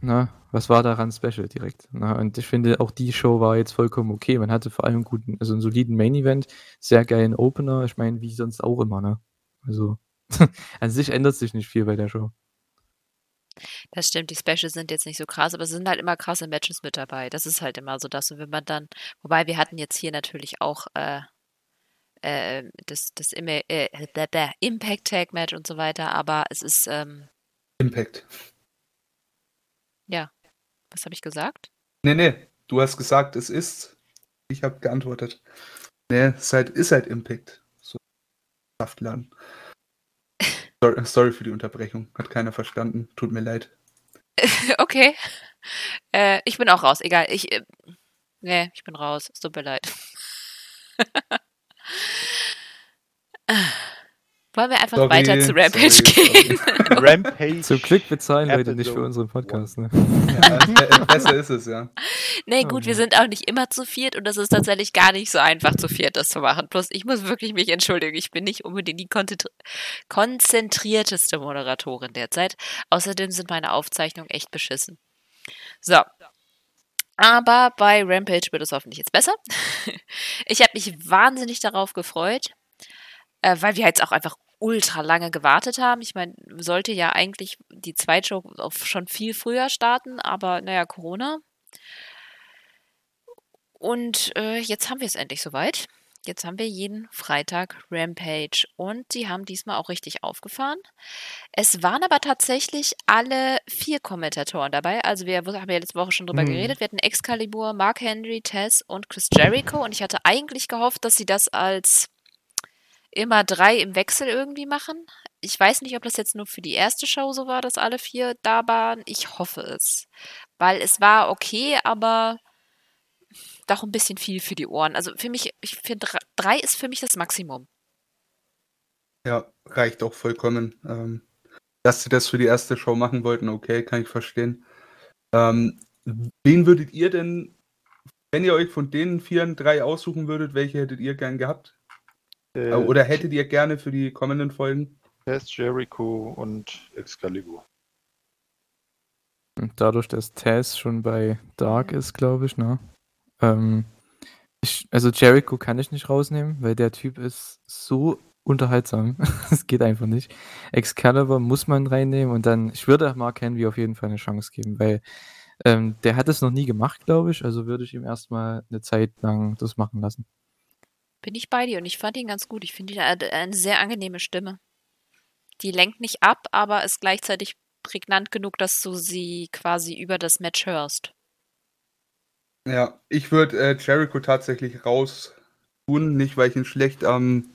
ne, was war daran special direkt? Na, und ich finde, auch die Show war jetzt vollkommen okay. Man hatte vor allem guten, also einen soliden Main-Event, sehr geilen Opener. Ich meine, wie sonst auch immer, ne? Also, an sich ändert sich nicht viel bei der Show. Das stimmt, die Specials sind jetzt nicht so krass, aber es sind halt immer krasse Matches mit dabei. Das ist halt immer so das. Und wenn man dann, wobei wir hatten jetzt hier natürlich auch äh, äh, das, das äh, Impact Tag Match und so weiter, aber es ist ähm, Impact. Ja. Was habe ich gesagt? Nee, nee. Du hast gesagt, es ist. Ich habe geantwortet. Nee, es ist halt, ist halt Impact. So. Saftladen. Sorry, für die Unterbrechung. Hat keiner verstanden. Tut mir leid. okay. Äh, ich bin auch raus. Egal. Ich. Äh, nee, ich bin raus. Es tut mir leid. Wollen wir einfach sorry, weiter zu Rampage sorry, gehen? Rampage. Zum Glück bezahlen Leute nicht für unseren Podcast. Ne? Ja, besser ist es, ja. Nee, gut, oh wir sind auch nicht immer zu viert und das ist tatsächlich gar nicht so einfach zu viert, das zu machen. Plus, ich muss wirklich mich entschuldigen. Ich bin nicht unbedingt die konzentrierteste Moderatorin derzeit. Außerdem sind meine Aufzeichnungen echt beschissen. So, aber bei Rampage wird es hoffentlich jetzt besser. Ich habe mich wahnsinnig darauf gefreut, äh, weil wir jetzt auch einfach ultra lange gewartet haben. Ich meine, sollte ja eigentlich die Zweitshow schon viel früher starten, aber naja, Corona. Und äh, jetzt haben wir es endlich soweit. Jetzt haben wir jeden Freitag Rampage und sie haben diesmal auch richtig aufgefahren. Es waren aber tatsächlich alle vier Kommentatoren dabei. Also wir haben ja letzte Woche schon drüber mhm. geredet. Wir hatten Excalibur, Mark Henry, Tess und Chris Jericho und ich hatte eigentlich gehofft, dass sie das als immer drei im Wechsel irgendwie machen. Ich weiß nicht, ob das jetzt nur für die erste Show so war, dass alle vier da waren. Ich hoffe es. Weil es war okay, aber doch ein bisschen viel für die Ohren. Also für mich, ich finde, drei ist für mich das Maximum. Ja, reicht auch vollkommen. Ähm, dass sie das für die erste Show machen wollten, okay, kann ich verstehen. Ähm, wen würdet ihr denn, wenn ihr euch von den vier drei aussuchen würdet, welche hättet ihr gern gehabt? Äh, Oder hättet ihr gerne für die kommenden Folgen? Test, Jericho und Excalibur. Dadurch, dass Tess schon bei Dark ist, glaube ich, ne? Ähm, ich, also Jericho kann ich nicht rausnehmen, weil der Typ ist so unterhaltsam. Es geht einfach nicht. Excalibur muss man reinnehmen und dann, ich würde Mark Henry auf jeden Fall eine Chance geben, weil ähm, der hat es noch nie gemacht, glaube ich. Also würde ich ihm erstmal eine Zeit lang das machen lassen. Bin ich bei dir und ich fand ihn ganz gut. Ich finde ihn eine sehr angenehme Stimme. Die lenkt nicht ab, aber ist gleichzeitig prägnant genug, dass du sie quasi über das Match hörst. Ja, ich würde äh, Jericho tatsächlich raus tun. Nicht, weil ich ihn schlecht am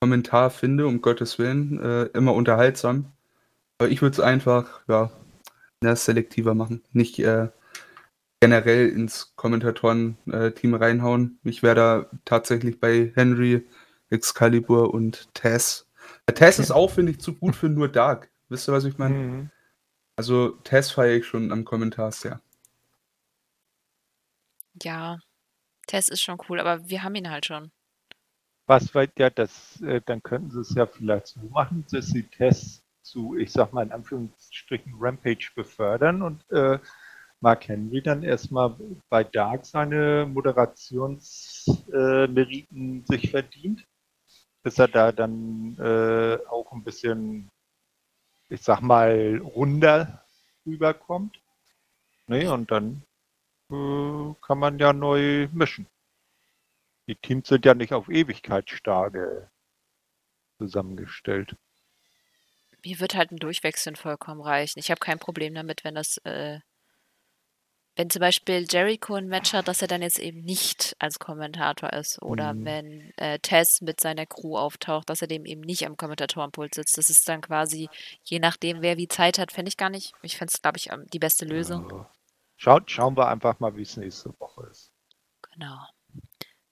Kommentar finde, um Gottes Willen. Äh, immer unterhaltsam. Aber ich würde es einfach, ja, selektiver machen. Nicht äh, generell ins Kommentatoren-Team reinhauen. Ich wäre da tatsächlich bei Henry, Excalibur und Tess. Der Tess ist auch, finde ich, zu gut für nur Dark. Wisst ihr, was ich meine? Mhm. Also Tess feiere ich schon am Kommentar sehr. Ja, Tess ist schon cool, aber wir haben ihn halt schon. Was weit ja, das, äh, dann könnten sie es ja vielleicht so machen, dass sie Tess zu, ich sag mal in Anführungsstrichen, Rampage befördern und äh, Mark Henry dann erstmal bei Dark seine Moderationsmeriten äh, sich verdient, bis er da dann äh, auch ein bisschen, ich sag mal, runder rüberkommt. Nee, und dann äh, kann man ja neu mischen. Die Teams sind ja nicht auf Ewigkeitsstarke zusammengestellt. Mir wird halt ein Durchwechseln vollkommen reichen. Ich habe kein Problem damit, wenn das äh, wenn zum Beispiel Jericho ein Match hat, dass er dann jetzt eben nicht als Kommentator ist. Oder mhm. wenn äh, Tess mit seiner Crew auftaucht, dass er dem eben nicht am Kommentatorenpult sitzt. Das ist dann quasi, je nachdem, wer wie Zeit hat, fände ich gar nicht. Ich fände es, glaube ich, die beste Lösung. Ja. Schau, schauen wir einfach mal, wie es nächste Woche ist. Genau.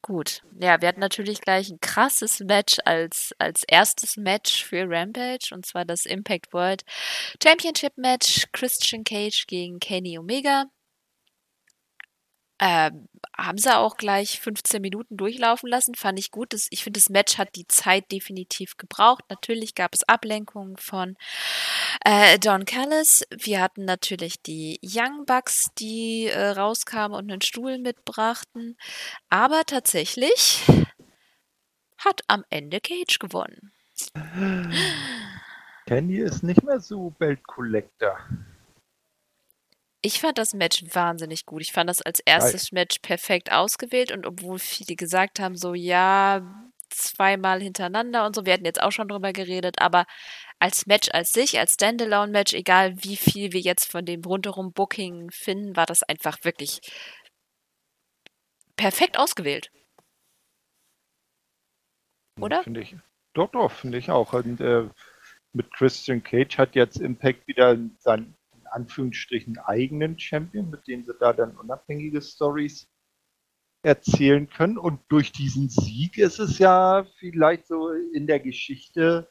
Gut. Ja, wir hatten natürlich gleich ein krasses Match als, als erstes Match für Rampage und zwar das Impact World Championship Match Christian Cage gegen Kenny Omega. Ähm, haben sie auch gleich 15 Minuten durchlaufen lassen, fand ich gut. Das, ich finde, das Match hat die Zeit definitiv gebraucht. Natürlich gab es Ablenkungen von äh, Don Callis. Wir hatten natürlich die Young Bucks, die äh, rauskamen und einen Stuhl mitbrachten. Aber tatsächlich hat am Ende Cage gewonnen. Kenny ist nicht mehr so Belt Collector. Ich fand das Match wahnsinnig gut. Ich fand das als erstes Match perfekt ausgewählt und obwohl viele gesagt haben, so ja, zweimal hintereinander und so, wir hatten jetzt auch schon drüber geredet, aber als Match als sich, als Standalone-Match, egal wie viel wir jetzt von dem rundherum Booking finden, war das einfach wirklich perfekt ausgewählt. Oder? Finde ich. Doch, doch, finde ich auch. Und, äh, mit Christian Cage hat jetzt Impact wieder sein Anführungsstrichen eigenen Champion, mit dem sie da dann unabhängige Stories erzählen können. Und durch diesen Sieg ist es ja vielleicht so in der Geschichte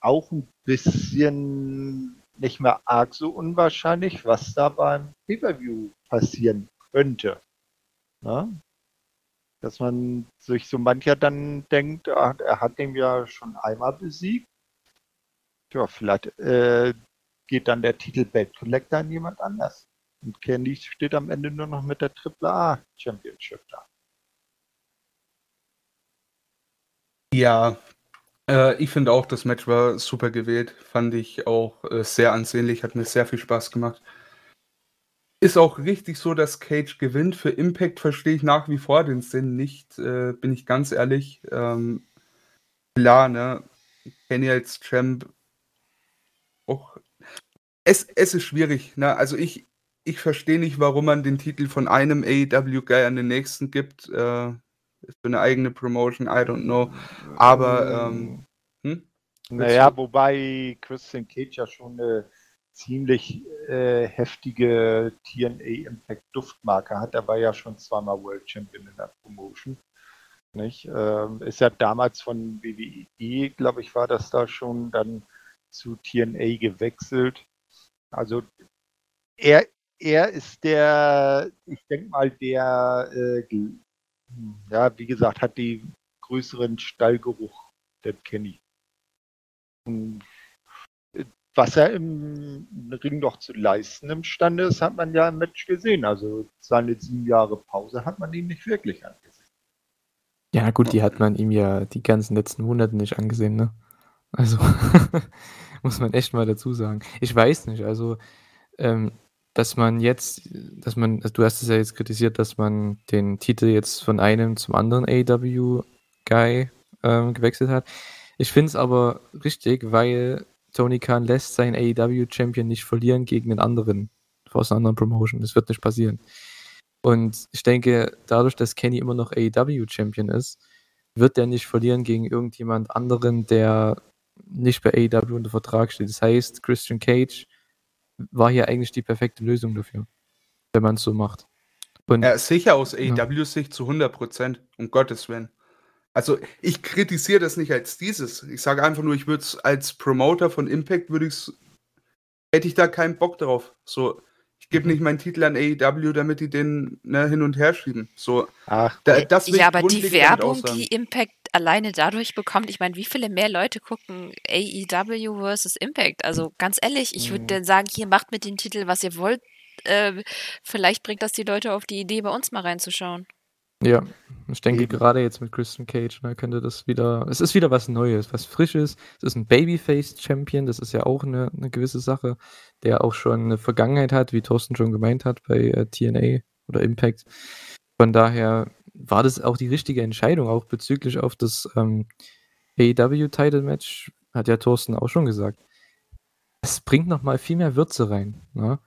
auch ein bisschen nicht mehr arg so unwahrscheinlich, was da beim Pay-Per-View passieren könnte. Na? Dass man sich so mancher dann denkt, er hat den ja schon einmal besiegt. Ja, vielleicht äh, geht dann der Titel Belt Collector an jemand anders. Und Candy steht am Ende nur noch mit der AAA Championship da. Ja, äh, ich finde auch, das Match war super gewählt. Fand ich auch äh, sehr ansehnlich, hat mir sehr viel Spaß gemacht. Ist auch richtig so, dass Cage gewinnt. Für Impact verstehe ich nach wie vor den Sinn nicht, äh, bin ich ganz ehrlich. Ähm, klar, ne? Kenny als Champ auch es, es ist schwierig. Ne? Also ich, ich verstehe nicht, warum man den Titel von einem AEW-Guy an den nächsten gibt. Äh, für eine eigene Promotion, I don't know. Aber ähm, hm? Naja, wobei Christian Cage ja schon eine ziemlich äh, heftige TNA Impact Duftmarke hat. Er war ja schon zweimal World Champion in der Promotion. Nicht? Ähm, ist ja damals von WWE, glaube ich, war das da schon dann zu TNA gewechselt. Also er, er ist der, ich denke mal, der, äh, ja, wie gesagt, hat den größeren Stallgeruch, der Kenny. Äh, was er im Ring noch zu leisten imstande ist, hat man ja im Match gesehen. Also seine sieben Jahre Pause hat man ihm nicht wirklich angesehen. Ja, gut, die hat man ihm ja die ganzen letzten Monate nicht angesehen, ne? Also muss man echt mal dazu sagen. Ich weiß nicht, also ähm, dass man jetzt, dass man, also du hast es ja jetzt kritisiert, dass man den Titel jetzt von einem zum anderen AW-Guy ähm, gewechselt hat. Ich finde es aber richtig, weil Tony Khan lässt seinen AEW-Champion nicht verlieren gegen einen anderen aus einer anderen Promotion. Das wird nicht passieren. Und ich denke, dadurch, dass Kenny immer noch AEW-Champion ist, wird der nicht verlieren gegen irgendjemand anderen, der nicht bei AEW unter Vertrag steht. Das heißt, Christian Cage war hier eigentlich die perfekte Lösung dafür, wenn man es so macht. Und, ja, sicher aus AEW-Sicht zu 100 Prozent, um Gottes Willen. Also ich kritisiere das nicht als dieses. Ich sage einfach nur, ich würde es als Promoter von Impact würde ich hätte ich da keinen Bock drauf. So, ich gebe nicht meinen Titel an AEW, damit die den ne, hin und her schieben. So, Ach, da, das ja, aber die Werbung, die Impact alleine dadurch bekommt, ich meine, wie viele mehr Leute gucken AEW versus Impact? Also ganz ehrlich, ich würde mhm. dann sagen, hier macht mit dem Titel, was ihr wollt. Äh, vielleicht bringt das die Leute auf die Idee, bei uns mal reinzuschauen. Ja, ich denke Eben. gerade jetzt mit Christian Cage, ne, könnte das wieder, es ist wieder was Neues, was Frisches. Es ist ein Babyface-Champion, das ist ja auch eine, eine, gewisse Sache, der auch schon eine Vergangenheit hat, wie Thorsten schon gemeint hat, bei äh, TNA oder Impact. Von daher war das auch die richtige Entscheidung, auch bezüglich auf das ähm, AEW-Title-Match, hat ja Thorsten auch schon gesagt. Es bringt nochmal viel mehr Würze rein. Ne?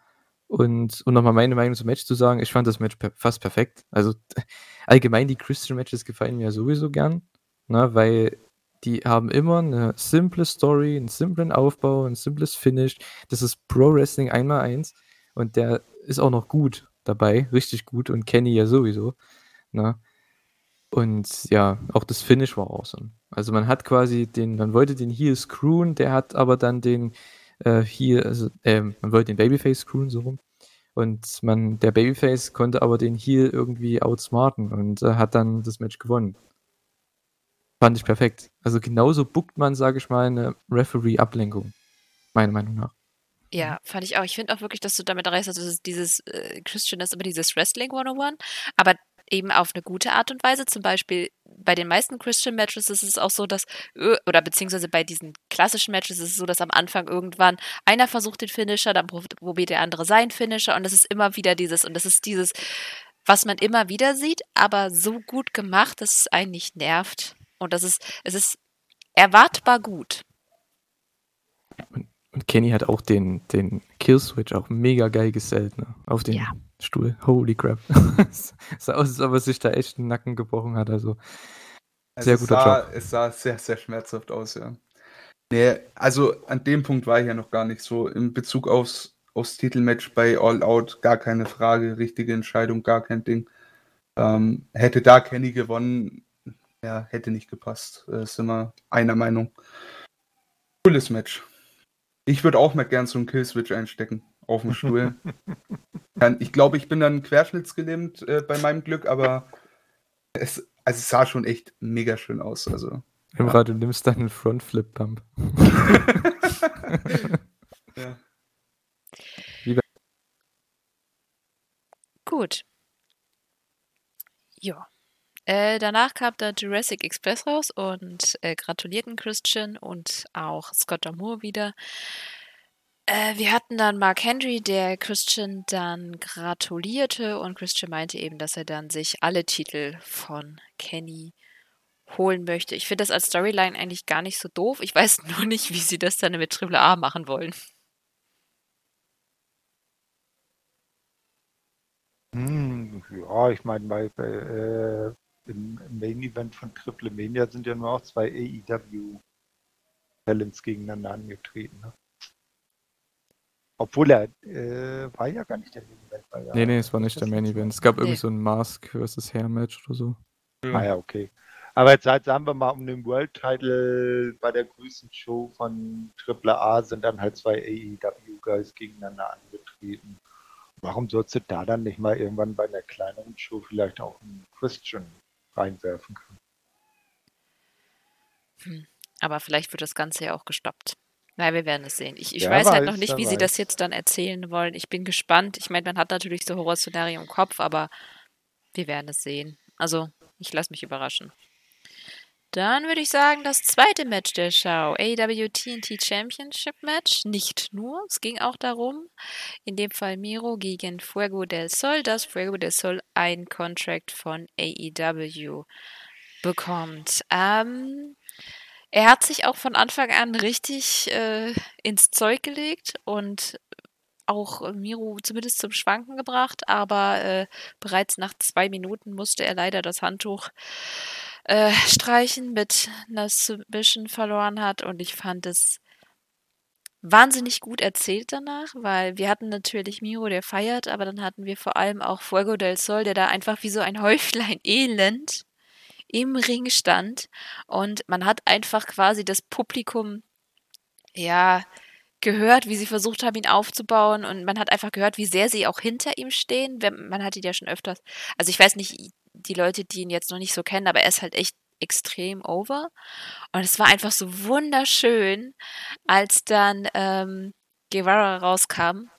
Und, und nochmal meine Meinung zum Match zu sagen, ich fand das Match per fast perfekt. Also allgemein die Christian-Matches gefallen mir sowieso gern, ne, weil die haben immer eine simple Story, einen simplen Aufbau, ein simples Finish. Das ist Pro Wrestling einmal eins und der ist auch noch gut dabei, richtig gut und Kenny ja sowieso. Ne? Und ja, auch das Finish war awesome. Also man hat quasi den, man wollte den Heel screwen, der hat aber dann den äh, hier, also, äh, man wollte den Babyface screwen, so rum. Und man, der Babyface konnte aber den Heel irgendwie outsmarten und äh, hat dann das Match gewonnen. Fand ich perfekt. Also genauso buckt man, sage ich mal, eine Referee-Ablenkung. Meiner Meinung nach. Ja, fand ich auch. Ich finde auch wirklich, dass du damit reißt, dass es dieses äh, Christian ist immer dieses Wrestling 101, aber eben auf eine gute Art und Weise. Zum Beispiel bei den meisten Christian Matches ist es auch so, dass, oder beziehungsweise bei diesen klassischen Matches ist es so, dass am Anfang irgendwann einer versucht den Finisher, dann probiert der andere seinen Finisher und das ist immer wieder dieses, und das ist dieses, was man immer wieder sieht, aber so gut gemacht, dass es einen nicht nervt. Und das ist, es ist erwartbar gut. Und, und Kenny hat auch den, den Killswitch auch mega geil gesellt, ne? Auf den ja. Stuhl. Holy crap. sah aus, als ob er sich da echt den Nacken gebrochen hat. Also, also sehr guter sah, Job. Es sah sehr, sehr schmerzhaft aus, ja. Nee, also an dem Punkt war ich ja noch gar nicht so. In Bezug aufs, aufs Titelmatch bei All Out gar keine Frage, richtige Entscheidung, gar kein Ding. Ähm, hätte da Kenny gewonnen, ja, hätte nicht gepasst. Äh, sind wir einer Meinung. Cooles Match. Ich würde auch mal gern so einen Killswitch einstecken auf dem Stuhl. ich glaube, ich bin dann querschnittsgelähmt äh, bei meinem Glück, aber es, also es sah schon echt mega schön aus. Also, Imra, ja. du nimmst dann einen Frontflip-Pump. ja. Gut. Ja. Äh, danach kam dann Jurassic Express raus und äh, gratulierten Christian und auch Scott Moore wieder. Äh, wir hatten dann Mark Henry, der Christian dann gratulierte und Christian meinte eben, dass er dann sich alle Titel von Kenny holen möchte. Ich finde das als Storyline eigentlich gar nicht so doof. Ich weiß nur nicht, wie sie das dann mit Triple A machen wollen. Hm, ja, ich meine, bei, bei äh, im, Main Event von Triple Mania sind ja nur auch zwei AEW Talents gegeneinander angetreten. Ne? Obwohl er äh, war ja gar nicht der Main Event. War ja, nee, nee, es war nicht der Main Event. Es gab nee. irgendwie so ein Mask vs. Hair Match oder so. Ja. Ah ja, okay. Aber jetzt halt, sagen wir mal, um den World Title bei der größten Show von AAA sind dann halt zwei AEW Guys gegeneinander angetreten. Warum sollst du da dann nicht mal irgendwann bei einer kleineren Show vielleicht auch einen Christian reinwerfen können? Hm. Aber vielleicht wird das Ganze ja auch gestoppt. Na, wir werden es sehen. Ich, ich weiß, weiß halt noch nicht, wie weiß. sie das jetzt dann erzählen wollen. Ich bin gespannt. Ich meine, man hat natürlich so Horrorszenarien im Kopf, aber wir werden es sehen. Also, ich lasse mich überraschen. Dann würde ich sagen, das zweite Match der Show, AW TNT Championship Match. Nicht nur, es ging auch darum, in dem Fall Miro gegen Fuego del Sol, dass Fuego del Sol ein Contract von AEW bekommt. Ähm, er hat sich auch von Anfang an richtig äh, ins Zeug gelegt und auch Miro zumindest zum Schwanken gebracht, aber äh, bereits nach zwei Minuten musste er leider das Handtuch äh, Streichen mit einer Submission verloren hat. Und ich fand es wahnsinnig gut erzählt danach, weil wir hatten natürlich Miro, der feiert, aber dann hatten wir vor allem auch Fuego del Sol, der da einfach wie so ein Häuflein Elend im Ring stand. Und man hat einfach quasi das Publikum, ja, gehört, wie sie versucht haben, ihn aufzubauen. Und man hat einfach gehört, wie sehr sie auch hinter ihm stehen. Man hat ihn ja schon öfters. Also ich weiß nicht, die Leute, die ihn jetzt noch nicht so kennen, aber er ist halt echt extrem over. Und es war einfach so wunderschön, als dann ähm, Guevara rauskam.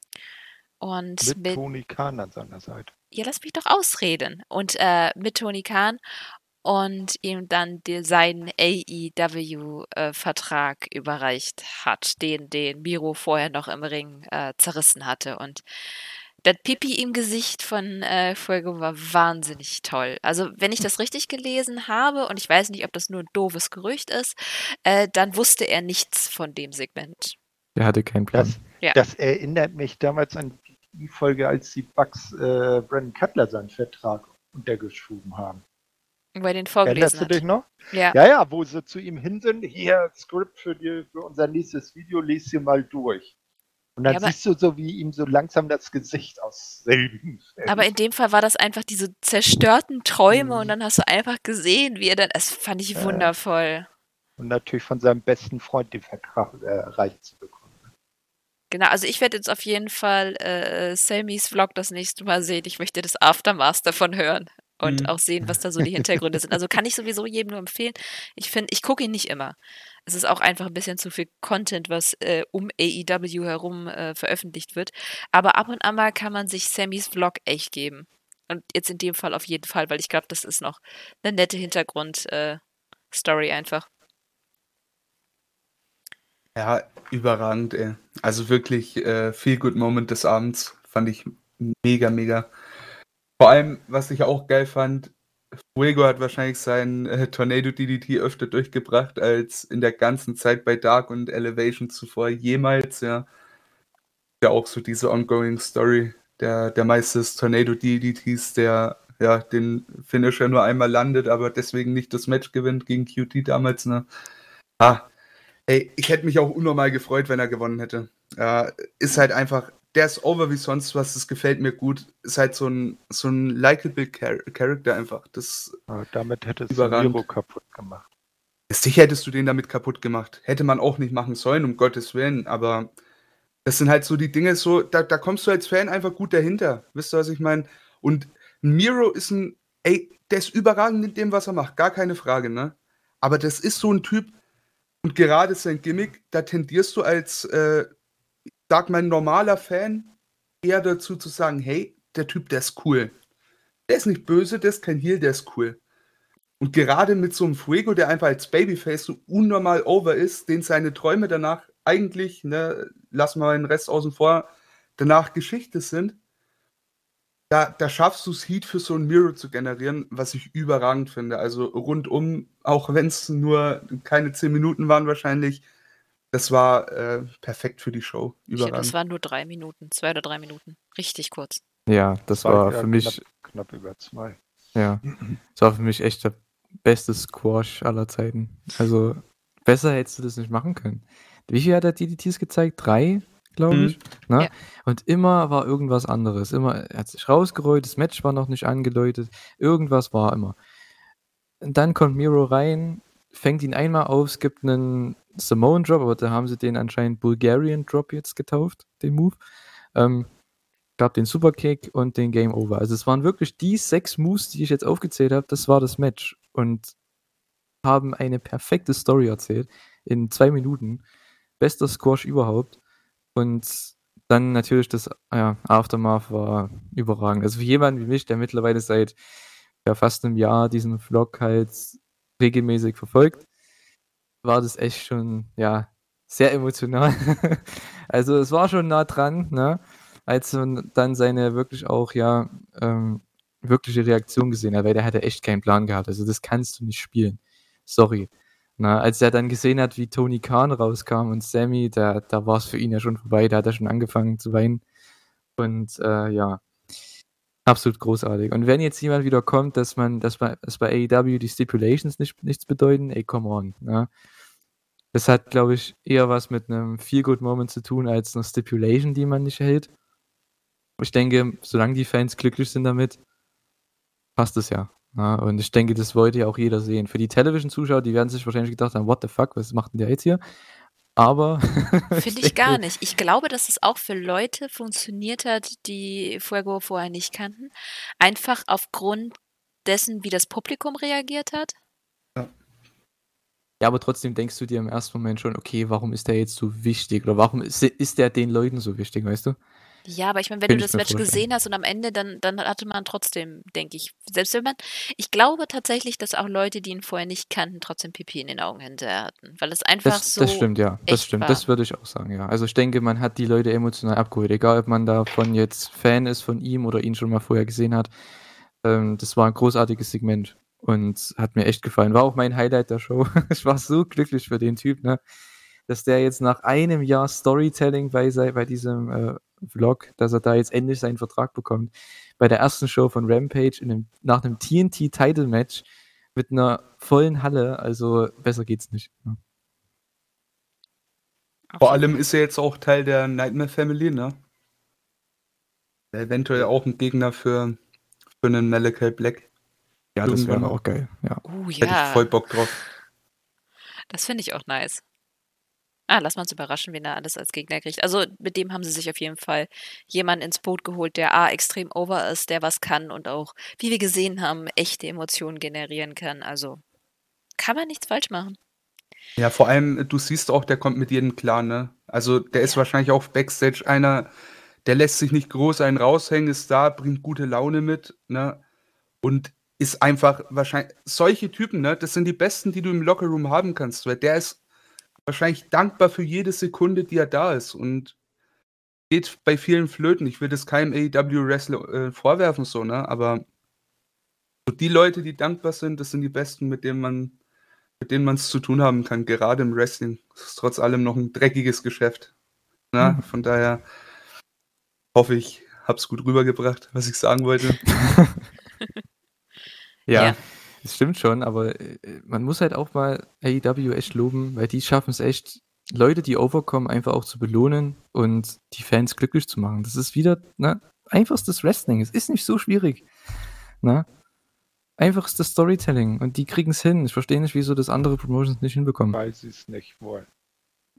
Und mit, mit Tony Khan an seiner Seite. Ja, lass mich doch ausreden. Und äh, mit Tony Khan und ihm dann die, seinen AEW-Vertrag äh, überreicht hat, den, den Miro vorher noch im Ring äh, zerrissen hatte. Und das Pipi im Gesicht von äh, Fuego war wahnsinnig toll. Also, wenn ich das richtig gelesen habe, und ich weiß nicht, ob das nur ein doofes Gerücht ist, äh, dann wusste er nichts von dem Segment. Er hatte keinen Plan. Das, ja. das erinnert mich damals an die Folge, als die Bugs äh, Brandon Cutler seinen Vertrag untergeschoben haben. Wo er den vorgelesen Erinnerst du dich noch? Ja. Ja, ja, wo sie zu ihm hin sind. Hier, Skript für, die, für unser nächstes Video, lest sie mal durch. Und dann ja, siehst du so, wie ihm so langsam das Gesicht aus selben. Aber in dem Fall war das einfach diese zerstörten Träume mhm. und dann hast du einfach gesehen, wie er dann. Das fand ich wundervoll. Und natürlich von seinem besten Freund den Vertrag äh, erreicht zu bekommen. Genau, also ich werde jetzt auf jeden Fall äh, Samys Vlog das nächste Mal sehen. Ich möchte das Aftermath davon hören und mhm. auch sehen, was da so die Hintergründe sind. Also kann ich sowieso jedem nur empfehlen. Ich finde, ich gucke ihn nicht immer. Es ist auch einfach ein bisschen zu viel Content, was äh, um AEW herum äh, veröffentlicht wird. Aber ab und an mal kann man sich Sammys Vlog echt geben. Und jetzt in dem Fall auf jeden Fall, weil ich glaube, das ist noch eine nette Hintergrund-Story äh, einfach. Ja, überragend, ey. Also wirklich äh, viel Good Moment des Abends. Fand ich mega, mega. Vor allem, was ich auch geil fand, Fuego hat wahrscheinlich seinen äh, Tornado DDT öfter durchgebracht als in der ganzen Zeit bei Dark und Elevation zuvor jemals, ja. Ja, auch so diese ongoing Story. Der, der Meister des Tornado DDTs, der ja den Finisher nur einmal landet, aber deswegen nicht das Match gewinnt gegen QT damals, ne. Ah, ey, ich hätte mich auch unnormal gefreut, wenn er gewonnen hätte. Ja, ist halt einfach der ist over wie sonst was, das gefällt mir gut. Ist halt so ein, so ein likable Char Character einfach. Das ja, damit hätte es Miro kaputt gemacht. Sicher hättest du den damit kaputt gemacht. Hätte man auch nicht machen sollen, um Gottes Willen, aber das sind halt so die Dinge, so, da, da kommst du als Fan einfach gut dahinter. Wisst ihr, was ich meine? Und Miro ist ein, ey, der ist überragend in dem, was er macht, gar keine Frage, ne? Aber das ist so ein Typ, und gerade sein Gimmick, da tendierst du als äh, sagt mein normaler Fan eher dazu zu sagen, hey, der Typ, der ist cool. Der ist nicht böse, der ist kein Heal, der ist cool. Und gerade mit so einem Fuego, der einfach als Babyface so unnormal over ist, den seine Träume danach eigentlich, ne, lassen wir den Rest außen vor, danach Geschichte sind, da, da schaffst du es, Heat für so ein Mirror zu generieren, was ich überragend finde. Also rundum, auch wenn es nur keine zehn Minuten waren wahrscheinlich, das war äh, perfekt für die Show. Überragend. Das waren nur drei Minuten, zwei oder drei Minuten. Richtig kurz. Ja, das war, war ja, für mich. Knapp, knapp, über zwei. Ja, das war für mich echt der beste Squash aller Zeiten. Also, besser hättest du das nicht machen können. Wie viel hat er DDTs gezeigt? Drei, glaube mhm. ich. Mhm. Ja. Und immer war irgendwas anderes. Immer, er hat sich rausgerollt, das Match war noch nicht angeläutet. Irgendwas war immer. Und dann kommt Miro rein, fängt ihn einmal auf, es gibt einen Samoan Drop, aber da haben sie den anscheinend Bulgarian Drop jetzt getauft, den Move. Ähm, gab den Superkick und den Game Over. Also es waren wirklich die sechs Moves, die ich jetzt aufgezählt habe, das war das Match. Und haben eine perfekte Story erzählt in zwei Minuten. Bester Squash überhaupt. Und dann natürlich das ja, Aftermath war überragend. Also für jemanden wie mich, der mittlerweile seit ja, fast einem Jahr diesen Vlog halt regelmäßig verfolgt, war das echt schon, ja, sehr emotional. also es war schon nah dran, ne? Als man dann seine wirklich auch, ja, ähm, wirkliche Reaktion gesehen hat, weil der hatte echt keinen Plan gehabt. Also das kannst du nicht spielen. Sorry. Na, als er dann gesehen hat, wie Tony Khan rauskam und Sammy, da, da war es für ihn ja schon vorbei, da hat er schon angefangen zu weinen. Und äh, ja, Absolut großartig. Und wenn jetzt jemand wieder kommt, dass man, dass bei, dass bei AEW die Stipulations nicht, nichts bedeuten, ey, come on. Ja. Das hat, glaube ich, eher was mit einem Feel-Good-Moment zu tun, als einer Stipulation, die man nicht hält. Ich denke, solange die Fans glücklich sind damit, passt es ja. ja. Und ich denke, das wollte ja auch jeder sehen. Für die Television-Zuschauer, die werden sich wahrscheinlich gedacht haben, what the fuck, was macht denn der jetzt hier? Aber. Finde ich gar nicht. Ich glaube, dass es auch für Leute funktioniert hat, die Fuego vorher nicht kannten. Einfach aufgrund dessen, wie das Publikum reagiert hat. Ja, aber trotzdem denkst du dir im ersten Moment schon, okay, warum ist der jetzt so wichtig? Oder warum ist, ist der den Leuten so wichtig, weißt du? Ja, aber ich meine, wenn Kann du das Match vorstellen. gesehen hast und am Ende, dann, dann hatte man trotzdem, denke ich, selbst wenn man, ich glaube tatsächlich, dass auch Leute, die ihn vorher nicht kannten, trotzdem Pipi in den Augen hinterher hatten, weil es einfach Das, so das stimmt, ja. Das stimmt. war. Das würde ich auch sagen, ja. Also ich denke, man hat die Leute emotional abgeholt. Egal, ob man davon jetzt Fan ist von ihm oder ihn schon mal vorher gesehen hat. Ähm, das war ein großartiges Segment und hat mir echt gefallen. War auch mein Highlight der Show. ich war so glücklich für den Typ, ne? Dass der jetzt nach einem Jahr Storytelling bei, sei- bei diesem äh, Vlog, dass er da jetzt endlich seinen Vertrag bekommt. Bei der ersten Show von Rampage in einem, nach einem TNT-Title-Match mit einer vollen Halle. Also besser geht's nicht. Ne? Vor allem ist er jetzt auch Teil der Nightmare Family, ne? Eventuell auch ein Gegner für, für einen Malachi Black. Ja, das wäre auch geil. Ja. Oh Hätte ja, ich voll Bock drauf. das finde ich auch nice. Ah, lass mal uns überraschen, wen er alles als Gegner kriegt. Also mit dem haben sie sich auf jeden Fall jemanden ins Boot geholt, der A, extrem over ist, der was kann und auch, wie wir gesehen haben, echte Emotionen generieren kann. Also kann man nichts falsch machen. Ja, vor allem, du siehst auch, der kommt mit jedem klar, ne? Also, der ist wahrscheinlich auch Backstage einer, der lässt sich nicht groß einen raushängen, ist da, bringt gute Laune mit, ne? Und ist einfach wahrscheinlich, solche Typen, ne? Das sind die besten, die du im Lockerroom haben kannst, weil der ist wahrscheinlich dankbar für jede Sekunde, die er da ist und geht bei vielen Flöten. Ich will das keinem AEW-Wrestler äh, vorwerfen, so, ne? Aber so die Leute, die dankbar sind, das sind die besten, mit denen man mit denen man es zu tun haben kann, gerade im Wrestling. Es ist trotz allem noch ein dreckiges Geschäft. Na, Mhm. Von daher hoffe ich, habe es gut rübergebracht, was ich sagen wollte. Ja, Ja. Das stimmt schon, aber äh, man muss halt auch mal AEW echt loben, weil die schaffen es echt, Leute, die overkommen, einfach auch zu belohnen und die Fans glücklich zu machen. Das ist wieder, ne, einfachstes Wrestling. Es ist nicht so schwierig. Ne? Einfachstes Storytelling und die kriegen es hin. Ich verstehe nicht, wieso das andere Promotions nicht hinbekommen. weil sie es nicht wollen.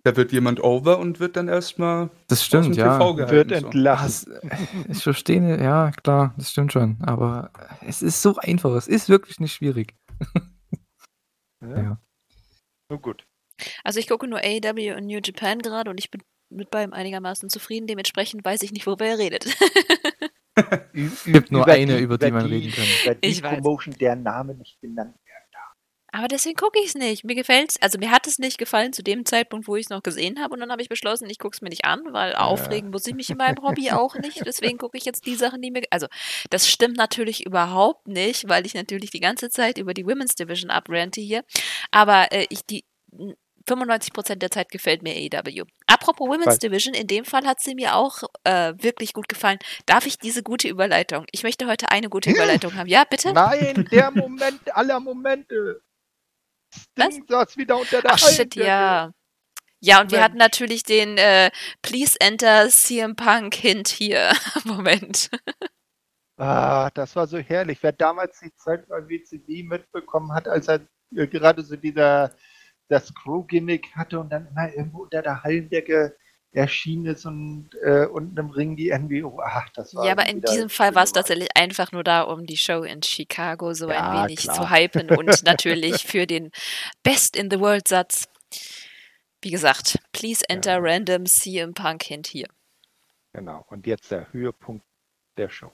Da wird jemand over und wird dann erstmal Das aus dem stimmt, ja. TV Wird gehalten. So. entlassen. Das, ich verstehe, ja, klar, das stimmt schon. Aber es ist so einfach. Es ist wirklich nicht schwierig. Ja. Ja. Nur gut. Also ich gucke nur AEW und New Japan gerade und ich bin mit beidem einigermaßen zufrieden. Dementsprechend weiß ich nicht, worüber er redet. Es gibt nur über eine, über die man reden kann. Über die Ich weiß. Promotion, der Name nicht genannt wird. Aber deswegen gucke ich es nicht. Mir gefällt's. Also mir hat es nicht gefallen zu dem Zeitpunkt, wo ich es noch gesehen habe. Und dann habe ich beschlossen, ich gucke es mir nicht an, weil aufregen muss ich mich in meinem Hobby auch nicht. Deswegen gucke ich jetzt die Sachen, die mir. Also das stimmt natürlich überhaupt nicht, weil ich natürlich die ganze Zeit über die Women's Division abrante hier. Aber äh, ich die. 95% der Zeit gefällt mir AEW. Apropos Women's Was? Division, in dem Fall hat sie mir auch äh, wirklich gut gefallen. Darf ich diese gute Überleitung? Ich möchte heute eine gute Überleitung haben. Ja, bitte? Nein, der Moment aller Momente. Was? Sting saß wieder unter der Ach shit, ja. Ja, und wir Mensch. hatten natürlich den äh, Please Enter CM Punk Hint hier. Moment. Ah, das war so herrlich. Wer damals die Zeit bei WCW mitbekommen hat, als er äh, gerade so dieser das Crew-Gimmick hatte und dann immer irgendwo unter der Hallendecke erschienen ist und äh, unten im Ring die NWO. Ach, das war Ja, aber in diesem Fall war es tatsächlich einfach nur da, um die Show in Chicago so ein Ja, wenig klar. zu hypen und natürlich für den Best in the World Satz. Wie gesagt, please enter random CM Punk Hint hier. Genau. Und jetzt der Höhepunkt der Show.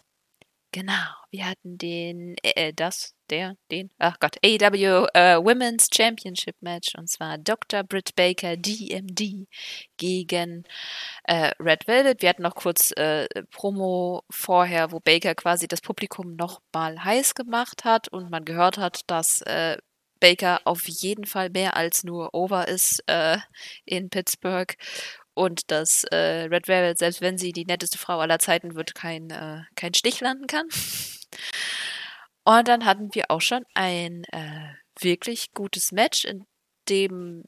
Genau, wir hatten den, äh, äh, das, der, den, ach Gott, AEW äh, Women's Championship Match und zwar Dr. Britt Baker, DMD, gegen äh, Red Velvet. Wir hatten noch kurz äh, Promo vorher, wo Baker quasi das Publikum noch mal heiß gemacht hat und man gehört hat, dass äh, Baker auf jeden Fall mehr als nur over ist äh, in Pittsburgh. und dass äh, Red Velvet, selbst wenn sie die netteste Frau aller Zeiten wird, kein, äh, kein Stich landen kann. Und dann hatten wir auch schon ein äh, wirklich gutes Match, in dem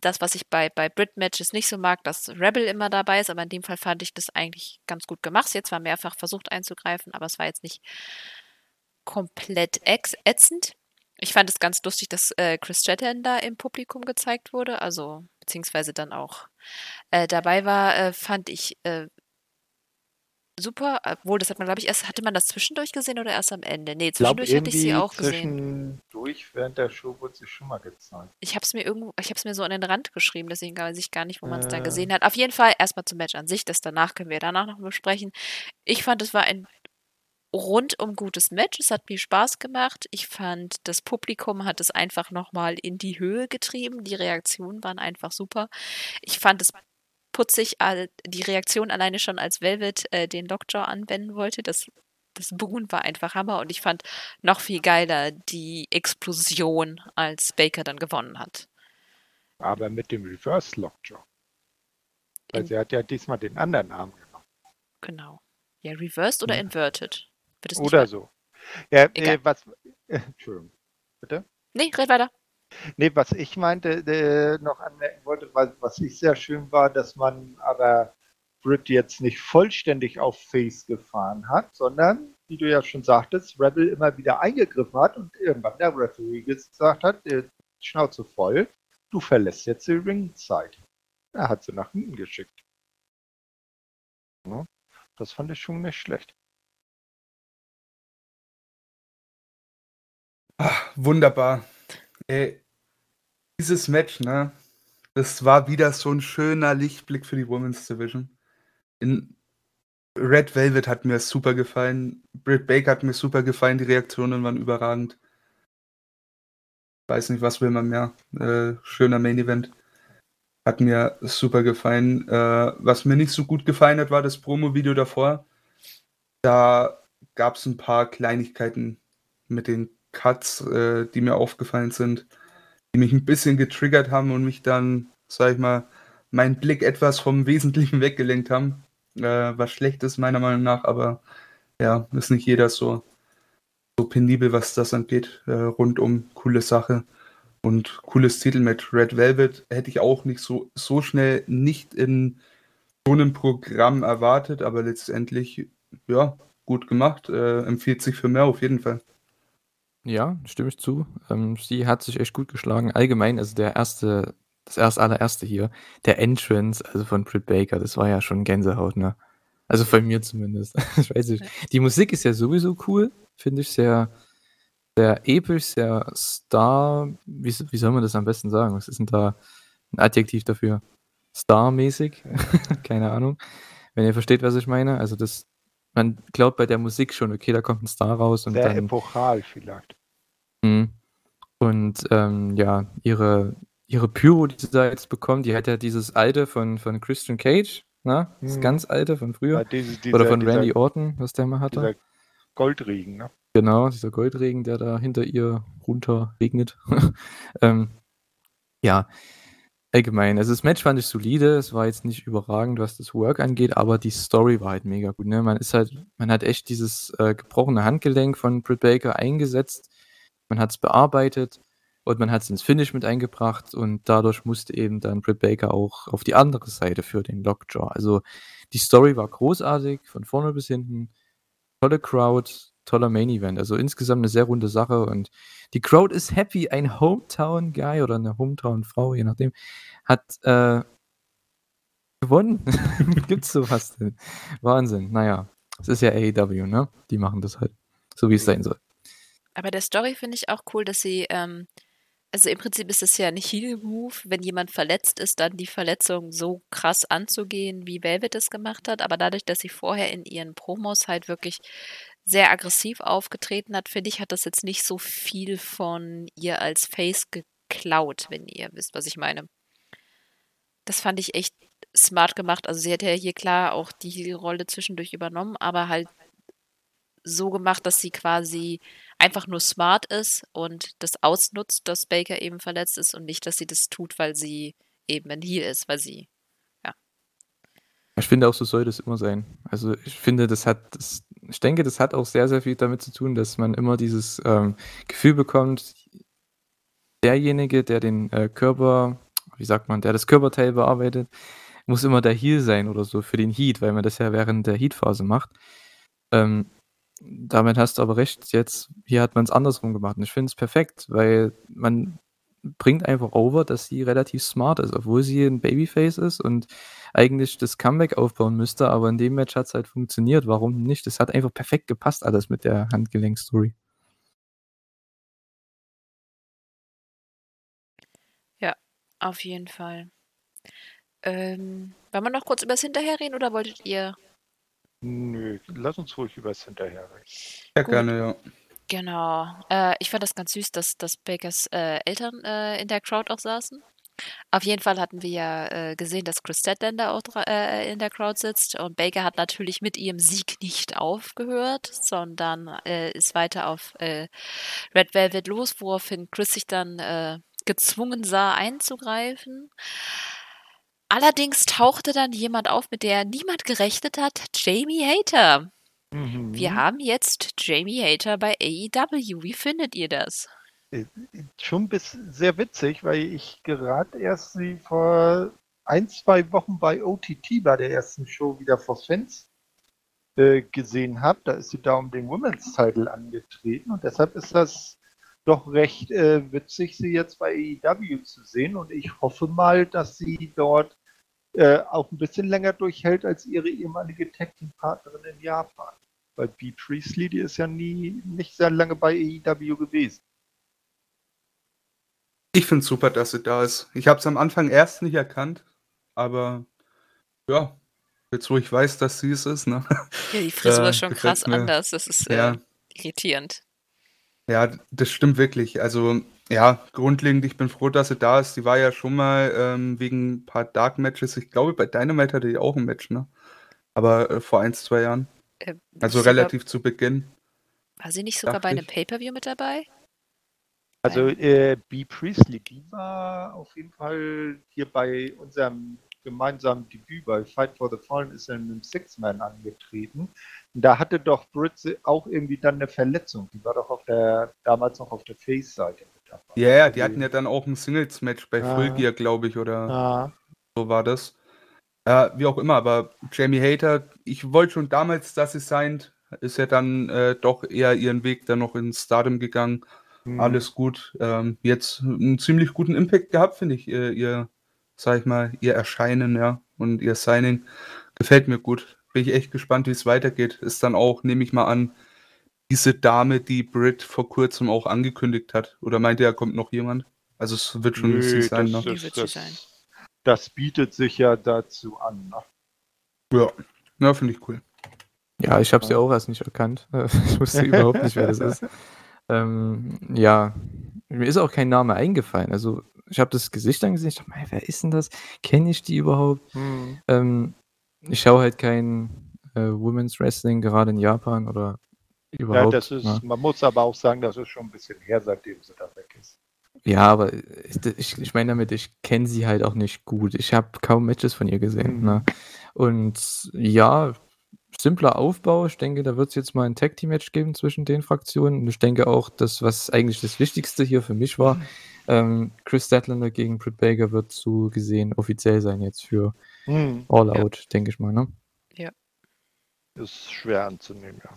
das, was ich bei, bei Brit-Matches nicht so mag, dass Rebel immer dabei ist, aber in dem Fall fand ich das eigentlich ganz gut gemacht. Sie hat zwar mehrfach versucht einzugreifen, aber es war jetzt nicht komplett ätzend. Ich fand es ganz lustig, dass äh, Chris Chatton da im Publikum gezeigt wurde, also beziehungsweise dann auch äh, dabei war, äh, fand ich äh, super. Obwohl, das hat man, glaube ich, erst, hatte man das zwischendurch gesehen oder erst am Ende? Nee, zwischendurch glaub, hatte ich sie auch gesehen. Zwischendurch während der Show wurde sie schon mal gezeigt. Ich habe es mir irgendwo, ich habe es mir so an den Rand geschrieben, deswegen weiß ich gar nicht, wo man es äh. dann gesehen hat. Auf jeden Fall erstmal zum Match an sich, das danach können wir danach noch besprechen. Ich fand, es war ein rundum gutes Match. Es hat mir Spaß gemacht. Ich fand, das Publikum hat es einfach nochmal in die Höhe getrieben. Die Reaktionen waren einfach super. Ich fand es putzig, die Reaktion alleine schon als Velvet äh, den Lockjaw anwenden wollte. Das, das Buhen war einfach Hammer und ich fand noch viel geiler die Explosion, als Baker dann gewonnen hat. Aber mit dem Reverse Lockjaw. Weil in sie hat ja diesmal den anderen Arm genommen. Genau. Ja, reversed oder hm. inverted? oder so. Ja, äh, was. Äh, Entschuldigung. Bitte? Nee, red weiter. Nee, was ich meinte, äh, noch anmerken wollte, was, was ich sehr schön war, dass man aber Brit jetzt nicht vollständig auf Face gefahren hat, sondern, wie du ja schon sagtest, Rebel immer wieder eingegriffen hat und irgendwann der Referee gesagt hat, äh, Schnauze voll, du verlässt jetzt die Ringzeit. Er hat sie nach hinten geschickt. Ja, das fand ich schon nicht schlecht. Ach, wunderbar. Ey, dieses Match, ne? Das war wieder so ein schöner Lichtblick für die Women's Division. In Red Velvet hat mir super gefallen. Britt Baker hat mir super gefallen. Die Reaktionen waren überragend. Weiß nicht, was will man mehr. Äh, schöner Main Event. Hat mir super gefallen. Äh, was mir nicht so gut gefallen hat, war das Promo-Video davor. Da gab es ein paar Kleinigkeiten mit den Cuts, äh, die mir aufgefallen sind, die mich ein bisschen getriggert haben und mich dann, sag ich mal, meinen Blick etwas vom Wesentlichen weggelenkt haben. Äh, was schlecht ist, meiner Meinung nach, aber ja, ist nicht jeder so, so penibel, was das angeht. Äh, rundum coole Sache und cooles Titel mit Red Velvet hätte ich auch nicht so, so schnell nicht in so einem Programm erwartet, aber letztendlich, ja, gut gemacht. Äh, empfiehlt sich für mehr auf jeden Fall. Ja, stimme ich zu. Ähm, sie hat sich echt gut geschlagen. Allgemein, also der erste, das erste allererste hier, der Entrance, also von Britt Baker, das war ja schon Gänsehaut, ne? Also von mir zumindest. ich weiß nicht. Die Musik ist ja sowieso cool, finde ich sehr, sehr episch, sehr star, wie, wie soll man das am besten sagen? Was ist denn da ein Adjektiv dafür? Star-mäßig? Keine Ahnung. Wenn ihr versteht, was ich meine. Also das, man glaubt bei der Musik schon, okay, da kommt ein Star raus. Und Sehr dann, epochal vielleicht. Mh. Und ähm, ja, ihre, ihre Pyro, die sie da jetzt bekommt, die hat ja dieses alte von, von Christian Cage, ne? Das mhm. ganz alte von früher. Ja, diese, dieser, Oder von dieser, Randy Orton, was der mal hatte. Dieser Goldregen, ne? Genau, dieser Goldregen, der da hinter ihr runter regnet. ähm, ja, allgemein. Also das Match fand ich solide, es war jetzt nicht überragend, was das Work angeht, aber die Story war halt mega gut. Ne? Man ist halt, man hat echt dieses äh, gebrochene Handgelenk von Britt Baker eingesetzt, man hat es bearbeitet und man hat es ins Finish mit eingebracht und dadurch musste eben dann Britt Baker auch auf die andere Seite für den Lockjaw. Also die Story war großartig, von vorne bis hinten, tolle Crowd, toller Main Event. Also insgesamt eine sehr runde Sache und die Crowd ist happy. Ein Hometown Guy oder eine Hometown Frau, je nachdem, hat äh, gewonnen. Gibt's sowas denn? Wahnsinn. Naja, es ist ja AEW, ne? Die machen das halt, so wie es sein soll. Aber der Story finde ich auch cool, dass sie, ähm, also im Prinzip ist es ja nicht Heal-Move, wenn jemand verletzt ist, dann die Verletzung so krass anzugehen, wie Velvet es gemacht hat. Aber dadurch, dass sie vorher in ihren Promos halt wirklich sehr aggressiv aufgetreten hat, finde ich, hat das jetzt nicht so viel von ihr als Face geklaut, wenn ihr wisst, was ich meine. Das fand ich echt smart gemacht. Also sie hat ja hier klar auch die Rolle zwischendurch übernommen, aber halt so gemacht, dass sie quasi einfach nur smart ist und das ausnutzt, dass Baker eben verletzt ist und nicht, dass sie das tut, weil sie eben ein Heal ist, weil sie, ja, Ich finde auch, so soll das immer sein. Also ich finde, das hat, das, ich denke, das hat auch sehr, sehr viel damit zu tun, dass man immer dieses ähm, Gefühl bekommt, derjenige, der den äh, Körper, wie sagt man, der das Körperteil bearbeitet, muss immer der Heal sein oder so für den Heat, weil man das ja während der Heat-Phase macht. Ähm, damit hast du aber recht, jetzt, hier hat man es andersrum gemacht. Und ich finde es perfekt, weil man bringt einfach over, dass sie relativ smart ist, obwohl sie ein Babyface ist und eigentlich das Comeback aufbauen müsste, aber in dem Match hat es halt funktioniert. Warum nicht? Es hat einfach perfekt gepasst, alles mit der Handgelenk-Story. Ja, auf jeden Fall. Ähm, wollen wir noch kurz über das Hinterher reden oder wolltet ihr? Nö, lass uns ruhig über das Hinterher reden. Ja, Gut. gerne, ja. Genau. Äh, ich fand das ganz süß, dass, dass Bakers äh, Eltern äh, in der Crowd auch saßen. Auf jeden Fall hatten wir ja äh, gesehen, dass Chris Statlander auch äh, in der Crowd sitzt und Baker hat natürlich mit ihrem Sieg nicht aufgehört, sondern äh, ist weiter auf äh, Red Velvet los, woraufhin Chris sich dann äh, gezwungen sah, einzugreifen. Allerdings tauchte dann jemand auf, mit der niemand gerechnet hat, Jamie Hater. Mhm. Wir haben jetzt Jamie Hater bei AEW. Wie findet ihr das? schon bis sehr witzig, weil ich gerade erst sie vor ein, zwei Wochen bei OTT bei der ersten Show wieder vor Fans äh, gesehen habe. Da ist sie da um den Women's Title angetreten und deshalb ist das doch recht äh, witzig, sie jetzt bei AEW zu sehen und ich hoffe mal, dass sie dort äh, auch ein bisschen länger durchhält als ihre ehemalige Tag Team Partnerin in Japan. Weil B. Priestley, die ist ja nie nicht sehr lange bei AEW gewesen. Ich finde es super, dass sie da ist. Ich habe es am Anfang erst nicht erkannt, aber ja, jetzt wo ich weiß, dass sie es ist, ne? Ja, die Frisur Äh, ist schon krass mir. anders. Das ist äh, Ja. irritierend. Ja, das stimmt wirklich. Also, ja, grundlegend, ich bin froh, dass sie da ist. Sie war ja schon mal ähm, wegen ein paar Dark Matches. Ich glaube, bei Dynamite hatte die auch ein Match, ne? Aber äh, vor ein, zwei Jahren. Äh, Also sogar- relativ zu Beginn. War sie nicht sogar bei einem. Pay-Per-View mit dabei? Also äh, B. Priestley, die war auf jeden Fall hier bei unserem gemeinsamen Debüt bei Fight for the Fallen ist er in einem Six-Man angetreten. Da hatte doch Britt auch irgendwie dann eine Verletzung. Die war doch auf der, damals noch auf der Face-Seite mit dabei. Ja, ja, die hatten ja dann auch ein Singles-Match bei Ah. Full Gear, glaube ich, oder Ah, so war das. Ja, wie auch immer, aber Jamie Hater, ich wollte schon damals, dass sie signed, ist ja dann äh, doch eher ihren Weg dann noch ins Stardom gegangen. hm. Alles gut. Ähm, jetzt einen ziemlich guten Impact gehabt, finde ich, ihr, ihr, sag ich mal, ihr Erscheinen, ja, und ihr Signing. Gefällt mir gut. Bin ich echt gespannt, wie es weitergeht. Ist dann auch, nehme ich mal an, diese Dame, die Britt vor kurzem auch angekündigt hat. Oder meint ihr, kommt noch jemand? Also es wird schon Nö, sie sein, das, ne? Das, das, sein. das bietet sich ja dazu an. Ne? Ja, ja finde ich cool. Ja, ich habe sie auch erst nicht erkannt. Ich wusste überhaupt nicht, wer das ist. Ähm, ja, mir ist auch kein Name eingefallen. Also ich habe das Gesicht angesehen, ich dachte, "Mei, wer ist denn das? Kenne ich die überhaupt? Hm. Ähm, ich schaue halt kein äh, Women's Wrestling, gerade in Japan oder Ja, überhaupt. das ist, ne? man muss aber auch sagen, das ist schon ein bisschen her, seitdem sie da weg ist. Ja, aber ich, ich, ich meine damit, ich kenne sie halt auch nicht gut. Ich habe kaum Matches von ihr gesehen. Mhm. Ne? Und ja, simpler Aufbau. Ich denke, da wird es jetzt mal ein Tag Team Match geben zwischen den Fraktionen. Und ich denke auch, das, was eigentlich das Wichtigste hier für mich war, ähm, Chris Statlander gegen Britt Baker wird so gesehen offiziell sein jetzt für Hm. All Ja. Out, denke ich mal. Ne? Ist schwer anzunehmen, ja.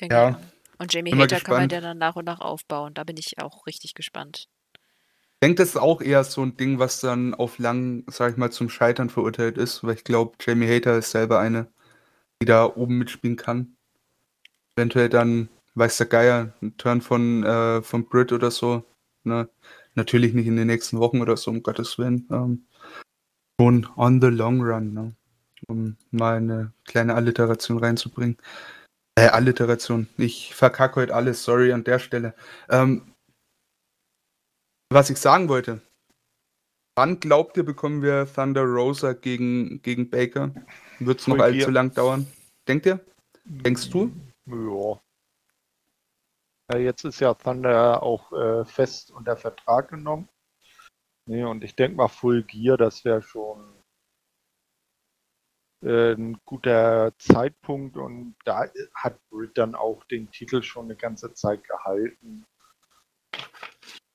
Denke Ja. ich auch. Und Jamie Hater kann man ja dann nach und nach aufbauen. Da bin ich auch richtig gespannt. Ich denke, das ist auch eher so ein Ding, was dann auf lang, sag ich mal, zum Scheitern verurteilt ist, weil ich glaube, Jamie Hater ist selber eine, die da oben mitspielen kann. Eventuell dann, weiß der Geier, ein Turn von, äh, von Brit oder so. Ne? Natürlich nicht in den nächsten Wochen oder so, um Gottes Willen. Ähm, schon on the long run, ne? um mal eine kleine Alliteration reinzubringen. Äh, Alliteration. Ich verkacke heute alles, sorry an der Stelle. Ähm, was ich sagen wollte. Wann glaubt ihr, bekommen wir Thunder Rosa gegen, gegen Baker? Wird es noch allzu lang dauern? Denkt ihr? Denkst du? Ja. ja jetzt ist ja Thunder auch äh, fest unter Vertrag genommen. Nee, und ich denke mal Full Gear, das wäre schon äh, ein guter Zeitpunkt und da hat Britt dann auch den Titel schon eine ganze Zeit gehalten.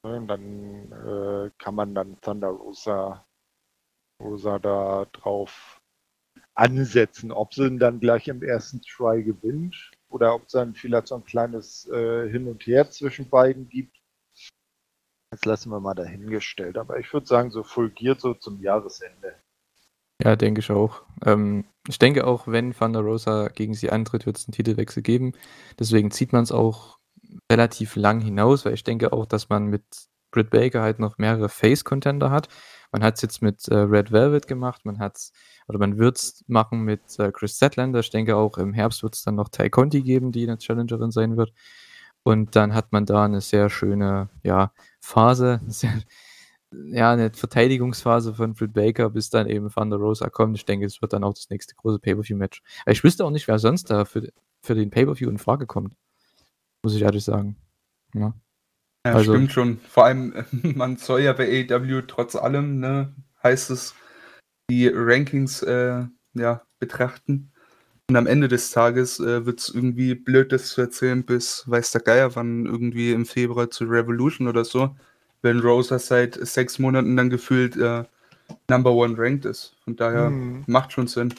Und dann äh, kann man dann Thunder Rosa, Rosa da drauf ansetzen. Ob sie ihn dann gleich im ersten Try gewinnt oder ob es dann vielleicht so ein kleines äh, Hin und Her zwischen beiden gibt. Das lassen wir mal dahingestellt. Aber ich würde sagen, so fulgiert so zum Jahresende. Ja, denke ich auch. Ähm, ich denke auch, wenn Thunder Rosa gegen sie antritt, wird es einen Titelwechsel geben. Deswegen zieht man es auch relativ lang hinaus, weil ich denke auch, dass man mit Britt Baker halt noch mehrere Face-Contender hat. Man hat es jetzt mit äh, Red Velvet gemacht, man hat oder man wird es machen mit äh, Chris Zetlander. Ich denke auch im Herbst wird es dann noch Ty Conti geben, die eine Challengerin sein wird. Und dann hat man da eine sehr schöne ja, Phase, sehr, ja, eine Verteidigungsphase von Britt Baker, bis dann eben Thunder Rosa kommt. Ich denke, es wird dann auch das nächste große Pay-Per-View-Match. Ich wüsste auch nicht, wer sonst da für, für den Pay-Per-View in Frage kommt. Muss ich ehrlich sagen. Ja. Ja, Also- stimmt schon. Vor allem, man soll ja bei AEW trotz allem, ne, heißt es, die Rankings äh, ja, betrachten. Und am Ende des Tages äh, wird es irgendwie blöd, das zu erzählen, bis weiß der Geier, wann irgendwie im Februar zu Revolution oder so, wenn Rosa seit sechs Monaten dann gefühlt äh, Number One ranked ist. Von daher Mhm. macht schon Sinn.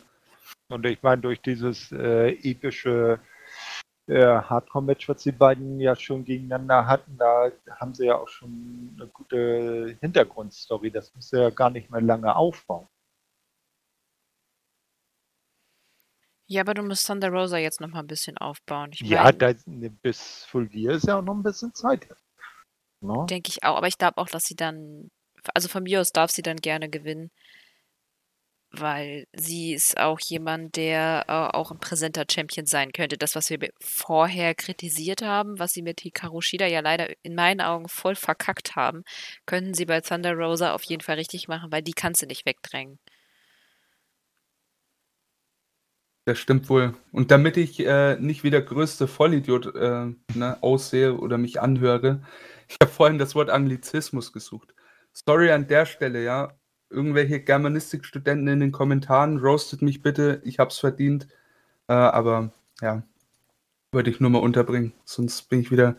Und ich meine, durch dieses äh, epische äh, Hardcore-Match, was die beiden ja schon gegeneinander hatten, da haben sie ja auch schon eine gute Hintergrundstory. Das muss ja gar nicht mehr lange aufbauen. Ja, aber du musst Thunder Rosa jetzt noch mal ein bisschen aufbauen. Ich Ja, mein, da, ne, bis Full Gear ist ja auch noch ein bisschen Zeit. Ne? denke ich auch. Aber ich glaube auch, dass sie dann, also von mir aus darf sie dann gerne gewinnen, weil sie ist auch jemand, der äh, auch ein präsenter Champion sein könnte. Das, was wir vorher kritisiert haben, was sie mit Hikaru Shida ja leider in meinen Augen voll verkackt haben, könnten sie bei Thunder Rosa auf jeden Fall richtig machen, weil die kannst du nicht wegdrängen. Das stimmt wohl. Und damit ich äh, nicht wie der größte Vollidiot äh, ne, aussehe oder mich anhöre, ich habe vorhin das Wort Anglizismus gesucht. Sorry an der Stelle, ja. Irgendwelche Germanistikstudenten in den Kommentaren, roastet mich bitte, ich hab's verdient. Äh, aber ja, wollte ich nur mal unterbringen. Sonst bin ich wieder,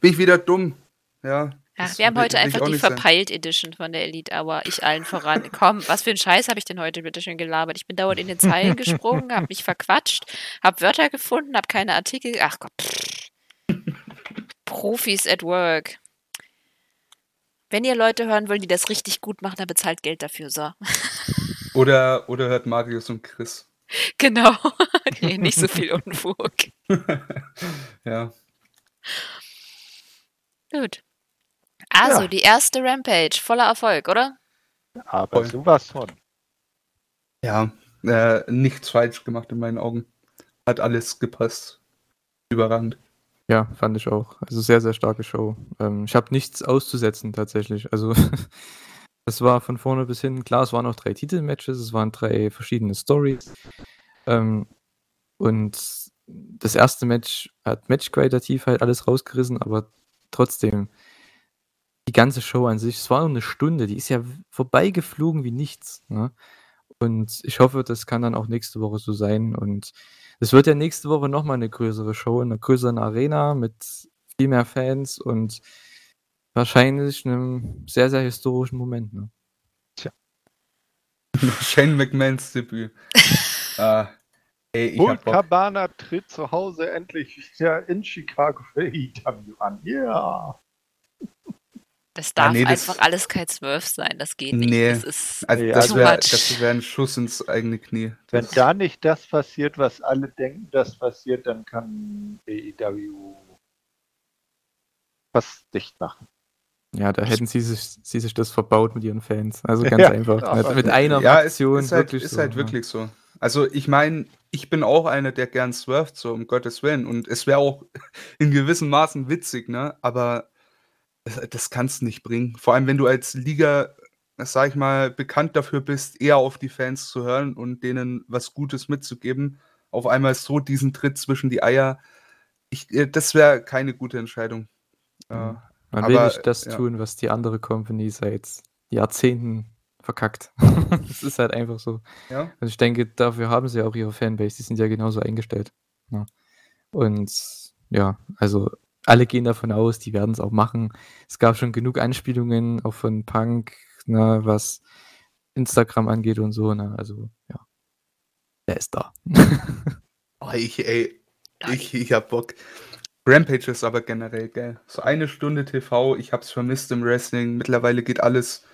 bin ich wieder dumm. Ja. Ach, wir haben heute einfach die nicht sein. Verpeilt Edition von der Elite Hour. Ich allen voran. Komm, was für ein Scheiß habe ich denn heute bitte schön gelabert? Ich bin dauernd in den Zeilen gesprungen, habe mich verquatscht, habe Wörter gefunden, habe keine Artikel. Ach Gott. pff. Profis at work. Wenn ihr Leute hören wollt, die das richtig gut machen, dann bezahlt Geld dafür. So. Oder, oder hört Marius und Chris. Genau. nee, nicht so viel Unfug. ja. Gut. Also, Ja. die erste Rampage. Voller Erfolg, oder? Aber Voll. sowas von. Ja, äh, nichts falsch gemacht in meinen Augen. Hat alles gepasst. Überragend. Ja, fand ich auch. Also sehr, sehr starke Show. Ähm, ich habe nichts auszusetzen tatsächlich. Also es war von vorne bis hinten, klar, es waren auch drei Titelmatches, es waren drei verschiedene Stories. Ähm, und das erste Match hat matchqualitativ halt alles rausgerissen, aber trotzdem, die ganze Show an sich, es war nur eine Stunde, die ist ja vorbeigeflogen wie nichts. Ne? Und ich hoffe, das kann dann auch nächste Woche so sein. Und es wird ja nächste Woche nochmal eine größere Show in einer größeren Arena mit viel mehr Fans und wahrscheinlich einem sehr, sehr historischen Moment. Ne? Shane McMahons Debüt. äh, ey, ich Bock. Cabana tritt zu Hause endlich wieder in Chicago für AEW an. Ja. Das darf Ah, nee, das- einfach alles kein Smurf sein. Das geht nicht. Nee. Das ist Also das wäre Too much. das wär ein Schuss ins eigene Knie. Wenn Das, da nicht das passiert, was alle denken, das passiert, dann kann AEW fast dicht machen. Ja, da hätten sie sich, sie sich das verbaut mit ihren Fans. Also ganz Ja, einfach. aber- Mit, mit einer ja, es Aktion ist halt, wirklich ist so, halt ne? wirklich so. Also ich meine, ich bin auch einer, der gern swerft, so um Gottes Willen. Und es wäre auch in gewissem Maßen witzig, ne? Aber das, das kannst du nicht bringen. Vor allem, wenn du als Liga, sag ich mal, bekannt dafür bist, eher auf die Fans zu hören und denen was Gutes mitzugeben. Auf einmal so diesen Tritt zwischen die Eier. Ich, äh, das wäre keine gute Entscheidung. Äh, Man will nicht das ja. tun, was die andere Company seit Jahrzehnten verkackt. das ist halt einfach so. Ja. Also ich denke, dafür haben sie ja auch ihre Fanbase, die sind ja genauso eingestellt. Ja. Und ja, also alle gehen davon aus, die werden es auch machen. Es gab schon genug Anspielungen, auch von Punk, ne, was Instagram angeht und so, ne? Also, ja. Der ist da. Oh, ich, ey, ich, ich hab Bock. Rampage ist aber generell geil. So eine Stunde TV, ich hab's vermisst im Wrestling. Mittlerweile geht alles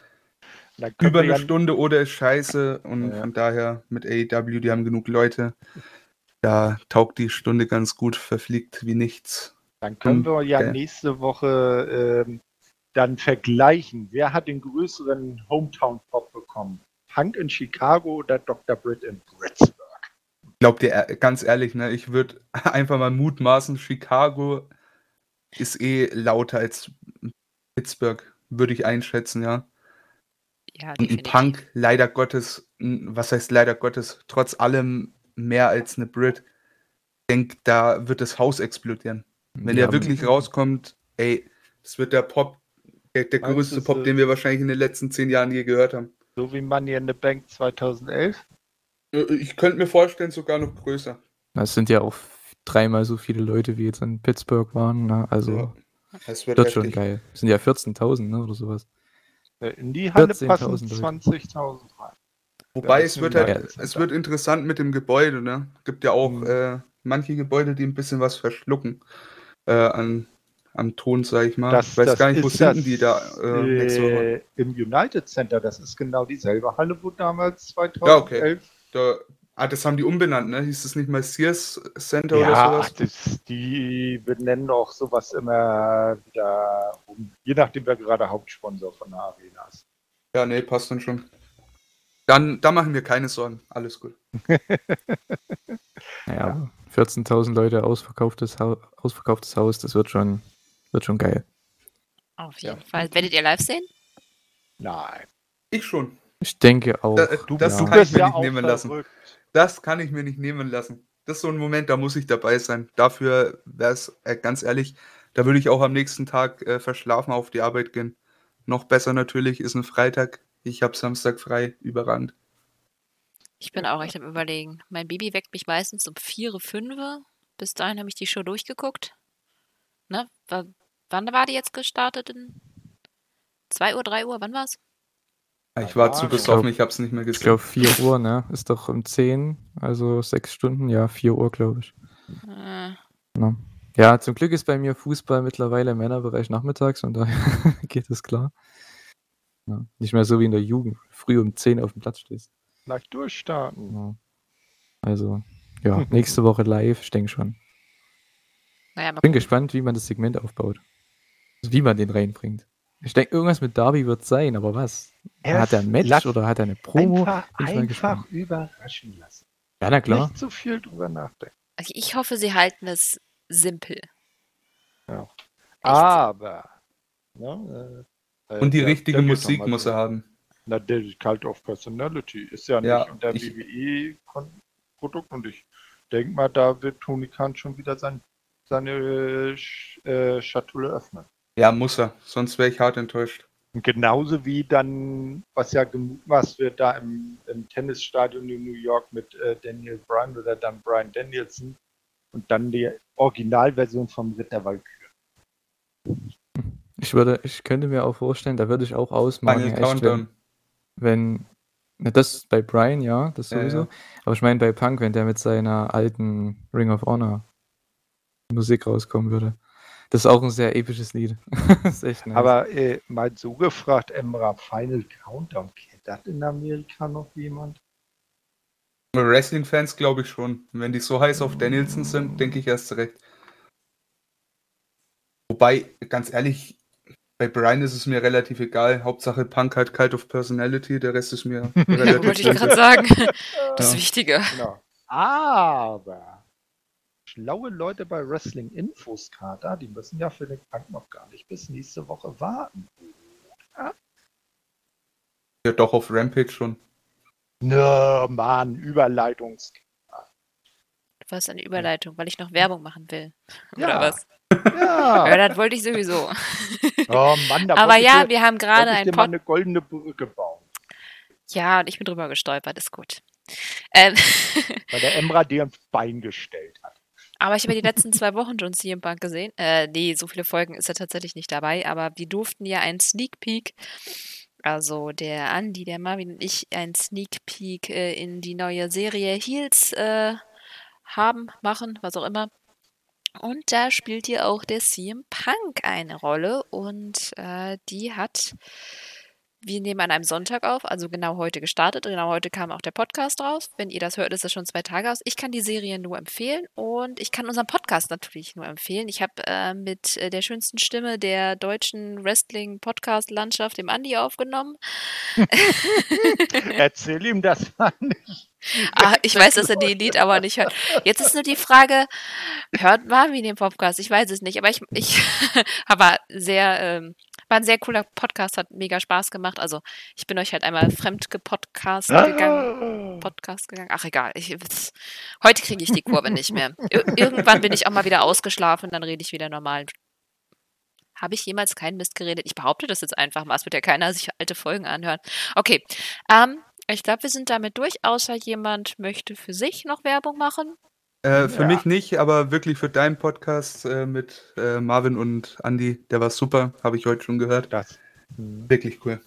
über eine Stunde oder ist scheiße. Und Ja. von daher mit AEW, die haben genug Leute. Da taugt die Stunde ganz gut, verfliegt wie nichts. Dann können wir ja Okay. nächste Woche ähm, dann vergleichen. Wer hat den größeren Hometown-Pop bekommen? Punk in Chicago oder Dr. Britt in Pittsburgh? Glaubt ihr, äh, ganz ehrlich, ne, ich würde einfach mal mutmaßen, Chicago ist eh lauter als Pittsburgh, würde ich einschätzen, ja. Ja, Und ein. Punk, leider Gottes, was heißt leider Gottes, trotz allem mehr als eine Brit. Ich denke, da wird das Haus explodieren. Wenn Ja, der wirklich rauskommt, ey, das wird der Pop, der, der größte Pop, den wir wahrscheinlich in den letzten zehn Jahren je gehört haben. So wie Money in the Bank 2011? Äh, Ich könnte mir vorstellen, sogar noch größer. Das sind ja auch dreimal so viele Leute, wie jetzt in Pittsburgh waren. Ne? Also Ja. Das wird wird schon geil. Das sind ja 14.000 ne, oder sowas. Äh, In die Halle 14.000 passen Leute. 20.000 rein. Wobei Ja, es wird halt, es wird interessant mit dem Gebäude, ne? Gibt ja auch Mhm. äh, manche Gebäude, die ein bisschen was verschlucken äh, an, am Ton, sag ich mal. Das, ich weiß das gar nicht, wo sind das, die da äh, äh, Im United Center, das ist genau dieselbe Halle, wo damals 2011. Da, ah, das haben die umbenannt, ne? Hieß es nicht mal Sears Center oder Ja, sowas? das, die benennen auch sowas immer wieder um, je nachdem, wer gerade Hauptsponsor von der Arena ist. Ja, nee, passt dann schon. Dann, da machen wir keine Sorgen. Alles gut. Naja, aber 14.000 Leute, ausverkauftes, Hau ausverkauftes Haus, das wird schon, wird schon geil. Auf jeden Ja. Fall. Werdet ihr live sehen? Nein. Ich schon. Ich denke auch. Da, äh, das ja. kann ich mir ja nicht nehmen lassen. verrückt. Das kann ich mir nicht nehmen lassen. Das ist so ein Moment, da muss ich dabei sein. Dafür wäre es, äh, ganz ehrlich, da würde ich auch am nächsten Tag äh, verschlafen auf die Arbeit gehen. Noch besser natürlich ist ein Freitag. Ich habe Samstag frei, überragend. Ich bin auch echt am überlegen. Mein Baby weckt mich meistens um 4, 5. Bis dahin habe ich die Show durchgeguckt. Ne? Wa- Wann war die jetzt gestartet? In 2 Uhr, 3 Uhr? Wann war's? Ich war zu ich besoffen, glaub- ich habe es nicht mehr Ich gesehen. glaube 4 Uhr, ne? Ist doch um 10, also 6 Stunden, ja, 4 Uhr, glaube ich. Äh, Ne? Ja, zum Glück ist bei mir Fußball mittlerweile im Männerbereich nachmittags und daher geht es klar. Ja, nicht mehr so wie in der Jugend, früh um 10 auf dem Platz stehst. Gleich durchstarten. Ja. Also, ja, nächste Woche live, ich denke schon. naja, Bin gespannt, wie man das Segment aufbaut. Also, wie man den reinbringt. Ich denke, irgendwas mit Darby wird sein, aber was? hat er ein Match oder hat er eine Promo? Einfach, einfach überraschen lassen. Ja, na klar. Nicht zu viel drüber nachdenken. Also ich hoffe, sie halten es simpel. Ja. Echt. Aber. Ne, äh, äh, Und die ja, richtige Musik muss so. er haben. Na, der Cult of Personality ist ja nicht Ja, unter WWE-Produkt und ich denke mal, da wird Tony Khan schon wieder sein, seine äh, Sch- Schatulle öffnen. Ja, muss er. Sonst wäre ich hart enttäuscht. Und genauso wie dann, was ja gemutmaßt wird, da im, im Tennisstadion in New York mit äh, Daniel Bryan oder dann Brian Danielson und dann die Originalversion vom Ritter Valkyrie. Ich würde, ich könnte mir auch vorstellen, da würde ich auch ausmachen, Final Countdown. Wenn na, das bei Brian, ja, das Ja, sowieso. ja. Aber ich meine bei Punk, wenn der mit seiner alten Ring of Honor Musik rauskommen würde. Das ist auch ein sehr episches Lied. das ist echt nice. Aber äh, mal so gefragt, Emra, Final Countdown, kennt das in Amerika noch jemand? Wrestling-Fans glaube ich schon. Wenn die so heiß auf Danielson sind, denke ich erst recht. Wobei, ganz ehrlich, bei Brian ist es mir relativ egal. Hauptsache Punk hat Cult of Personality, der Rest ist mir Ja, relativ wollte ich gerade sagen. Das Ja. Wichtige. Genau. Aber schlaue Leute bei Wrestling Infos Kater, die müssen ja für den Punk noch gar nicht bis nächste Woche warten. Ja, doch auf Rampage schon. Nö, Mann, Überleitungs. Du warst eine Überleitung, weil ich noch Werbung machen will. Oder Ja. was? Ja, Ja. das wollte ich sowieso. Oh Mann, da Aber ja, dir- wir haben gerade ein Pod eine goldene Brücke bauen. Ja, und ich bin drüber gestolpert, ist gut. Ähm, Weil der Emra dir ins Bein gestellt hat. aber ich habe ja die letzten zwei Wochen schon CM Punk gesehen. Äh, nee, so viele Folgen ist er tatsächlich nicht dabei, aber wir durften ja einen Sneak Peek, also der Andi, der Marvin und ich, einen Sneak Peek äh, in die neue Serie Heels äh, haben, machen, was auch immer. Und da spielt hier auch der CM Punk eine Rolle und äh, die hat, wir nehmen an einem Sonntag auf, also genau heute gestartet. Genau heute kam auch der Podcast raus. Wenn ihr das hört, ist das schon zwei Tage aus. Ich kann die Serie nur empfehlen und ich kann unseren Podcast natürlich nur empfehlen. Ich habe äh, mit äh, der schönsten Stimme der deutschen Wrestling-Podcast-Landschaft, dem Andi, aufgenommen. Erzähl ihm das mal nicht. Ah, ich weiß, dass er die Lied aber nicht hört. Jetzt ist nur die Frage, hört Marvin den Podcast? Ich weiß es nicht, aber ich, ich aber sehr, ähm, war ein sehr cooler Podcast, hat mega Spaß gemacht. Also ich bin euch halt einmal fremd gepodcast gegangen. Podcast gegangen. Ach egal, ich, heute kriege ich die Kurve nicht mehr. Ir irgendwann bin ich auch mal wieder ausgeschlafen, dann rede ich wieder normal. Habe ich jemals keinen Mist geredet? Ich behaupte das jetzt einfach mal. Es wird ja keiner sich alte Folgen anhören. Okay, ähm, ich glaube, wir sind damit durch, außer jemand möchte für sich noch Werbung machen. Äh, für Ja. mich nicht, aber wirklich für deinen Podcast äh, mit äh, Marvin und Andy, der war super, habe ich heute schon gehört. Das, hm. Wirklich cool.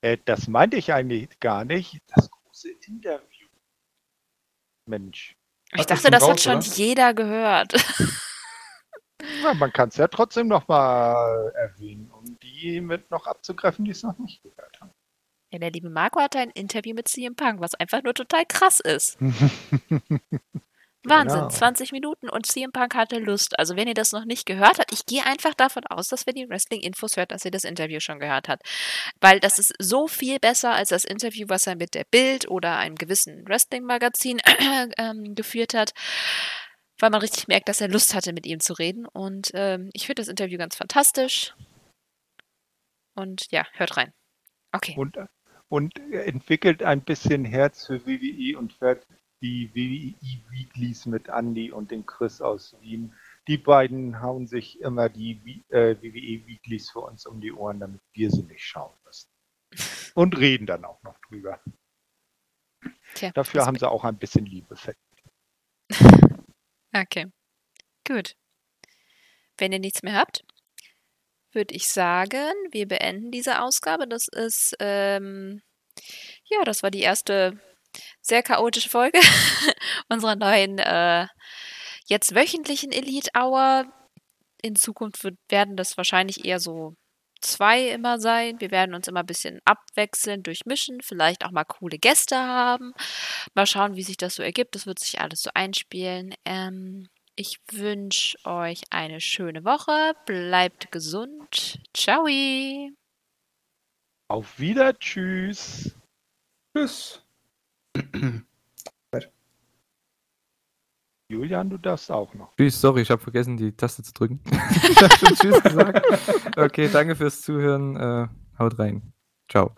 äh, das meinte ich eigentlich gar nicht. Das große Interview. Mensch. Ich dachte, das hat raus, schon oder? jeder gehört. Ja, man kann es ja trotzdem noch mal erwähnen, um die mit noch abzugreifen, die es noch nicht gehört haben. Ja, der liebe Marco hatte ein Interview mit CM Punk, was einfach nur total krass ist. Wahnsinn, Genau. 20 Minuten und CM Punk hatte Lust. Also wenn ihr das noch nicht gehört habt, ich gehe einfach davon aus, dass wenn ihr Wrestling-Infos hört, dass ihr das Interview schon gehört habt. Weil das ist so viel besser als das Interview, was er mit der Bild oder einem gewissen Wrestling-Magazin ähm, geführt hat. Weil man richtig merkt, dass er Lust hatte, mit ihm zu reden. Und ähm, ich finde das Interview ganz fantastisch. Und ja, hört rein. Okay. und, und entwickelt ein bisschen Herz für WWE und fährt die WWE Weeklies mit Andy und dem Chris aus Wien. Die beiden hauen sich immer die äh, WWE Weeklies für uns um die Ohren, damit wir sie nicht schauen müssen. Und reden dann auch noch drüber. Tja, Dafür haben sie auch ein bisschen Liebe. Okay, gut. Wenn ihr nichts mehr habt, würde ich sagen, wir beenden diese Ausgabe. Das ist, ähm, ja, das war die erste sehr chaotische Folge unserer neuen, äh, jetzt wöchentlichen Elite Hour. In Zukunft wird, werden das wahrscheinlich eher so zwei immer sein. Wir werden uns immer ein bisschen abwechseln, durchmischen, vielleicht auch mal coole Gäste haben. Mal schauen, wie sich das so ergibt. Das wird sich alles so einspielen. Ähm, ich wünsche euch eine schöne Woche. Bleibt gesund. Ciao. Auf wieder, tschüss. Tschüss. Julian, du darfst auch noch. Tschüss, sorry, ich habe vergessen, die Taste zu drücken. ich habe schon Tschüss gesagt. Okay, danke fürs Zuhören. Äh, haut rein. Ciao.